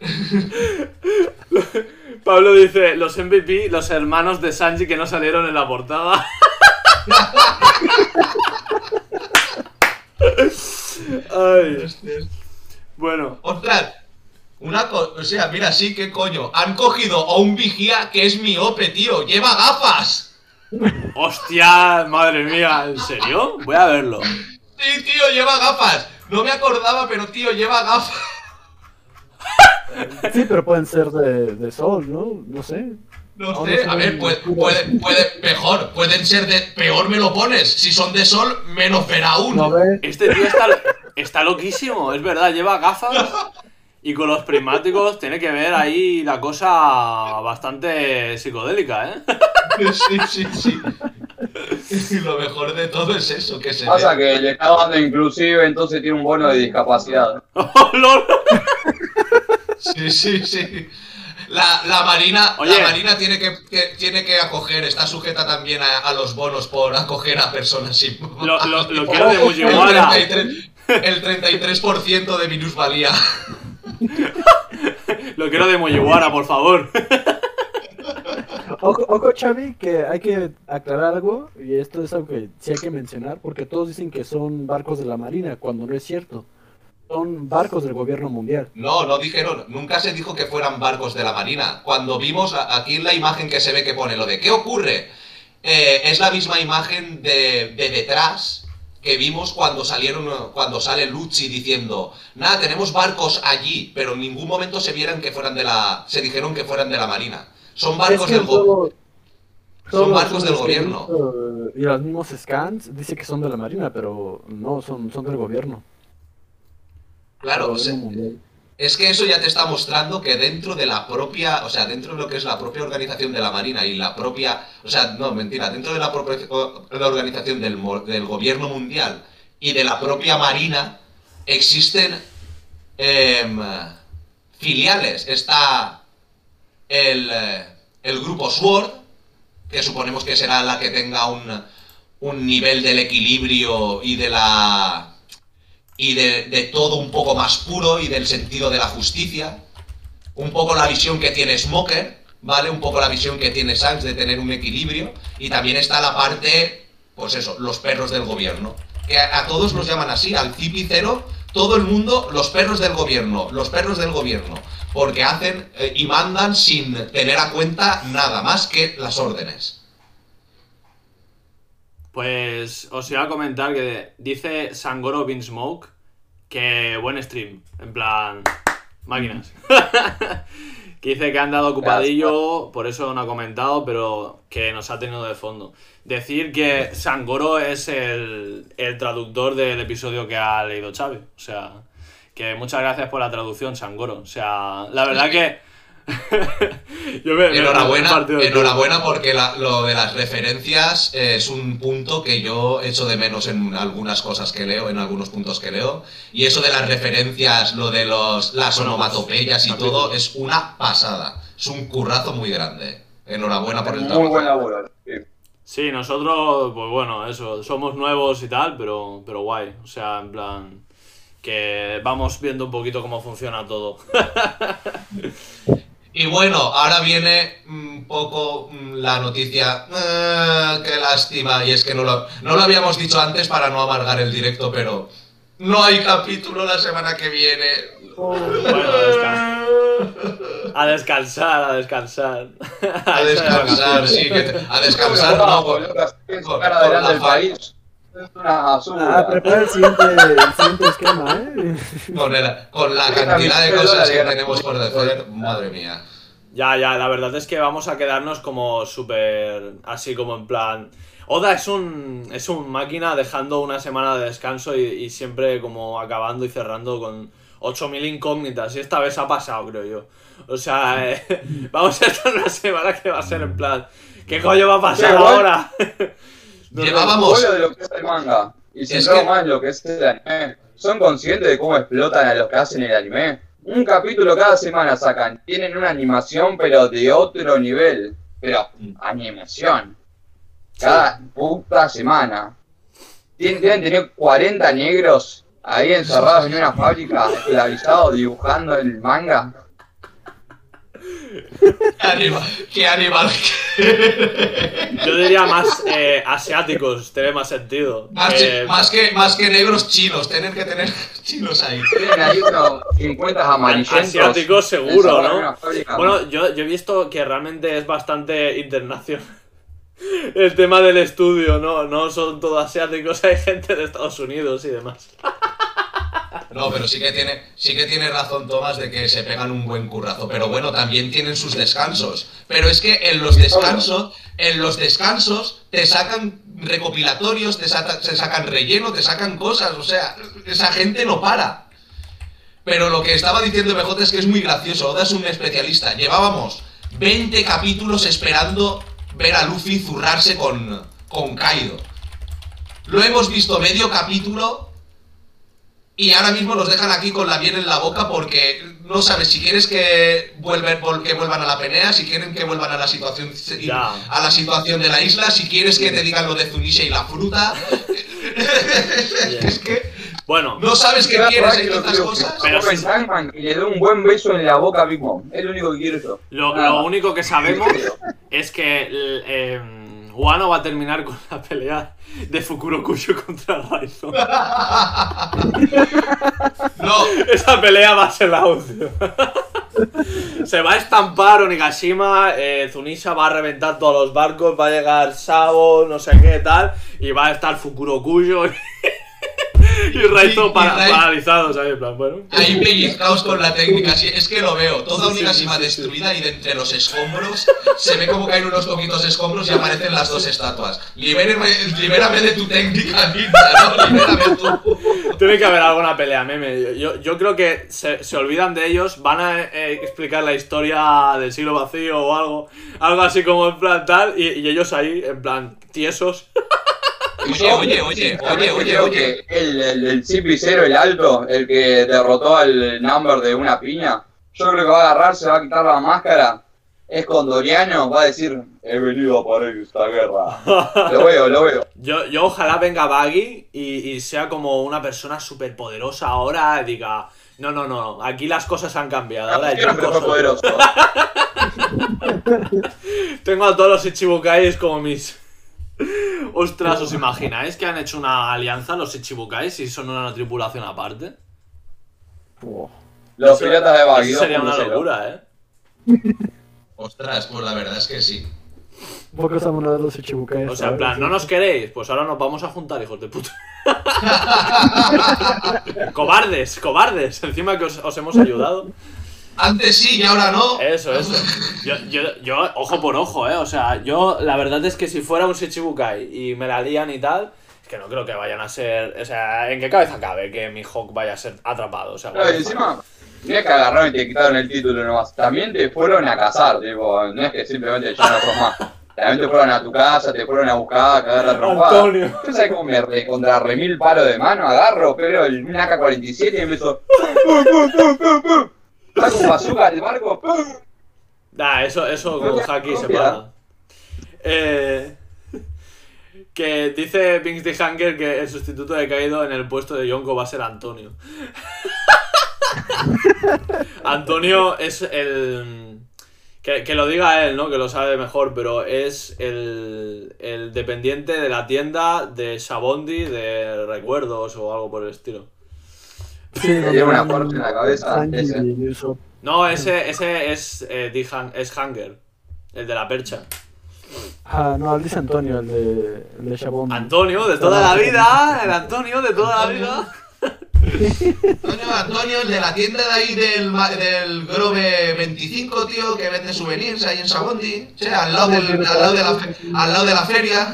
Pablo dice, los MVP, los hermanos de Sanji que no salieron en la portada. Ay. Bueno, Ostras. Una co- o sea, mira, sí, qué coño. Han cogido a un vigía que es miope, tío. Lleva gafas. Hostia, madre mía, ¿en serio? Voy a verlo. Sí, tío, lleva gafas. No me acordaba, pero tío, lleva gafas. Sí, pero pueden ser de, de sol, ¿no? No sé. No No, sé, no a ver, puede, puede, puede- mejor, pueden ser de, peor me lo pones, si son de sol, menos ver aún. ¿No ves? Este tío está, está loquísimo, es verdad, lleva gafas y con los prismáticos tiene que ver ahí la cosa bastante psicodélica, ¿eh? Sí, sí, sí. Y lo mejor de todo es eso, que se Pasa ve. que le está dando inclusive, entonces tiene un bono de discapacidad. ¡Oh! Sí, sí, sí. La, la Marina, Oye. la Marina tiene que, que- tiene que acoger, está sujeta también a, a los bonos por acoger a personas sin Lo, lo, lo quiero de el Mujiwara. 33%, el 33% de minusvalía. Lo quiero de Mujiwara, por favor. Ojo, ojo, Xavi, que hay que aclarar algo, y esto es algo que sí hay que mencionar, porque todos dicen que son barcos de la Marina, cuando no es cierto. Son barcos del gobierno mundial. No, no dijeron, nunca se dijo que fueran barcos de la Marina. Cuando vimos aquí en la imagen que se ve que pone lo de ¿qué ocurre? Eh, es la misma imagen de, de detrás que vimos cuando salieron, cuando sale Lucci diciendo, nada, tenemos barcos allí, pero en ningún momento se vieran que fueran de la, se dijeron que fueran de la Marina. Son barcos Es que del gobierno. son barcos del gobierno. Y los mismos scans dice que son de la Marina, pero no, son, son del gobierno. Claro, o sea. Es que eso ya te está mostrando que dentro de la propia, o sea, dentro de lo que es la propia organización de la Marina y la propia, o sea, no, mentira, dentro de la propia la organización del, gobierno mundial y de la propia Marina existen em, filiales. Está el, el grupo SWORD, que suponemos que será la que tenga un, un nivel del equilibrio y de la y de, todo un poco más puro y del sentido de la justicia. Un poco la visión que tiene Smoker, ¿vale? Un poco la visión que tiene Sanks de tener un equilibrio. Y también está la parte, pues eso, los perros del gobierno. Que a, a todos los llaman así, al Cipicero, todo el mundo, los perros del gobierno, los perros del gobierno. Porque hacen eh, y mandan sin tener a cuenta nada más que las órdenes. Pues os iba a comentar que dice Sangoro Smoke que buen stream, en plan máquinas. que dice que han dado ocupadillo, por eso no ha comentado, pero que nos ha tenido de fondo. Decir que Sangoro es el, el traductor del episodio que ha leído Xavi. O sea, que muchas gracias por la traducción, Sangoro. O sea, la verdad que... Yo me- me- me he Enhorabuena, enhorabuena porque la- lo de las referencias eh, es un punto que yo echo de menos en algunas cosas que leo, en algunos puntos que leo. Y eso de las referencias, lo de los, las Bueno, onomatopeyas y todo, es una pasada. Es un currazo muy grande. Enhorabuena por el Muy trabajo. buen laburo. sí. Sí, nosotros, pues bueno, eso, somos nuevos y tal, pero, pero guay. O sea, en plan, que vamos viendo un poquito cómo funciona todo. Y bueno, ahora viene un poco mm, la noticia. eh, qué lástima. Y es que no lo, no lo habíamos dicho antes para no amargar el directo, pero no hay capítulo la semana que viene. Bueno, a descansar. A descansar, a descansar. A descansar, sí, que te- a descansar, no, Por la país. Ah, prepara el siguiente, el siguiente esquema, ¿eh? con, el- con la cantidad de cosas que tenemos por hacer, madre mía. Ya, ya, la verdad es que vamos a quedarnos como súper así como en plan... Oda es un, es un máquina dejando una semana de descanso y, y siempre como acabando y cerrando con 8.000 incógnitas. Y esta vez ha pasado, creo yo. O sea, eh, vamos a estar una semana que va a ser en plan... ¿Qué coño va a pasar ahora? Llevábamos, de lo que es el manga. Y Es centrado que- más en lo que es el anime. ¿Son conscientes de cómo explotan a los que hacen el anime? Un capítulo cada semana sacan. Tienen una animación, pero de otro nivel. Pero, animación. Cada puta semana. Tienen, deben tener 40 negros ahí encerrados en una fábrica, esclavizados, dibujando el manga. ¿Qué animal? ¿Qué animal? Yo diría más eh, asiáticos, tiene más sentido. Más, Eh, más que, más que negros chinos, tener que tener chinos ahí. Tienen ahí unos 50 amarillentos. Asiáticos seguro, ¿no? fábrica. Bueno, yo, yo he visto que realmente es bastante internacional. El tema del estudio, ¿no? No son todos asiáticos, hay gente de Estados Unidos y demás. No, pero sí que tiene, sí que tiene razón Tomás de que se pegan un buen currazo. Pero bueno, también tienen sus descansos. Pero es que en los descansos, en los descansos te sacan recopilatorios, te, te sacan relleno, te sacan cosas. O sea, esa gente no para. Pero lo que estaba diciendo BJ es que es muy gracioso. Oda es un especialista. Llevábamos 20 capítulos esperando ver a Luffy zurrarse con, con Kaido. Lo hemos visto medio capítulo y ahora mismo los dejan aquí con la miel en la boca porque no sabes si quieres que, vuelven, vol- que vuelvan a la pelea, si quieren que vuelvan a la situación Ya. a la situación de la isla, si quieres que te digan lo de Zunisha y la fruta. es que Bueno, no sabes qué quieres que tantas cosas. Pero Sandman y le dé un buen beso en la boca a Big Mom. Es lo único que quiero yo. lo, lo único que sabemos es que el, Wano va a terminar con la pelea de Fukurokusho contra Raizo. No, Esa pelea va a ser la última. Se va a estampar Onigashima, eh, Zunisha va a reventar todos los barcos, va a llegar Sabo, no sé qué tal, y va a estar Fukurokuyo y, y Raizo Y- y para- Rai- paralizados ahí, en plan, bueno. ahí pellizcaos con la técnica, sí, es que lo veo. Toda sí, sí. destruida y de entre los escombros se ve como caen unos poquitos escombros y aparecen las dos estatuas. Libérame, libérame de tu técnica ninja, ¿no? Libérame tú. Tiene que haber alguna pelea, meme. Yo, yo creo que se, se olvidan de ellos, van a eh, explicar la historia del siglo vacío o algo, algo así como en plan tal, y, y ellos ahí, en plan, tiesos. Oye, oye, oye, oye, oye, oye. el, el, el cipicero, el alto, el que derrotó al number de una piña, yo creo que va a agarrar, se va a quitar la máscara, es condoriano, va a decir, he venido a parar esta guerra. Lo veo, lo veo. Yo, yo ojalá venga Baggy y, y sea como una persona súper poderosa ahora y diga, no, no, no, aquí las cosas han cambiado. Ahora yo poderoso. tengo a todos los Ichibukais como mis... Ostras, ¿os imagináis que han hecho una alianza los Ichibukais y son una tripulación aparte? Los piratas de Baggy. Eso sería una 2.0. locura, ¿eh? Ostras, pues la verdad es que sí. Pocos de los Ichibukai. O sea, en plan, ¿no nos queréis? Pues ahora nos vamos a juntar, hijos de puta. cobardes, cobardes. Encima que os, os hemos ayudado. Antes sí y ahora no. Eso, eso. Yo, yo, yo, ojo por ojo, ¿eh? O sea, yo, la verdad es que si fuera un Shichibukai y me la lían y tal, es que no creo que vayan a ser. O sea, ¿en qué cabeza cabe que mi Hawk vaya a ser atrapado? O sea, encima, no es que agarraron y te quitaron el título nomás. También te fueron a cazar, tipo, no es que simplemente ya no sos más. También te fueron a tu casa, te fueron a buscar, a cagar la trompada. Antonio. ¿Tú sabes cómo me re, contra remil palo de mano agarro, pero el un AK-47 y empezó. Saco un bazooka barco. Nah, eso, eso con Haki se para. Eh, que dice Pinks the Hunger que el sustituto de Kaido en el puesto de Yonko va a ser Antonio. Antonio es el. Que, que lo diga él, ¿no? Que lo sabe mejor, pero es el, el dependiente de la tienda de Shabondi de recuerdos o algo por el estilo. Sí, Tiene una parte en la cabeza, Sanji ese. y eso. No, ese, ese es, eh, The es Hunger, el de la percha. Ah, no, dice Antonio, el de, el de Shabón. Antonio, de toda la vida, el Antonio de toda la vida. Antonio, Antonio, el de la tienda de ahí del, ma- del Grove 25, tío, que vende souvenirs ahí en Sabondi. O sea, al lado, del- al lado, de, la, fe- al lado de la feria.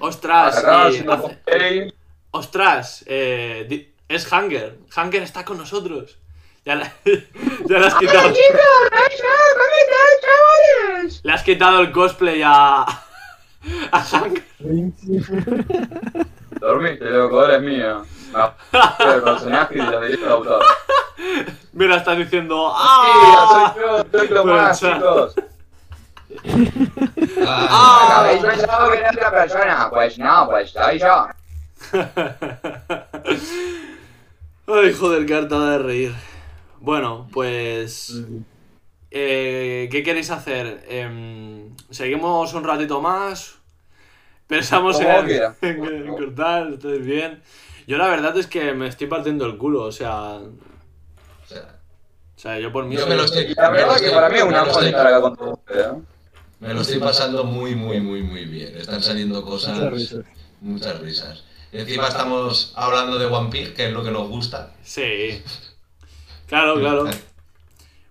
Ostras, y cosplay. ostras, eh, di- es Hunger. Hunger está con nosotros. Ya, la- ya le has quitado. Le has quitado el cosplay a. a Hunger. Dormiste, loco, ahora es mío. el personaje y derechos de autor. Mira, estás diciendo. Sí, ¡Ah! soy yo, soy lo Pero, más, chicos. Ah. ¿Habéis pensado que era otra persona? Pues no, pues soy yo. Ay, joder, qué hartada de reír. Bueno, pues. eh, ¿Qué queréis hacer? Em, ¿Seguimos un ratito más? ¿Pensamos en, quiera. en- en cortar? ¿Estáis bien? Yo la verdad es que me estoy partiendo el culo, o sea. O sea, O sea, yo por mí. yo soy- me lo estoy, la verdad que estoy- para mí es una estoy- con. ¿eh? Me lo estoy pasando muy, muy, muy, muy bien. Están saliendo cosas. Muchas risas. Muchas risas. Encima estamos hablando de One Piece, que es lo que nos gusta. Sí. Claro, claro.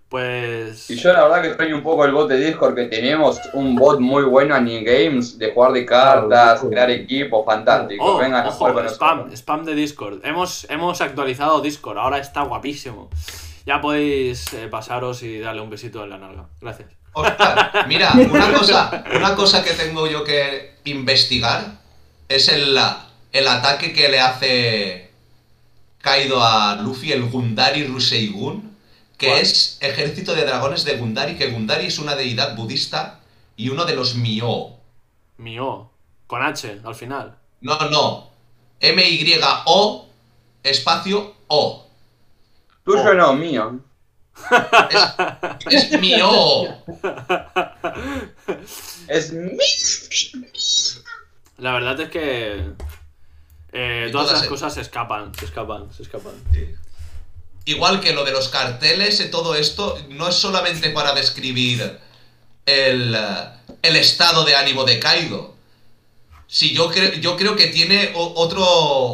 Pues. Y yo la verdad que extraño un poco el bot de Discord que tenemos, un bot muy bueno a New Games, de jugar de cartas, crear equipos, fantástico. Oh, Vengan a jugar ojo, con spam, nosotros. spam de Discord. Hemos, hemos actualizado Discord, ahora está guapísimo. Ya podéis eh, pasaros y darle un besito en la nalga. Gracias. Oscar, mira, una cosa, una cosa que tengo yo que investigar es el, el ataque que le hace Kaido a Luffy, el Gundari Ruseigun, que ¿Cuál? es ejército de dragones de Gundari, que Gundari es una deidad budista y uno de los Mio. Mío. Con H, al final. No, no. M-Y-O, espacio O. Tuyo no, mío. Es Mio. Es mi. La verdad es que. Eh, todas se- cosas se escapan, se escapan, se escapan. Igual que lo de los carteles y todo esto, no es solamente para describir el, eh, el estado de ánimo de Kaido. Si yo, cre- yo creo que tiene otro,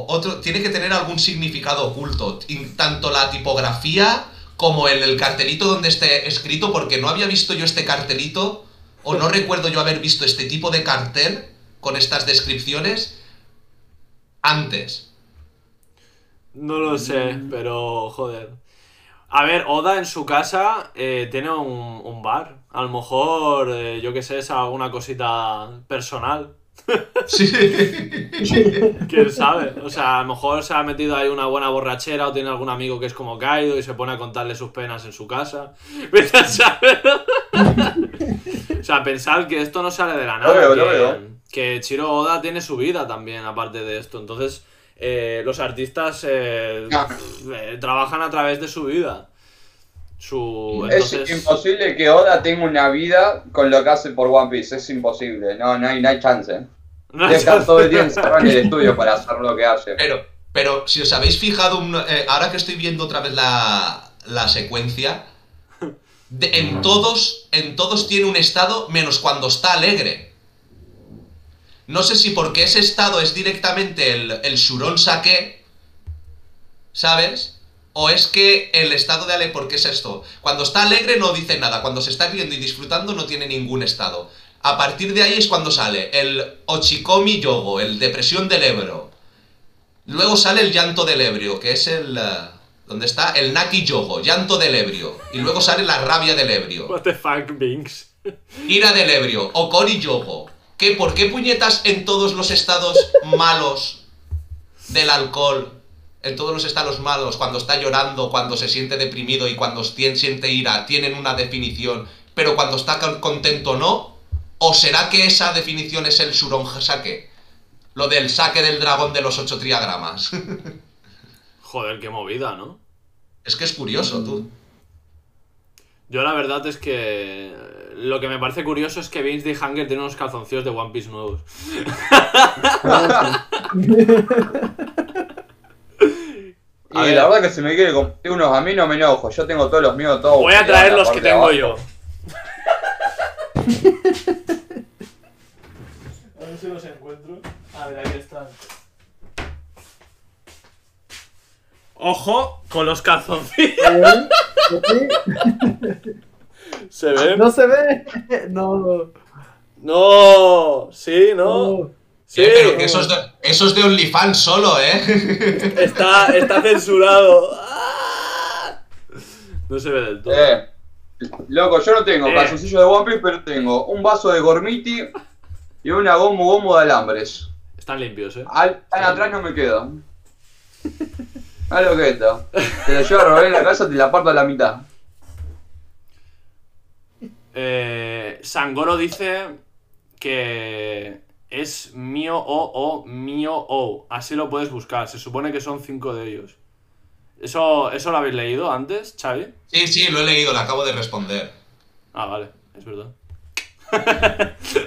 otro. Tiene que tener algún significado oculto. Tanto la tipografía como el, el cartelito donde esté escrito, porque no había visto yo este cartelito, o no recuerdo yo haber visto este tipo de cartel con estas descripciones antes. No lo sé, pero joder. A ver, Oda en su casa eh, tiene un, un bar. A lo mejor, eh, yo qué sé, es alguna cosita personal. Sí. ¿Quién sabe? O sea, a lo mejor se ha metido ahí una buena borrachera o tiene algún amigo que es como Kaido y se pone a contarle sus penas en su casa. Vete a saber. o sea, pensar que esto no sale de la nada. Lo veo, lo veo. Que Chiro Oda tiene su vida también, aparte de esto. Entonces, eh, los artistas eh, Ah. eh, trabajan a través de su vida. Su, Es entonces, imposible que Oda tenga una vida con lo que hace por One Piece. Es imposible. No, no hay, no hay chance. no hay chance. todo el día encerrado en el estudio para hacer lo que hace. Pero, pero si os habéis fijado, un- eh, ahora que estoy viendo otra vez la, la secuencia, de- en todos, en todos tiene un estado menos cuando está alegre. No sé si porque ese estado es directamente el, el Shuron Sake, ¿sabes? O es que el estado de alegre, ¿por qué es esto? Cuando está alegre no dice nada, cuando se está riendo y disfrutando no tiene ningún estado. A partir de ahí es cuando sale el Ochikomi Yogo, el depresión del Ebro. Luego sale el llanto del ebrio, que es el... eh, ¿Dónde está? El Naki Yogo, llanto del ebrio. Y luego sale la rabia del ebrio. What the fuck, Binks. Ira del ebrio, Okori Yogo. ¿Qué, ¿Por qué puñetas en todos los estados malos del alcohol, en todos los estados malos, cuando está llorando, cuando se siente deprimido y cuando siente ira, tienen una definición, pero cuando está con- contento no? ¿O será que esa definición es el Shuron Sake? Lo del saque del dragón de los ocho triagramas. Joder, qué movida, ¿no? es que es curioso, tú. Yo la verdad es que lo que me parece curioso es que Vince D. Hunger tiene unos calzoncillos de One Piece nuevos. Y ver. la verdad que si me quiere comprar unos a mí no me enojo. Yo tengo todos los míos todos. Voy a traer los que tengo yo. A ver si los encuentro. A ver, aquí están. Ojo con los calzoncillos. ¿Se ven? No se ve. No. No, sí, no. No. Sí, Eh, pero que eso es, de, eso es de OnlyFans solo, ¿eh? está, está censurado. ¡Ah! No se ve del todo. Eh, loco, yo no tengo Eh. calzoncillo de One Piece, pero tengo un vaso de Gormiti y una gomu gomu de alambres. Están limpios, eh. Al, tan atrás no me queda. Ah, lo que esto. Te lo llevo a robar en la casa, te la parto a la mitad. Eh, Sangoro dice que es mío o o mío o. Así lo puedes buscar. Se supone que son cinco de ellos. ¿Eso, ¿Eso lo habéis leído antes, Xavi? Sí, sí, lo he leído, le acabo de responder. Ah, vale, es verdad. Sí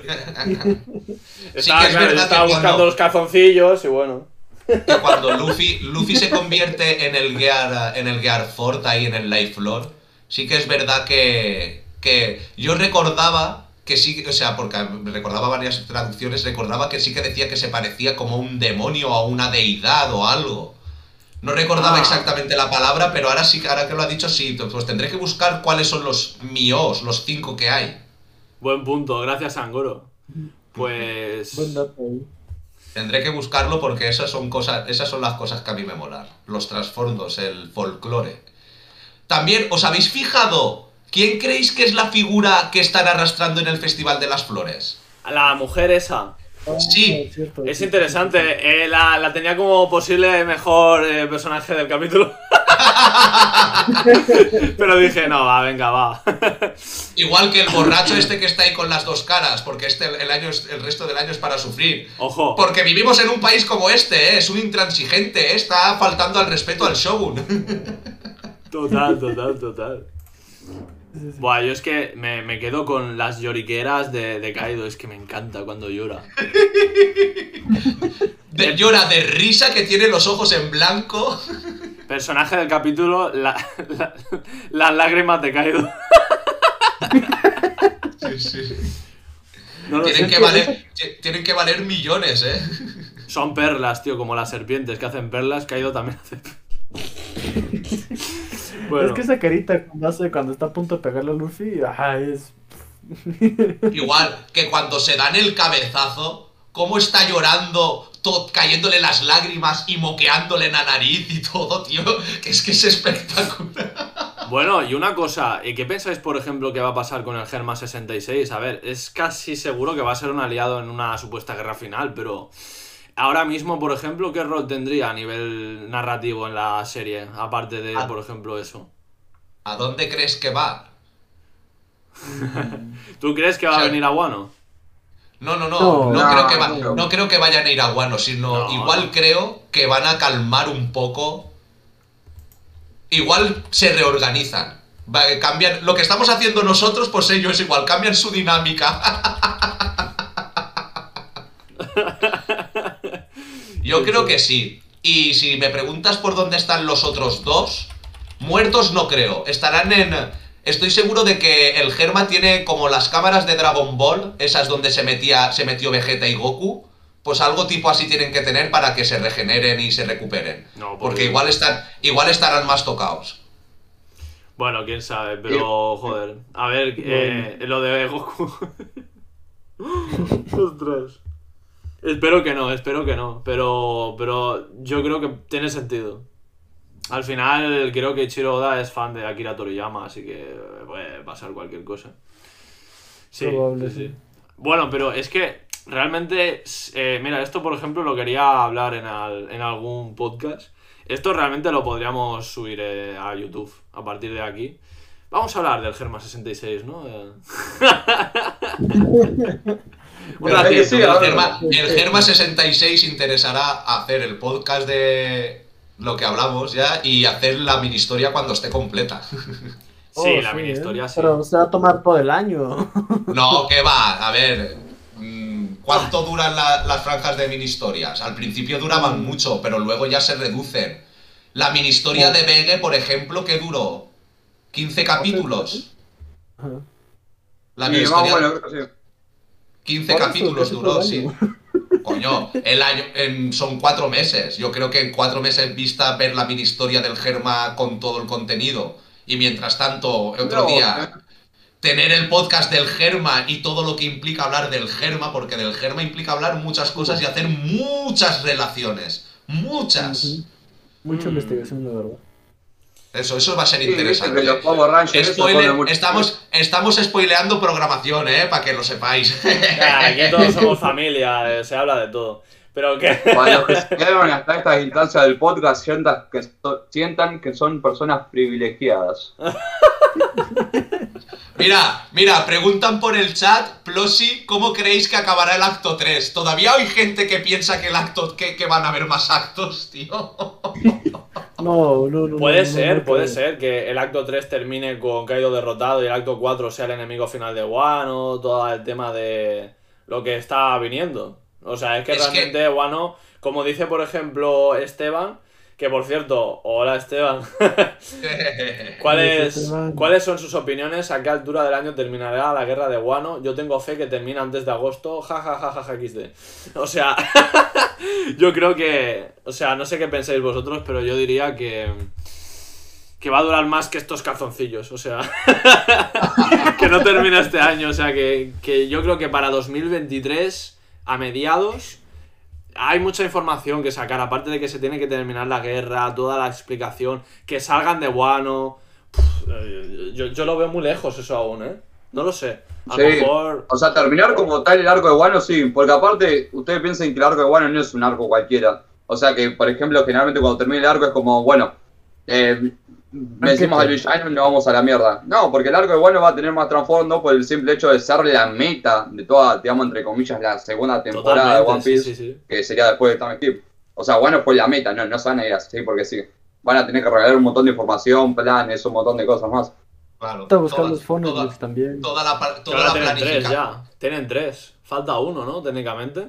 Estaba, que es claro, verdad estaba buscando cuando, los calzoncillos y bueno. que cuando Luffy, Luffy se convierte en el Gear, en el Gear Fort ahí en el Life Lore, sí que es verdad que, que yo recordaba que sí, o sea, porque recordaba varias traducciones, recordaba que sí que decía que se parecía como un demonio o una deidad o algo. No recordaba Ah. exactamente la palabra, pero ahora sí, ahora que lo ha dicho, sí, pues tendré que buscar cuáles son los míos, los cinco que hay. Buen punto, gracias Sangoro. Pues... Buen dato. Tendré que buscarlo porque esas son cosas, esas son las cosas que a mí me molan. Los trasfondos, el folclore. También, ¿os habéis fijado? ¿Quién creéis que es la figura que están arrastrando en el Festival de las Flores? La mujer esa. Ah, Sí. cierto, Es sí. interesante. eh, la, la tenía como posible mejor eh, personaje del capítulo. Pero dije, no, va, venga, va. Igual que el borracho este que está ahí con las dos caras, porque este el año es- el resto del año es para sufrir. Ojo. Porque vivimos en un país como este, ¿eh? es un intransigente, ¿eh? está faltando al respeto al shogun. Total, total, total. Buah, yo es que me, me quedo con las lloriqueras de, de Kaido. Es que me encanta cuando llora. De- llora de risa que tiene los ojos en blanco. Personaje del capítulo, la- la- las lágrimas de Kaido. Sí, sí. No Tienen que, valer, ti- tienen que valer millones, ¿eh? Son perlas, tío, como las serpientes que hacen perlas. Kaido también hace Bueno, Es que esa carita cuando hace cuando está a punto de pegarle a Luffy, ajá, es. Igual que cuando se dan el cabezazo, cómo está llorando, to- cayéndole las lágrimas y moqueándole en la nariz y todo, tío. Que es que es espectacular. Bueno, y una cosa, ¿y qué pensáis, por ejemplo, que va a pasar con el Germa 66? A ver, es casi seguro que va a ser un aliado en una supuesta guerra final, pero ahora mismo, por ejemplo, ¿qué rol tendría a nivel narrativo en la serie? Aparte de, Ah. por ejemplo, eso. ¿A dónde crees que va? ¿Tú crees que va O a venir a Wano? No, no, no, No, no, creo, que va- no. no creo que vayan a ir a Guano, sino No, igual no. creo que van a calmar un poco. Igual se reorganizan. Cambian lo que estamos haciendo nosotros, pues ellos igual cambian su dinámica. Yo creo que sí. Y si me preguntas por dónde están los otros dos, muertos no creo. Estarán en. Estoy seguro de que el Germa tiene como las cámaras de Dragon Ball, esas donde se metía, se metió Vegeta y Goku. Pues algo tipo así tienen que tener para que se regeneren y se recuperen. No, porque- Porque igual están, igual estarán más tocados. Bueno, quién sabe, pero joder. A ver, eh, lo de Goku. Ostras. Espero que no, espero que no. Pero, pero yo creo que tiene sentido. Al final, creo que Ichiro Oda es fan de Akira Toriyama, así que puede pasar cualquier cosa. Sí, Probable, sí. Bueno, pero es que realmente, eh, mira, esto por ejemplo lo quería hablar en, al- en algún podcast. Esto realmente lo podríamos subir eh, a YouTube a partir de aquí. Vamos a hablar del Germa 66, ¿no? Eh, Un La verdad que ratito. sí, el, Germa, el Germa 66 interesará hacer el podcast de lo que hablamos ya y hacer la mini historia cuando esté completa. Sí, Oh, la mini ¿eh? historia sí. Pero se va a tomar todo el año. No, que va, a ver. mm, ¿Cuánto duran la- las franjas de mini historias? Al principio duraban mucho, pero luego ya se reducen. La mini historia de Vege, por ejemplo, ¿qué duró? ¿15 capítulos? La mini historia. 15 Por eso, capítulos duró, sí. Coño, el año, en- son cuatro meses. Yo creo que en cuatro meses vista ver la mini historia del Germa con todo el contenido. Y mientras tanto, otro No, día, tener el podcast del Germa y todo lo que implica hablar del Germa, porque del Germa implica hablar muchas cosas y hacer muchas relaciones. Muchas. Mucha Mm. investigación, la verdad. Eso, eso va a ser Sí, interesante. los eso Spoiler, estamos, estamos spoileando programación, ¿eh? Para que lo sepáis. Ya, aquí todos somos familia, eh, se habla de todo. Pero que. Para los que se quedaron hasta estas instancias del podcast, sientan que, so- sientan que son personas privilegiadas. Mira, mira, preguntan por el chat, Plosi, ¿cómo creéis que acabará el acto 3? Todavía hay gente que piensa que el acto que, que van a haber más actos, tío. No, no, no. Puede no, ser, no puede creo. ser que el acto 3 termine con Kaido derrotado y el acto 4 sea el enemigo final de Wano, todo el tema de lo que está viniendo. O sea, es que Es que- realmente Wano, como dice por ejemplo Esteban, que por cierto, hola Esteban, ¿cuáles. ¿cuáles son sus opiniones? ¿A qué altura del año terminará la guerra de Wano? Yo tengo fe que termina antes de agosto, jajajaja XD. O sea, yo creo que, o sea, no sé qué pensáis vosotros, pero yo diría que que va a durar más que estos calzoncillos, o sea, que no termina este año, o sea, que, que yo creo que para 2023, a mediados, hay mucha información que sacar, aparte de que se tiene que terminar la guerra, toda la explicación, que salgan de Wano, Pff, eh, yo, yo lo veo muy lejos eso aún, ¿eh? No lo sé, a lo Sí. mejor... O sea, terminar como tal el arco de Wano, sí, porque aparte, ustedes piensan que el arco de Wano no es un arco cualquiera. O sea que, por ejemplo, generalmente cuando termina el arco es como, bueno, eh, vencimos al villano y nos vamos a la mierda. No, porque el arco de Wano va a tener más trasfondo por el simple hecho de ser la meta de toda, digamos, entre comillas, la segunda temporada de One Piece, sí, sí. que sería después de Time Skip. O sea, Wano fue la meta, no, no se van a ir así porque sí. Van a tener que regalar un montón de información, planes, un montón de cosas más. Claro, Está buscando toda- los fondos toda, también. toda la, toda la tienen tres ya, tienen tres, falta uno, ¿no? Técnicamente.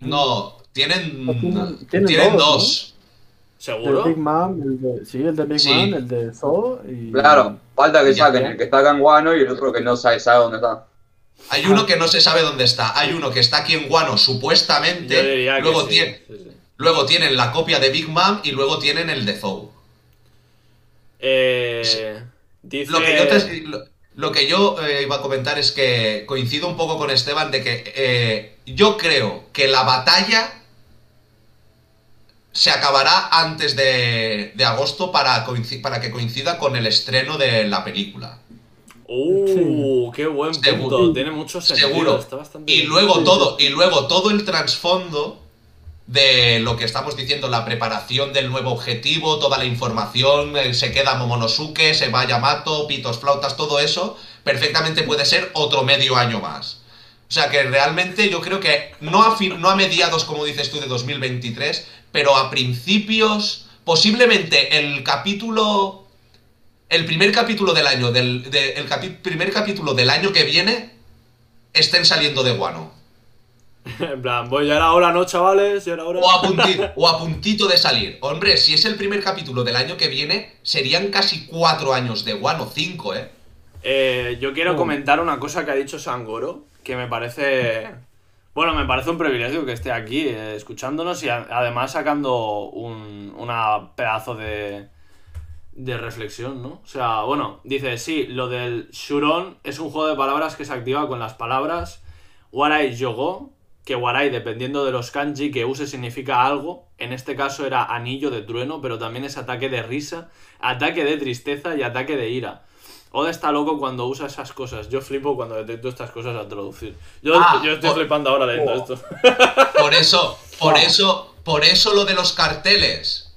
No, tienen, No, tienen- tienen, tienen dos. ¿Seguro? Big Mom, el de, sí, el de Big Sí. Mom, el de Zo y... Claro, falta que saquen el que está acá en Wano y el otro que no sabe, sabe dónde está. Hay uno que no se sabe dónde está. Hay uno que está aquí en Guano, supuestamente. Luego, sí, tiene- sí, sí. luego tienen la copia de Big Mom y luego tienen el de Zou. Eh, dice... Lo que yo, te- lo, lo que yo eh, iba a comentar es que coincido un poco con Esteban de que eh, yo creo que la batalla se acabará antes de, de agosto para, para que coincida con el estreno de la película. Uh, qué buen Seguro. punto. Tiene mucho sentido. Seguro. Está bastante Y bien. luego todo, y luego todo el trasfondo de lo que estamos diciendo, la preparación del nuevo objetivo, toda la información, eh, se queda Momonosuke, se va Yamato, pitos, flautas, todo eso, perfectamente puede ser otro medio año más. O sea que realmente yo creo que no a, fin- no a mediados, como dices tú, de 2023, pero a principios, posiblemente el capítulo el primer capítulo del año, del de- el capi- primer capítulo del año que viene, estén saliendo de Guano. En plan, voy ya era hora, ¿no, chavales? Ya era hora. O a, punti- o a puntito de salir. Hombre, si es el primer capítulo del año que viene, serían casi cuatro años de Guano, cinco, ¿eh? Eh, yo quiero Oh. comentar una cosa que ha dicho Sangoro, que me parece... Bueno, me parece un privilegio que esté aquí eh, escuchándonos y además sacando un una pedazo de, de reflexión, ¿no? O sea, bueno, dice, sí, lo del Shuron es un juego de palabras que se activa con las palabras Warai Yogo, que Warai, dependiendo de los kanji que use, significa algo. En este caso era anillo de trueno, pero también es ataque de risa, ataque de tristeza y ataque de ira. Oda está loco cuando usa esas cosas. Yo flipo cuando detecto estas cosas al traducir. Yo, Ah, yo estoy flipando ahora leyendo oh. esto. Por eso, por eso, por eso lo de los carteles.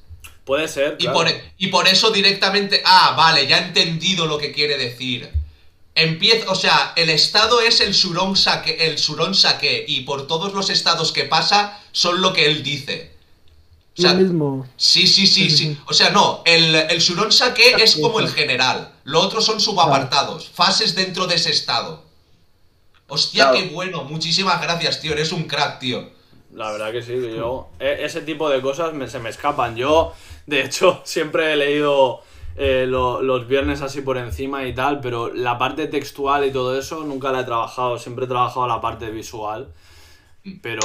Puede ser. Y, claro. por, y por eso directamente. Ah, vale, ya he entendido lo que quiere decir. Empieza, o sea, el estado es el surón saque, el surón saque, y por todos los estados que pasa son lo que él dice. O sea, Lo mismo. sí, sí, sí, sí. O sea, no, el, el surón saque es como el general. Lo otro son subapartados, fases dentro de ese estado. Hostia, Claro. qué bueno. Muchísimas gracias, tío. Eres un crack, tío. La verdad que sí, que yo. e- Ese tipo de cosas me- se me escapan. Yo, de hecho, siempre he leído eh, lo- los viernes así por encima y tal, pero la parte textual y todo eso nunca la he trabajado. Siempre he trabajado la parte visual. Pero,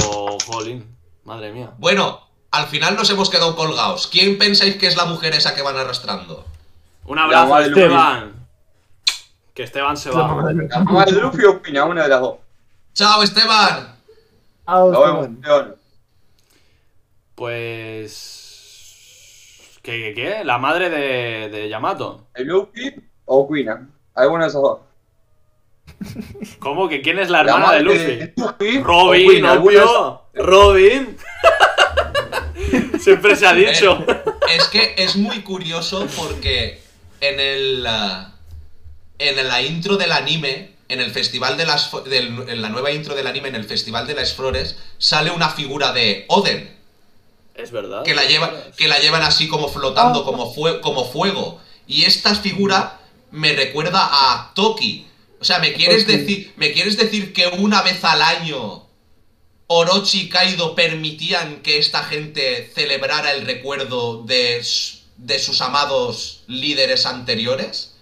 jolín, madre mía. Bueno, al final nos hemos quedado colgados. ¿Quién pensáis que es la mujer esa que van arrastrando? Un abrazo, de Luffy. Esteban. Que Esteban se va. La mamá de Luffy opina, una de las dos. ¡Chao, Esteban! Lo vemos, Esteban. Pues. ¿Qué, qué, qué? La madre de, de Yamato. ¿El Luffy o Quina? Alguna de esas dos. ¿Cómo? ¿Que quién es la hermana de Luffy? Luffy o Robin, de obvio. Robin. Siempre se ha dicho. Es que es muy curioso porque en el. ah, en la intro del anime, en el festival de las. del- en la nueva intro del anime, en el festival de las flores, sale una figura de Oden. Es verdad. que la, lleva, que la llevan así como flotando, como, fue, como fuego. Y esta figura me recuerda a Toki. O sea, ¿me quieres, decir, ¿me quieres decir que una vez al año Orochi y Kaido permitían que esta gente celebrara el recuerdo de, de sus amados líderes anteriores?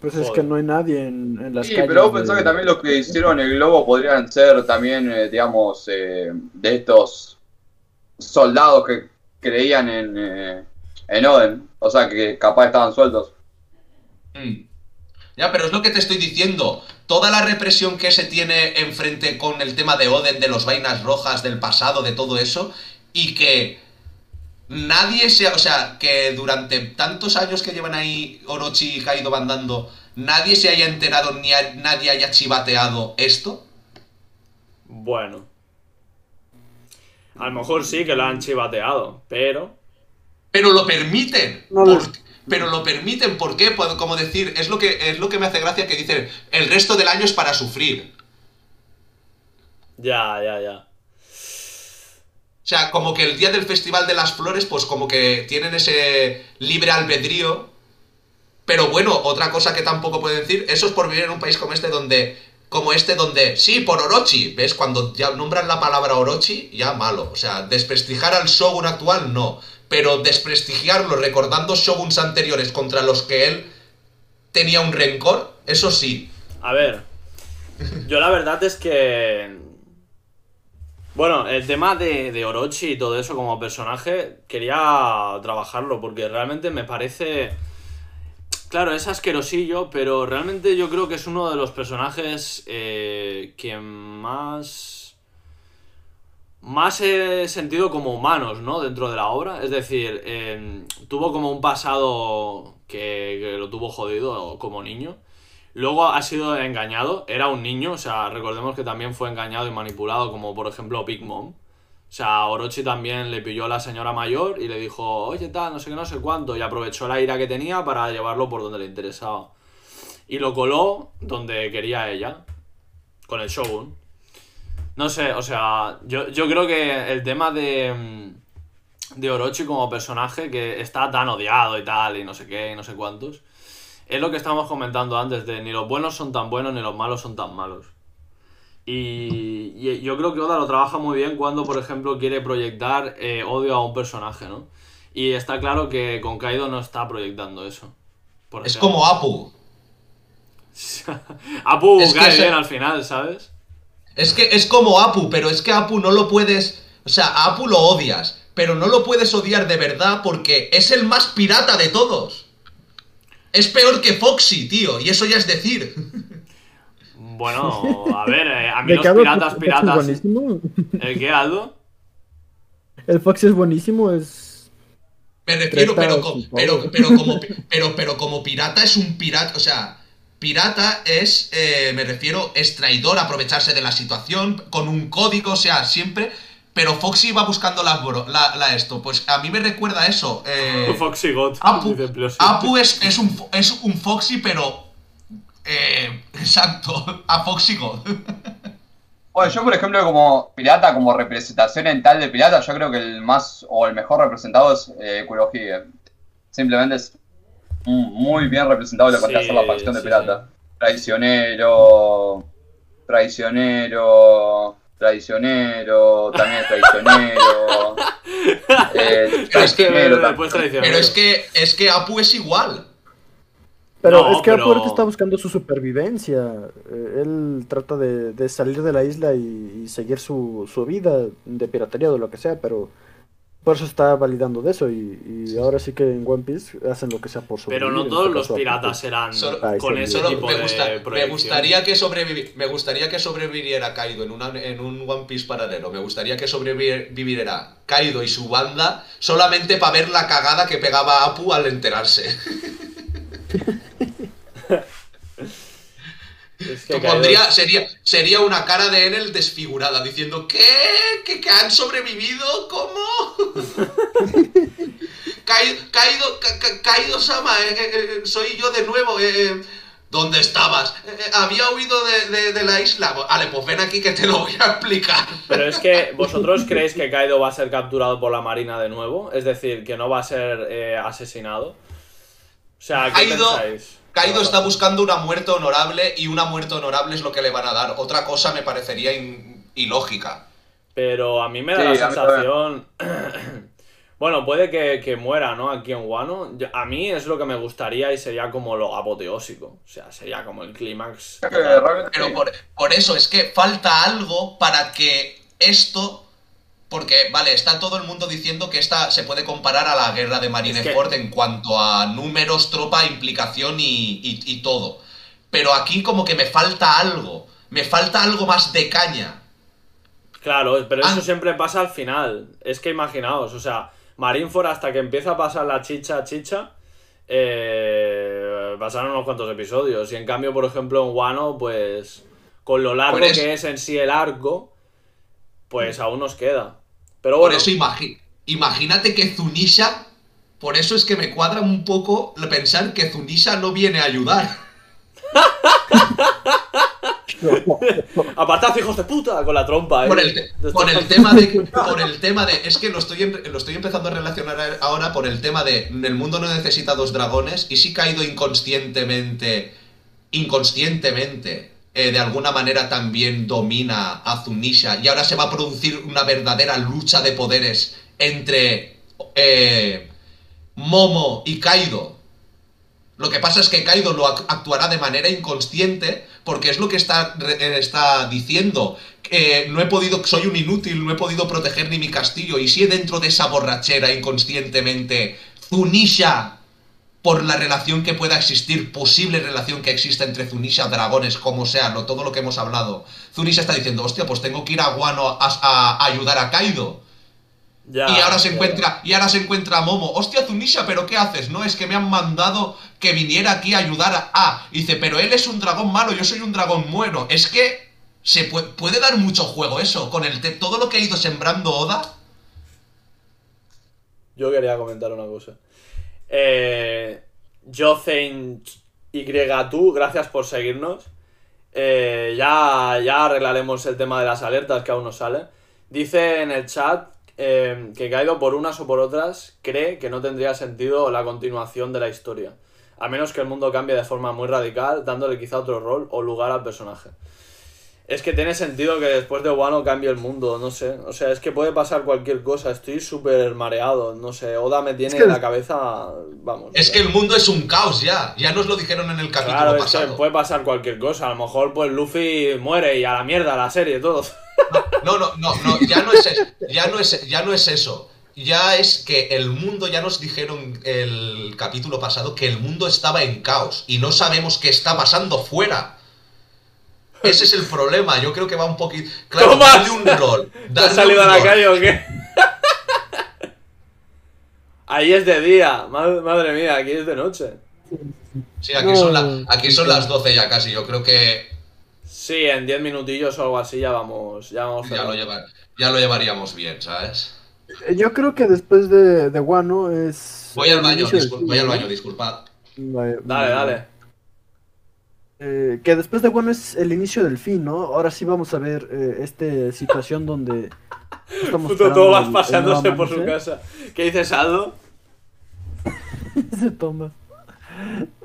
Pues es que no hay nadie en, en las Sí, calles. pero vos de- pensás que también los que hicieron el globo podrían ser también, eh, digamos, eh, de estos soldados que creían en, eh, en Oden. O sea, que capaz estaban sueltos. Mm. Ya, pero es lo que te estoy diciendo. Toda la represión que se tiene enfrente con el tema de Oden, de los vainas rojas, del pasado, de todo eso, y que nadie se. O sea, que durante tantos años que llevan ahí Orochi y Kaido bandando, nadie se haya enterado ni a- nadie haya chivateado esto. Bueno. A lo mejor sí que lo han chivateado, pero. Pero lo permiten. No Por- lo- Pero lo permiten, ¿por qué? Como decir, es lo que es lo que me hace gracia que dicen, el resto del año es para sufrir. Ya, ya, ya. O sea, como que el día del Festival de las Flores, pues como que tienen ese libre albedrío. Pero bueno, otra cosa que tampoco pueden decir, eso es por vivir en un país como este donde, como este donde, sí, por Orochi, ¿ves? Cuando ya nombran la palabra Orochi, ya malo. O sea, desprestigiar al Shogun actual, no. Pero desprestigiarlo recordando Shoguns anteriores contra los que él tenía un rencor, eso sí. A ver. Yo la verdad es que. Bueno, el tema de, Orochi y todo eso como personaje, quería trabajarlo porque realmente me parece. Claro, es asquerosillo, pero realmente yo creo que es uno de los personajes eh, que más. Más he sentido como humanos, ¿no? Dentro de la obra. Es decir, eh, tuvo como un pasado que, que lo tuvo jodido como niño. Luego ha sido engañado, era un niño, o sea, recordemos que también fue engañado y manipulado, como por ejemplo Big Mom. O sea, Orochi también le pilló a la señora mayor y le dijo, oye, tal, no sé qué, no sé cuánto, y aprovechó la ira que tenía para llevarlo por donde le interesaba. Y lo coló donde quería ella, con el Shogun. No sé, o sea, yo, yo creo que el tema de, mm, de Orochi como personaje, que está tan odiado y tal, y no sé qué, y no sé cuántos, es lo que estábamos comentando antes, de ni los buenos son tan buenos ni los malos son tan malos. Y, y yo creo que Oda lo trabaja muy bien cuando, por ejemplo, quiere proyectar eh, odio a un personaje, ¿no? Y está claro que con Kaido no está proyectando eso. Es como Apu. Apu Es cae bien al final, ¿sabes? Es que es como Apu, pero es que Apu no lo puedes. O sea, a Apu lo odias, pero no lo puedes odiar de verdad porque es el más pirata de todos. Es peor que Foxy, tío, y eso ya es decir. Bueno, a ver, eh, a mí piratas, El Fox es piratas. buenísimo. ¿El qué, Aldo? El Fox es buenísimo, es. Me refiero, como, pero, pero como pirata es un pirata, o sea, pirata es, eh, me refiero, es traidor, aprovecharse de la situación, con un código, o sea, siempre. Pero Foxy va buscando la, bro- la, la esto. Pues a mí me recuerda eso. eh, Foxy God. Apu, es, es, un, es un Foxy, pero. Eh, exacto, a Foxy God. Bueno, yo por ejemplo como pirata, como representación en tal de pirata, yo creo que el más o el mejor representado es eh, Kurohige. Simplemente es muy bien representado lo que Sí, ser la facción de sí, pirata. Traicionero, traicionero, traicionero, también es traicionero. eh, Pero es que- también. traicionero. Pero es que, es que Apu es igual. Pero No, es que Apu pero- ahorita está buscando su supervivencia. Eh, él trata de, de salir de la isla y, y seguir su, su vida de piratería o de lo que sea, pero por eso está validando de eso. Y, y ahora sí que en One Piece hacen lo que sea por sobrevivir. Pero no en todos este los piratas eran Solo- Ay, con sí, ese Solo tipo me, de gustaría que me gustaría que sobreviviera Kaido en, una, en un One Piece paralelo. Me gustaría que sobreviviera Kaido y su banda solamente para ver la cagada que pegaba Apu al enterarse. Es que Pondría, sería, sería una cara de Enel desfigurada, diciendo, ¿qué? ¿Que, que han sobrevivido? ¿Cómo? Ka- Ka- Kaido Sama, eh, eh, eh, soy yo de nuevo. eh, ¿Dónde estabas? Había huido de, de- de la isla. Vale, pues ven aquí que te lo voy a explicar. Pero es que, ¿vosotros creéis que Kaido va a ser capturado por la marina de nuevo? Es decir, que no va a ser eh, asesinado. O sea, ¿qué Kaido- pensáis? Kaido está buscando una muerte honorable y una muerte honorable es lo que le van a dar. Otra cosa me parecería in- ilógica. Pero a mí me da Sí, la sensación. bueno, puede que, que muera, ¿no? Aquí en Wano. Yo- A mí es lo que me gustaría y sería como lo apoteósico. O sea, sería como el clímax. Pero por eso es que falta algo para que esto. Porque, vale, está todo el mundo diciendo que esta se puede comparar a la guerra de Marineford en cuanto a números, tropa, implicación y, y- y todo. Pero aquí como que me falta algo. Me falta algo más de caña. Claro, pero eso Ah. siempre pasa al final. Es que imaginaos, o sea, Marineford hasta que empieza a pasar la chicha chicha, eh, pasaron unos cuantos episodios. Y en cambio, por ejemplo, en Wano, pues con lo largo Por eso- que es en sí el arco, pues aún nos queda. Pero Por bueno, eso imagi- imagínate que Zunisha. Por eso es que me cuadra un poco pensar que Zunisha no viene a ayudar. apartad hijos de puta con la trompa, ¿eh? Por el, te- por el tema de por el tema de es que lo estoy lo estoy empezando a relacionar ahora por el tema de el mundo no necesita dos dragones y si caído inconscientemente inconscientemente eh, de alguna manera también domina a Zunisha y ahora se va a producir una verdadera lucha de poderes entre eh, Momo y Kaido lo que pasa es que Kaido lo ac- actuará de manera inconsciente porque es lo que está, eh, está diciendo. que no he podido, soy un inútil, no he podido proteger ni mi castillo. Y si dentro de esa borrachera inconscientemente, Zunisha, por la relación que pueda existir, posible relación que exista entre Zunisha, dragones, como sea, lo, todo lo que hemos hablado, Zunisha está diciendo, hostia, pues tengo que ir a Guano a, a ayudar a Kaido. Ya, Y ahora se ya. encuentra, y ahora se encuentra Momo. Hostia, Zunisha, ¿pero qué haces? No, es que me han mandado que viniera aquí a ayudar a. Ah, dice, pero él es un dragón malo, yo soy un dragón bueno. Es que se puede, puede dar mucho juego eso. Con el todo lo que ha ido sembrando Oda. Yo quería comentar una cosa. Eh, Jocein Y tú, gracias por seguirnos. Eh, ya, ya arreglaremos el tema de las alertas que aún no sale. Dice en el chat eh, que Kaido por unas o por otras cree que no tendría sentido la continuación de la historia. A menos que el mundo cambie de forma muy radical, dándole quizá otro rol o lugar al personaje. Es que tiene sentido que después de Wano cambie el mundo, no sé. O sea, es que puede pasar cualquier cosa. Estoy súper mareado, no sé. Oda me tiene que- la cabeza. Vamos. Es que el mundo es un caos ya. Ya nos lo dijeron en el capítulo Claro, es que pasado. puede pasar cualquier cosa. A lo mejor, pues Luffy muere y a la mierda la serie, todo. No, no, no, no, ya no es, es- ya no es, ya no es eso. Ya es que el mundo, ya nos dijeron el capítulo pasado que el mundo estaba en caos y no sabemos qué está pasando fuera. Ese es el problema. Yo creo que va un poquito. Claro, ¡Tomás! darle un rol. ¿Te has salido a un la rol. calle o qué? Ahí es de día. Madre, madre mía, aquí es de noche. Sí, aquí, son la- aquí son las 12 ya casi. Yo creo que Sí, en 10 minutillos o algo así ya vamos. Ya vamos ya lo, cerrando. llevar- ya lo llevaríamos bien, ¿sabes? Eh, Yo creo que después de, de Wano es. Voy al baño, voy al baño, disculpad. Dale, dale. Eh, que después de Wano es el inicio del fin, ¿no? Ahora sí vamos a ver eh, esta situación donde estamos Puto esperando Tomás el- por su casa. ¿Qué dices, Aldo? Se toma.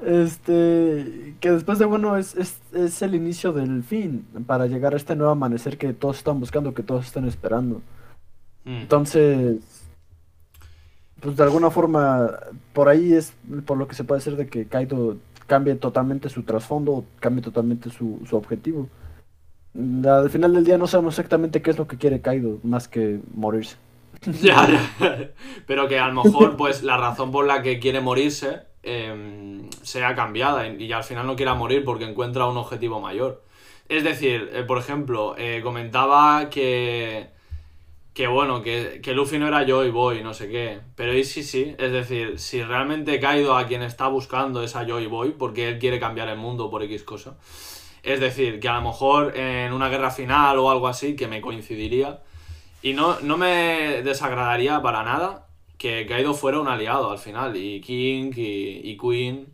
Este, que después de bueno es, es, es el inicio del fin para llegar a este nuevo amanecer que todos están buscando, que todos están esperando. Mm. Entonces, pues de alguna forma, por ahí es por lo que se puede hacer de que Kaido cambie totalmente su trasfondo, cambie totalmente su, su objetivo. La- al final del día no sabemos exactamente qué es lo que quiere Kaido, más que morirse. Ya, ya. Pero que a lo mejor, pues, la razón por la que quiere morirse eh, sea cambiada y, y al final no quiera morir porque encuentra un objetivo mayor. Es decir, eh, por ejemplo, eh, comentaba que. Que bueno, que, que Luffy no era yo y Boy, no sé qué. Pero y sí, sí. Es decir, si realmente Kaido a quien está buscando es a yo y Boy, porque él quiere cambiar el mundo por X cosa. Es decir, que a lo mejor en una guerra final o algo así, que me coincidiría. Y no, no me desagradaría para nada que Kaido fuera un aliado al final. Y King y, y Queen.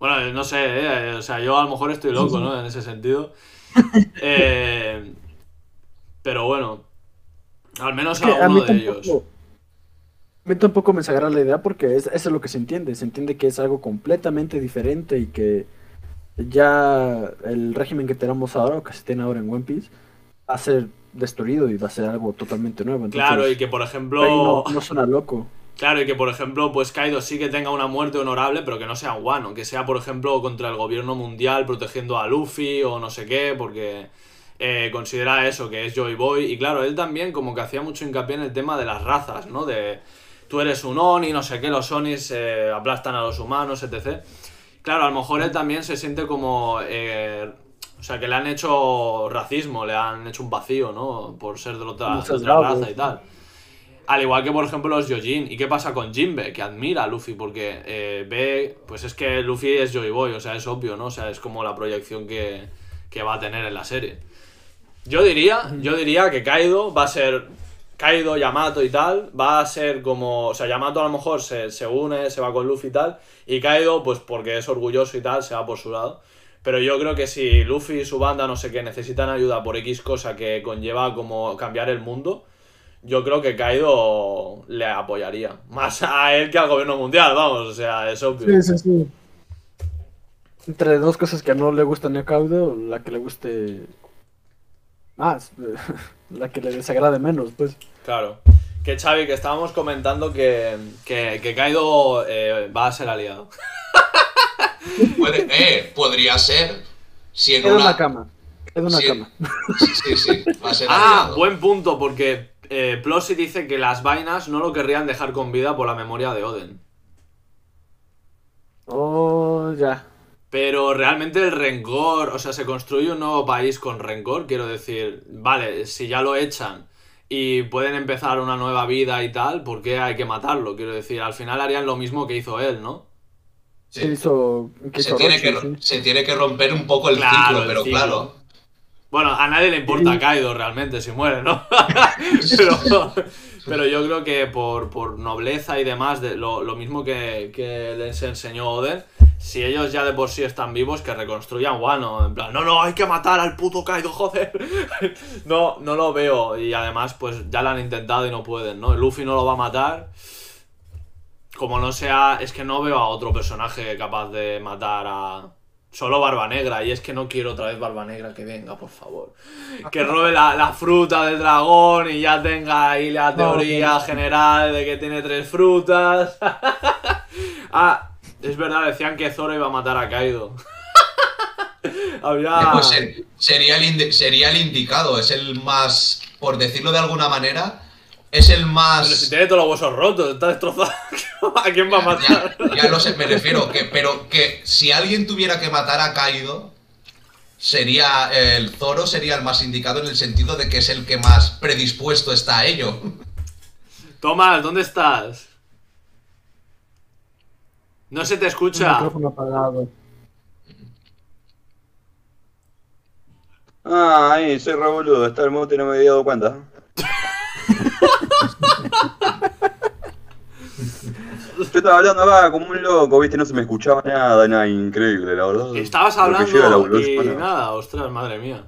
Bueno, no sé, eh, o sea, yo a lo mejor estoy loco, ¿no? En ese sentido. Eh, pero bueno, al menos Que a mí alguno de tampoco- ellos. A mí tampoco me desagrada la idea porque es, eso es lo que se entiende. Se entiende que es algo completamente diferente y que ya el régimen que tenemos ahora, o que se tiene ahora en One Piece, va a ser destruido y va a ser algo totalmente nuevo. Entonces, Claro, y que por ejemplo. no, no suena loco. Claro, y que por ejemplo, pues Kaido sí que tenga una muerte honorable, pero que no sea Wano, que sea, por ejemplo, contra el gobierno mundial protegiendo a Luffy o no sé qué, porque eh, considera eso, que es Joy Boy. Y claro, él también como que hacía mucho hincapié en el tema de las razas, ¿no? De tú eres un Oni, no sé qué, los Onis eh, aplastan a los humanos, etc. Claro, a lo mejor él también se siente como... eh, o sea, que le han hecho racismo, le han hecho un vacío, ¿no? Por ser de otra, de otra raza y tal. Al igual que, por ejemplo, los Yojin. ¿Y qué pasa con Jinbe? Que admira a Luffy porque eh, ve... Pues es que Luffy es Joy Boy, o sea, es obvio, ¿no? O sea, es como la proyección que, que va a tener en la serie. Yo diría, yo diría que Kaido va a ser... Kaido, Yamato y tal, va a ser como... O sea, Yamato a lo mejor se, se une, se va con Luffy y tal. Y Kaido, pues porque es orgulloso y tal, se va por su lado. Pero yo creo que si Luffy y su banda, no sé qué, necesitan ayuda por X cosa que conlleva como cambiar el mundo, yo creo que Kaido le apoyaría. Más a él que al gobierno mundial, vamos, o sea, es obvio. Sí, sí, sí. Entre dos cosas que no le gustan a Kaido, la que le guste más, la que le desagrade menos, pues. Claro. Que Xavi, que estábamos comentando que, que, que Kaido eh, va a ser aliado. Puede, eh, podría ser. Si en Queda una. una cama. Queda una Sí. cama. Sí, sí, va a ser Ah, aliado. buen punto, porque eh, Plossi dice que las vainas no lo querrían dejar con vida por la memoria de Oden. Oh, ya. Pero realmente el rencor, o sea, se construye un nuevo país con rencor, quiero decir, vale, si ya lo echan y pueden empezar una nueva vida y tal, ¿por qué hay que matarlo? Quiero decir, al final harían lo mismo que hizo él, ¿no? Sí. ¿Qué hizo, Se hizo tiene, que, Sí. se tiene que romper un poco el Claro, ciclo, el pero ciclo. claro. Bueno, a nadie le importa Kaido realmente si muere, ¿no? pero, pero yo creo que por, por nobleza y demás, de lo, lo mismo que, que les enseñó Oden, si ellos ya de por sí están vivos, que reconstruyan Wano. En plan, no, no, hay que matar al puto Kaido, joder. no, no lo veo. Y además, pues ya lo han intentado y no pueden, ¿no? Luffy no lo va a matar. Como no sea, es que no veo a otro personaje capaz de matar a... Solo Barba Negra, y es que no quiero otra vez Barba Negra que venga, por favor. Que robe la, la fruta del dragón y ya tenga ahí la teoría general de que tiene tres frutas. ah, es verdad, decían que Zoro iba a matar a Kaido. Había... Pues ser- sería, el indi- sería el indicado, es el más, por decirlo de alguna manera, es el más... Pero si tiene todos los huesos rotos, está destrozado. ¿A quién va a matar? Ya, ya lo sé, me refiero, que, pero que si alguien tuviera que matar a Kaido, sería el Zoro sería el más indicado en el sentido de que es el que más predispuesto está a ello. Tomás, ¿dónde estás? No se te escucha. Micrófono apagado. Ah, ahí, soy re boludo, está el mute y no me había dado cuenta. Yo estaba hablando acá como un loco, viste, no se me escuchaba nada, nada increíble, la verdad. Estabas la hablando y nada, ostras, madre mía.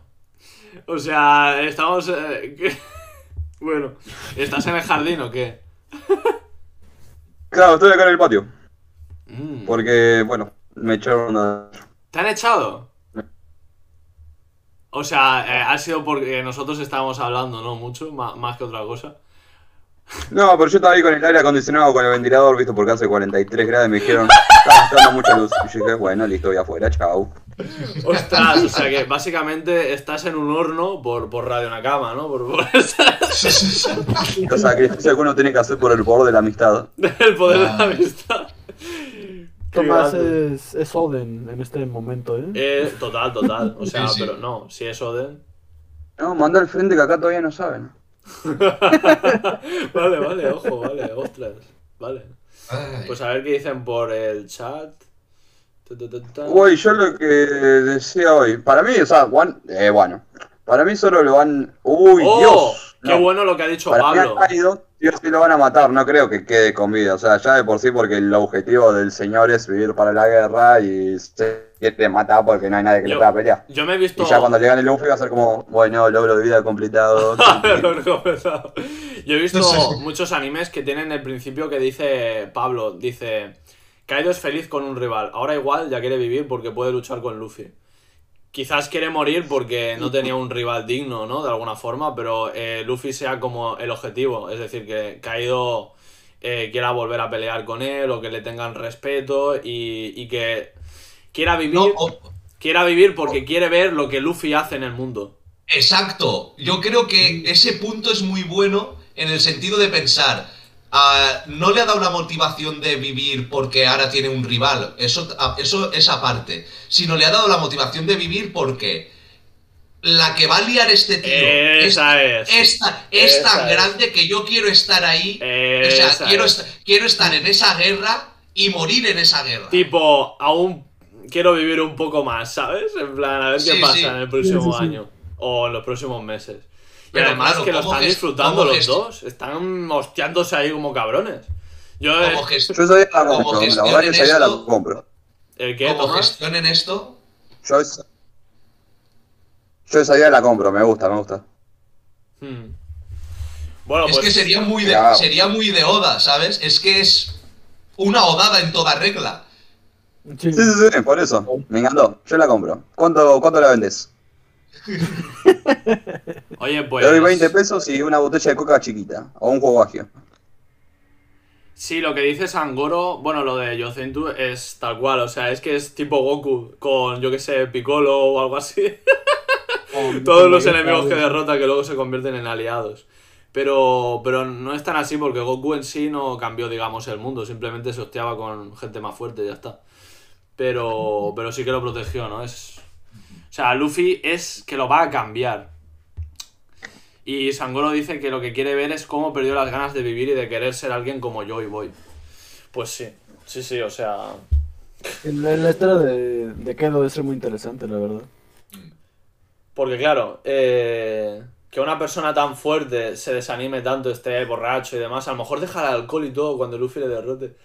O sea, estamos... eh. Bueno, ¿estás en el jardín o qué? Claro, estoy acá en el patio, Mm. porque, bueno, me echaron a... ¿Te han echado? O sea, eh, ha sido porque nosotros estábamos hablando, ¿no? Mucho, más que otra cosa. No, pero yo estaba ahí con el aire acondicionado, con el ventilador, visto, porque hace 43 grados y me dijeron, está gastando mucha luz. Y yo dije, bueno, listo, voy afuera, chao. Ostras, o sea que básicamente estás en un horno por, por Radio Nakama, ¿no? Por, por O sea, que alguno tiene que hacer por el poder de la amistad. el poder de la Ah. amistad. Tomás es, es Oden en este momento, ¿eh? Eh, total, total. O sea, Sí, sí. pero no, si es Oden. No, manda al frente que acá todavía no saben. vale, vale, ojo, vale, ostras. Vale. Ay. Pues a ver qué dicen por el chat. Güey, yo lo que decía hoy, para mí, o sea, Juan, eh, bueno, para mí solo lo van. Uy, ¡Oh! Dios. ¡Qué no. bueno lo que ha dicho Para mí Pablo! ha caído, sí o sí lo van a matar, no creo que quede con vida. O sea, ya de por sí, porque el objetivo del señor es vivir para la guerra y se quiere matar porque no hay nadie que Yo- le pueda pelear. Yo me he visto. Y ya cuando le gane el Luffy va a ser como, bueno, logro de vida completado. Yo he visto No sé. muchos animes que tienen el principio que dice Pablo, dice, Kaido es feliz con un rival, ahora igual ya quiere vivir porque puede luchar con Luffy. Quizás quiere morir porque no tenía un rival digno, ¿no? De alguna forma, pero eh, Luffy sea como el objetivo, es decir, que Kaido eh, quiera volver a pelear con él o que le tengan respeto y, y que quiera vivir, No, o- quiera vivir porque quiere ver lo que Luffy hace en el mundo. Exacto. Yo creo que ese punto es muy bueno en el sentido de pensar. Ah, no le ha dado la motivación de vivir porque ahora tiene un rival. Eso, ah, eso es aparte. Sino le ha dado la motivación de vivir porque la que va a liar este tío Esa es. esta- es Esa tan es. grande que yo quiero estar ahí. o Esa sea, quiero, est- quiero estar en esa guerra y morir en esa guerra. Tipo, aún quiero vivir un poco más, ¿sabes? En plan, a ver qué pasa sí. en el próximo Sí, sí, sí. año. O en los próximos meses. Pero además claro, que lo ¿cómo están disfrutando cómo los gest- dos. Están hostiándose ahí como cabrones. Yo, eh, Como, gest- Yo esa idea la compro, la verdad que esa idea la esto- compro. ¿El qué, como Tomás? gestionen esto. Yo esa, yo esa idea la compro, me gusta, me gusta. Hmm. Bueno, es pues... que sería muy, de, sería muy de Oda, ¿sabes? Es que es una odada en toda regla. Sí. Sí, sí, sí, por eso. Me encantó. Yo la compro. ¿Cuánto, cuánto la vendes? Oye, pues... Te doy 20 pesos y una botella de coca chiquita. O un juego agio. Sí, lo que dice Sangoro, bueno, lo de Yocentu es tal cual, o sea, es que es tipo Goku con, yo que sé, Piccolo o algo así. Todos los enemigos que derrota que luego se convierten en aliados. Pero, pero no es tan así porque Goku en sí no cambió, digamos, el mundo, simplemente se hostiaba con gente más fuerte y ya está. Pero, pero sí que lo protegió, ¿no? Es, o sea, Luffy es que lo va a cambiar. Y Sangoro dice que lo que quiere ver es cómo perdió las ganas de vivir y de querer ser alguien como yo y voy. Pues sí, sí, sí, o sea. La, la historia de, de Kaido debe ser muy interesante, la verdad. Porque claro, eh, que una persona tan fuerte se desanime tanto, esté borracho y demás, a lo mejor deja el alcohol y todo cuando Luffy le derrote.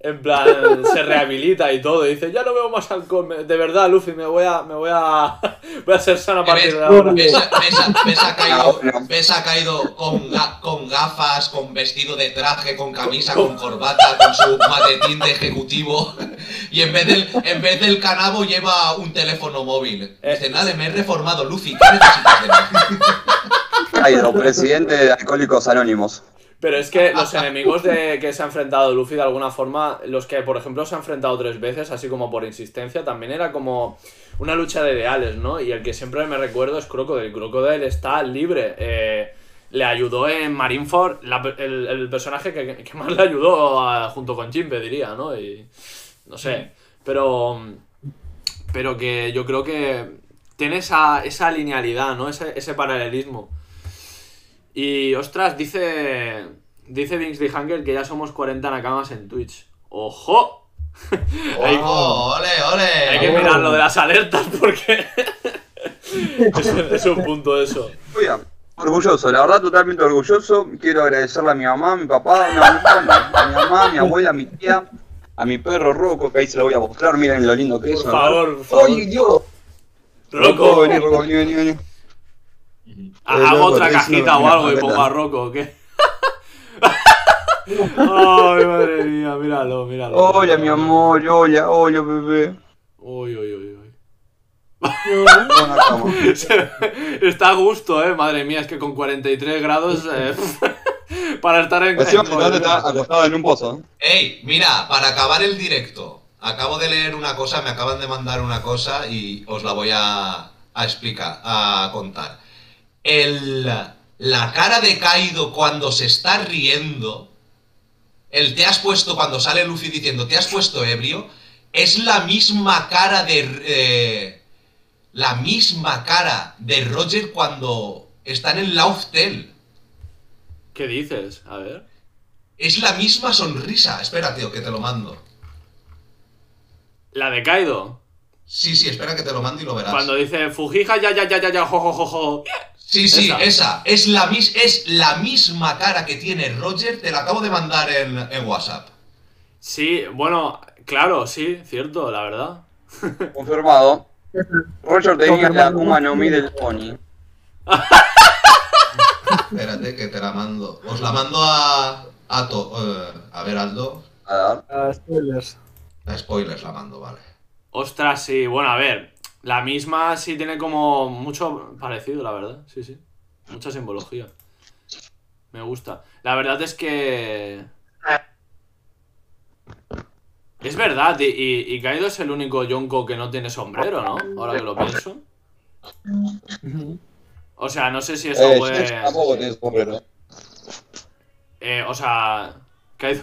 En plan, se rehabilita y todo, y dice, ya no veo más alcohol, de verdad, Luffy, me voy a, me voy a, voy a ser sano a partir de ahora. ¿Ves a, ves a- ves Ah, no. ves a Kaido con, ga- con gafas, con vestido de traje, con camisa, con corbata, con su maletín de ejecutivo. Y en vez del, en vez del canabo lleva un teléfono móvil. Eh. Dice, nada, me he reformado, Luffy, ¿qué necesitas de mí? Kaido, presidente de Alcohólicos Anónimos. Pero es que los enemigos de que se ha enfrentado Luffy de alguna forma, los que por ejemplo se ha enfrentado tres veces, así como por insistencia, también era como una lucha de ideales, ¿no? Y el que siempre me recuerdo es Crocodile. Crocodile está libre. eh, le ayudó en Marineford, el, el personaje que, que más le ayudó junto con Jinbe, diría, ¿no? Y no sé. Pero, pero que yo creo que tiene esa, esa linealidad, ¿no? Ese, ese paralelismo. Y ostras, dice. Dice Bingsley Hunger que ya somos 40 nakamas en Twitch. ¡Ojo! hay, ¡Oh, ole, ole! hay que mirar lo de las alertas porque. es, es un punto eso. Oiga, orgulloso, la verdad totalmente orgulloso. Quiero agradecerle a mi mamá, a mi papá, a mi mamá, a mi mamá, a mi abuela, a mi tía, a mi perro Rocco, que ahí se lo voy a mostrar, miren lo lindo que es. Por favor, por favor. ¡Ay, Dios! Rocco, vení, Rocco, vení, vení, vení. Hago otra cajita o algo y pongo a Rocco, ¿o qué? Ay, madre mía, míralo, míralo. Hola, mi amor, hola, hola, bebé. Uy, uy, uy, uy. Está a gusto, eh, madre mía, es que con 43 grados eh, para estar en, está acostado en un pozo. Ey, mira, para acabar el directo, acabo de leer una cosa, me acaban de mandar una cosa y os la voy a, a explicar, a contar. El, la cara de Kaido cuando se está riendo, el te has puesto cuando sale Luffy diciendo te has puesto ebrio, es la misma cara de... eh, la misma cara de Roger cuando está en el Lauftel. ¿Qué dices? A ver. Es la misma sonrisa. Espera, tío, que te lo mando. La de Kaido. Sí, sí, espera que te lo mando y lo verás. Cuando dice Fujija, ya, ya, ya, ya, ya, jo, jo, jo, jo. Sí, sí, Esa. esa. Es, la mis- es la misma cara que tiene Roger, te la acabo de mandar en, en WhatsApp. Sí, bueno, claro, sí, cierto, la verdad. Confirmado. Roger tenía la. Akuma no Mi del Pony. Espérate que te la mando. Os la mando a. A, to- eh, a ver, Aldo. A spoilers. A spoilers la mando, vale. Ostras, sí, bueno, a ver. La misma sí tiene como mucho parecido, la verdad. Sí, sí. Mucha simbología. Me gusta. La verdad es que. Es verdad, y, y, y Kaido es el único Yonko que no tiene sombrero, ¿no? Ahora que lo pienso. O sea, no sé si eso Eh, puede. Shanks tampoco tiene sombrero. Eh, o sea. Kaido.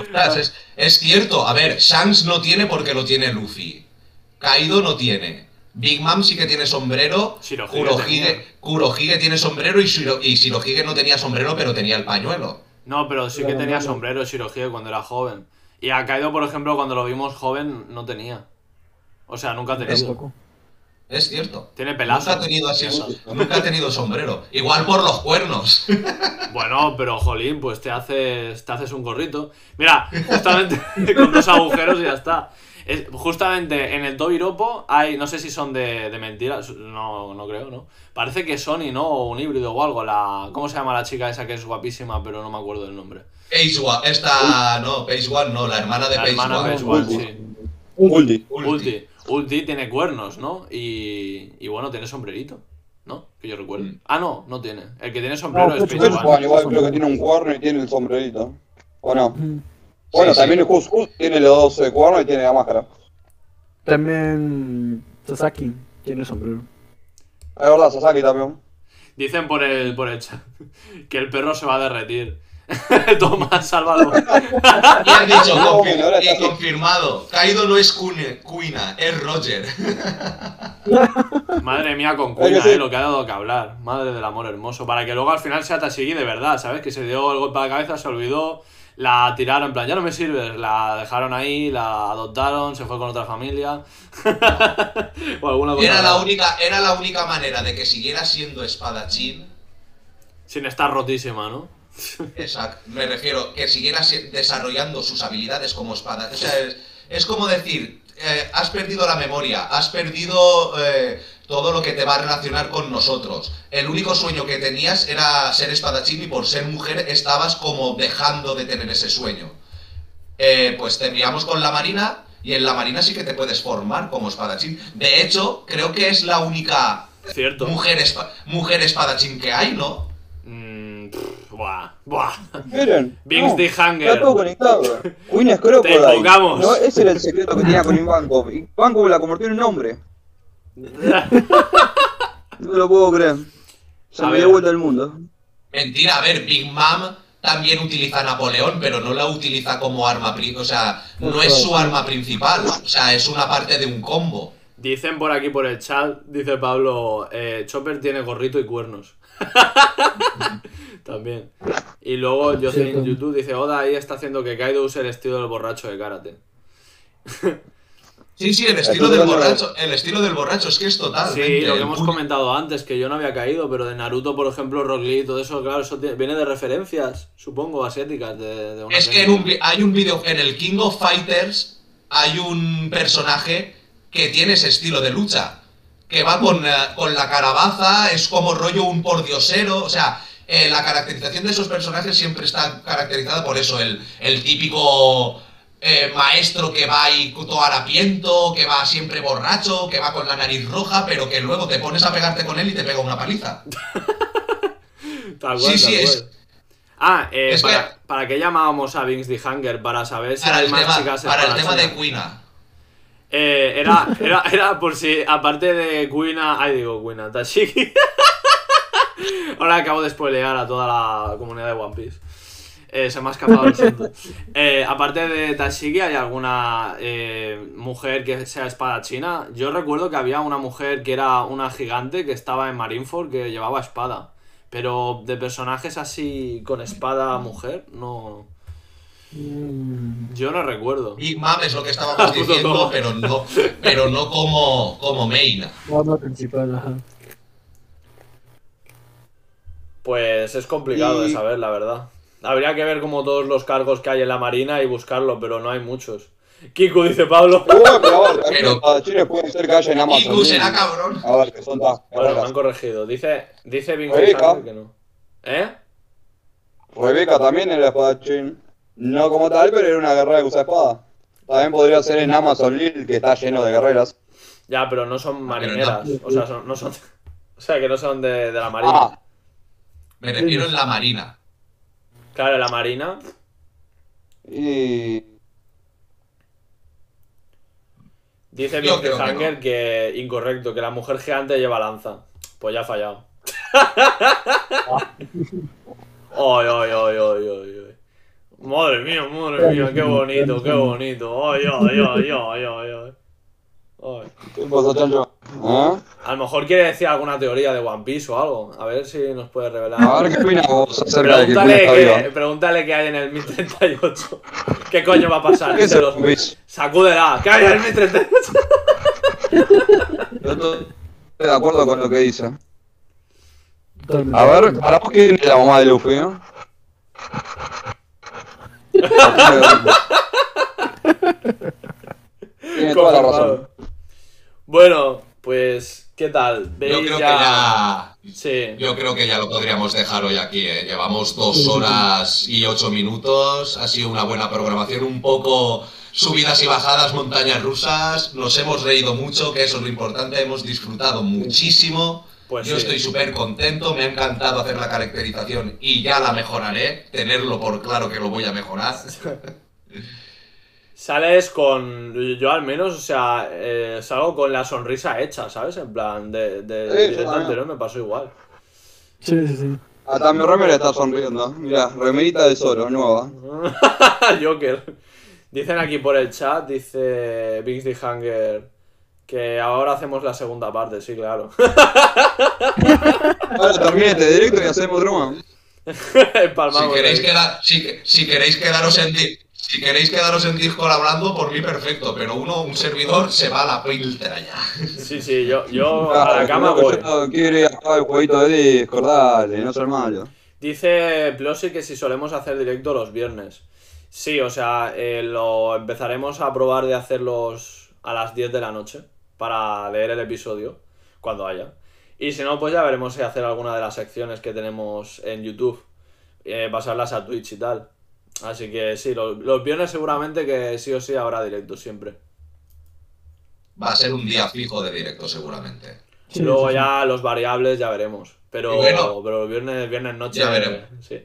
Ostras, es, es cierto, a ver, Shanks no tiene porque lo tiene Luffy. Kaido no tiene. Big Mom sí que tiene sombrero. Shirohige Kurohige, tenía. Kurohige tiene sombrero y, Shiro, y Shirohige no tenía sombrero, pero tenía el pañuelo. No, pero sí que tenía sombrero Shirohige cuando era joven. Y a Kaido, por ejemplo, cuando lo vimos joven, no tenía. O sea, nunca ha tenido. Tampoco. Es cierto. Tiene Nunca pelazo. ha tenido así, nunca ha tenido sombrero. Igual por los cuernos. Bueno, pero jolín, pues te haces, te haces un gorrito. Mira, justamente con dos agujeros y ya está. Es- justamente en el Tobiropo hay, no sé si son de, de mentira, no, no creo, ¿no? Parece que Sony, ¿no? O un híbrido o algo. La, ¿Cómo se llama la chica esa que es guapísima, pero no me acuerdo del nombre? Page One, esta, no, Page One no, la hermana de La Page hermana One. Page One, Ulti. sí. Ulti. Ulti. Ulti tiene cuernos, ¿no? Y, y bueno, tiene sombrerito, ¿no? Que yo recuerdo. Mm. Ah, no, no tiene. El que tiene sombrero No, es Page Page One. Igual creo que tiene un cuerno y tiene el sombrerito. ¿O no? Ujú. Bueno, Sí, también el tiene los dos eh, cuernos y tiene la máscara. También Sasaki tiene sombrero. Es verdad, Sasaki también. Dicen por el, por el chat que el perro se va a derretir. Toma, sálvalo. Y han dicho, No, confir- confirmado, Kaido no es Kuina, es Roger. Madre mía, con sí. eh, lo que ha dado que hablar. Madre del amor hermoso. Para que luego al final sea Tashigi de verdad, ¿sabes? Que se dio el golpe a la cabeza, se olvidó, la tiraron, en plan, ya no me sirves. La dejaron ahí, la adoptaron, se fue con otra familia. o alguna cosa. Era la, rara. única, era la única manera de que siguiera siendo espadachín. Sin estar rotísima, ¿no? Exacto, me refiero, que siguiera desarrollando sus habilidades como espada. O sea, es, es como decir, eh, has perdido la memoria, has perdido eh, todo lo que te va a relacionar con nosotros. El único sueño que tenías era ser espadachín y por ser mujer estabas como dejando de tener ese sueño. Eh, pues te enviamos con la marina y en la marina sí que te puedes formar como espadachín. De hecho, creo que es la única Cierto. mujer, espa- mujer espadachín que hay, ¿no? Mm, pff, buah, buah. Miren. Vince no, the Hunger. Está todo conectado. Queen es Crocodile. Te invocamos. No, ese era el secreto que tenía con Ivankov. Ivankov la convirtió en un hombre. No lo puedo creer. Se A me ver. dio vuelta el mundo. Mentira, a ver, Big Mom también utiliza a Napoleón, pero no la utiliza como arma principal. O sea, no es su arma principal. O sea, es una parte de un combo. Dicen por aquí por el chat, dice Pablo, eh, Chopper tiene gorrito y cuernos. También. Y luego Jocelyn Cierto. YouTube dice, Oda ahí está haciendo que Kaido use el estilo del borracho de karate. Sí, sí, el estilo del borracho, el estilo del borracho es que es total. Sí, lo que hemos comentado antes, que yo no había caído, pero de Naruto, por ejemplo, Rock Lee, todo eso, claro, eso tiene- viene de referencias, supongo, asiáticas. De, de una Es que en un hay un video, en el King of Fighters hay un personaje que tiene ese estilo de lucha. Que va con, eh, con la carabaza, es como rollo un pordiosero. O sea, eh, la caracterización de esos personajes siempre está caracterizada por eso. El, el típico eh, maestro que va ahí todo harapiento, que va siempre borracho, que va con la nariz roja, pero que luego te pones a pegarte con él y te pega una paliza. Tal cual, Sí, sí, tal es- cual. Ah, eh, es para, que- ¿para qué llamábamos a Vince the Hunger? Para saber si Para hay el más tema, chicas para el tema de Quina. Eh, era, era, era por si, aparte de Kuina, ay digo Kuina, Tashiki. Ahora acabo de spoilear a toda la comunidad de One Piece. Eh, se me ha escapado, siento. Eh, aparte de Tashiki, ¿hay alguna eh, mujer que sea espadachina? Yo recuerdo que había una mujer que era una gigante que estaba en Marineford que llevaba espada. Pero de personajes así con espada mujer, no. Mm, Yo no recuerdo. Big Mom es lo que estábamos diciendo, pero no, pero no como, como. No, principal, ajá. Pues es complicado de Y- saber, la verdad. Habría que ver como todos los cargos que hay en la marina y buscarlo, pero no hay muchos. Kiku, dice Pablo. Pero pueden ser que haya en Amazon. Iku será cabrón. A ver, que son Bueno, me han corregido. Dice, dice. Hunter que no. ¿Eh? Rebeca también era espadachín. No como tal, pero era una guerrera que usa espada. También podría ser en Amazon Lil, que está lleno de guerreras. Ya, pero no son Ah, marineras. O sea, son- no son. O sea, que no son de, de la marina. Ah, Me refiero en la marina. Claro, la marina. y. Dice Yo creo que Hunger que incorrecto, que la mujer gigante lleva lanza. Pues ya ha fallado. Ay, ay, ay, ay, ay, ay. Madre mía, madre mía, qué bonito, qué bonito. Ay, ay, ay, ay, ay, ay. ¿Qué pasa, chancho? ¿Ah? A lo mejor quiere decir alguna teoría de One Piece o algo. A ver si nos puede revelar. A ver qué opinas vos acerca de que Pregúntale, está que, viva. pregúntale qué hay en el 1038. ¿Qué coño va a pasar? ¿Qué es el One Piece? Sacúdela. ¿Qué hay en el 1038? Yo estoy de acuerdo con lo que dice. A ver, para vos quién es la mamá de Luffy, ¿eh? Tiene toda la razón. Bueno, pues, ¿qué tal? Yo ¿Veis creo que ya... ya. Sí. Yo creo que ya lo podríamos dejar hoy aquí. ¿eh? Llevamos dos horas y ocho minutos. Ha sido una buena programación, un poco subidas y bajadas, montañas rusas. Nos hemos reído mucho, que eso es lo importante. Hemos disfrutado muchísimo. Pues Yo sí. estoy súper contento. Me ha encantado hacer la caracterización y ya la mejoraré. Tenerlo por claro que lo voy a mejorar. Sales con... Yo al menos, o sea, eh, salgo con la sonrisa hecha, ¿sabes? En plan, de, de Sí, también. anterior me pasó igual. Sí, sí, sí. Hasta mi remera está sonriendo. Mira, remerita de Zoro, nueva. Joker. Dicen aquí por el chat, dice Big the Hunger, que ahora hacemos la segunda parte, sí, claro. Ahora termina este directo y hacemos más. Si queréis, quedar, si, si queréis quedaros en di- si queréis quedaros en Discord hablando, por mí perfecto, pero uno, un servidor, se va a la filtra ya. Sí, sí, yo, yo a la cama voy. Yo quiero ir a jugar el jueguito de Discord, dale, no ser malo. Dice Plosi que si solemos hacer directo los viernes. Sí, o sea, eh, lo empezaremos a probar de hacerlos a las 10 de la noche para leer el episodio cuando haya. Y si no, pues ya veremos si hacer alguna de las secciones que tenemos en YouTube, eh, pasarlas a Twitch y tal. Así que sí, los, los viernes seguramente que sí o sí habrá directo siempre. Va a ser un día fijo de directo seguramente. Sí, Luego sí, sí. ya los variables ya veremos. Pero, bueno, pero los viernes, viernes noche. ya veremos. Sí.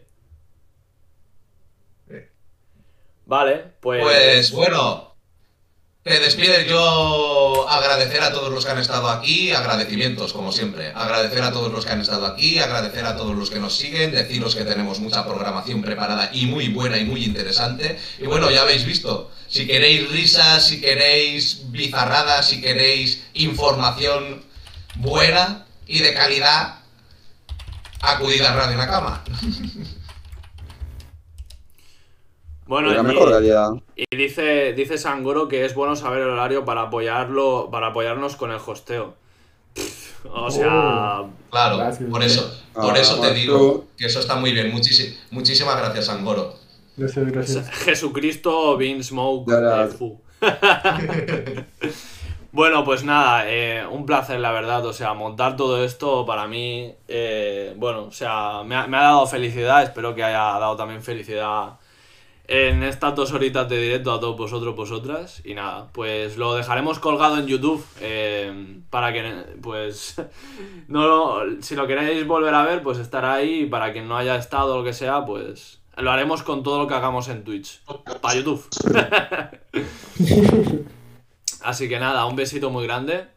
Sí. Vale, pues. Pues bueno, te despides yo agradecer a todos los que han estado aquí, agradecimientos como siempre, agradecer a todos los que han estado aquí, agradecer a todos los que nos siguen, deciros que tenemos mucha programación preparada y muy buena y muy interesante. Y bueno, ya habéis visto, si queréis risas, si queréis bizarradas, si queréis información buena y de calidad, acudid a Radio Nakama. Bueno, la mejor. Y dice, dice Sangoro que es bueno saber el horario para apoyarlo, para apoyarnos con el hosteo. Pff, o sea, Claro, Gracias. por eso, por Ah, eso te digo que eso está muy bien. Muchísi- muchísimas gracias, Angoro. Gracias, gracias. Jesucristo Bean Smoke Ya, ya. eh, fu. Bueno, pues nada, eh, un placer la verdad, o sea, montar todo esto para mí, eh, bueno, o sea, me ha, me ha dado felicidad, espero que haya dado también felicidad en estas dos horitas de directo a todos vosotros, vosotras, y nada, pues lo dejaremos colgado en YouTube, eh, para que, pues, no si lo queréis volver a ver, pues estará ahí, y para quien no haya estado o lo que sea, pues lo haremos con todo lo que hagamos en Twitch, para YouTube. Así que nada, un besito muy grande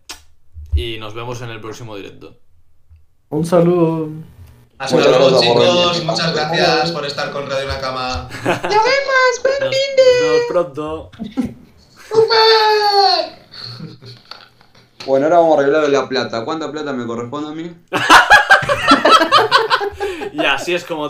y nos vemos en el próximo directo. Un saludo. Hasta Muchas luego, gracias chicos. Muchas gracias por estar con Radio Nakama. Nos, nos vemos pronto. Bueno, ahora vamos a arreglar la plata. ¿Cuánta plata me corresponde a mí? Y así es como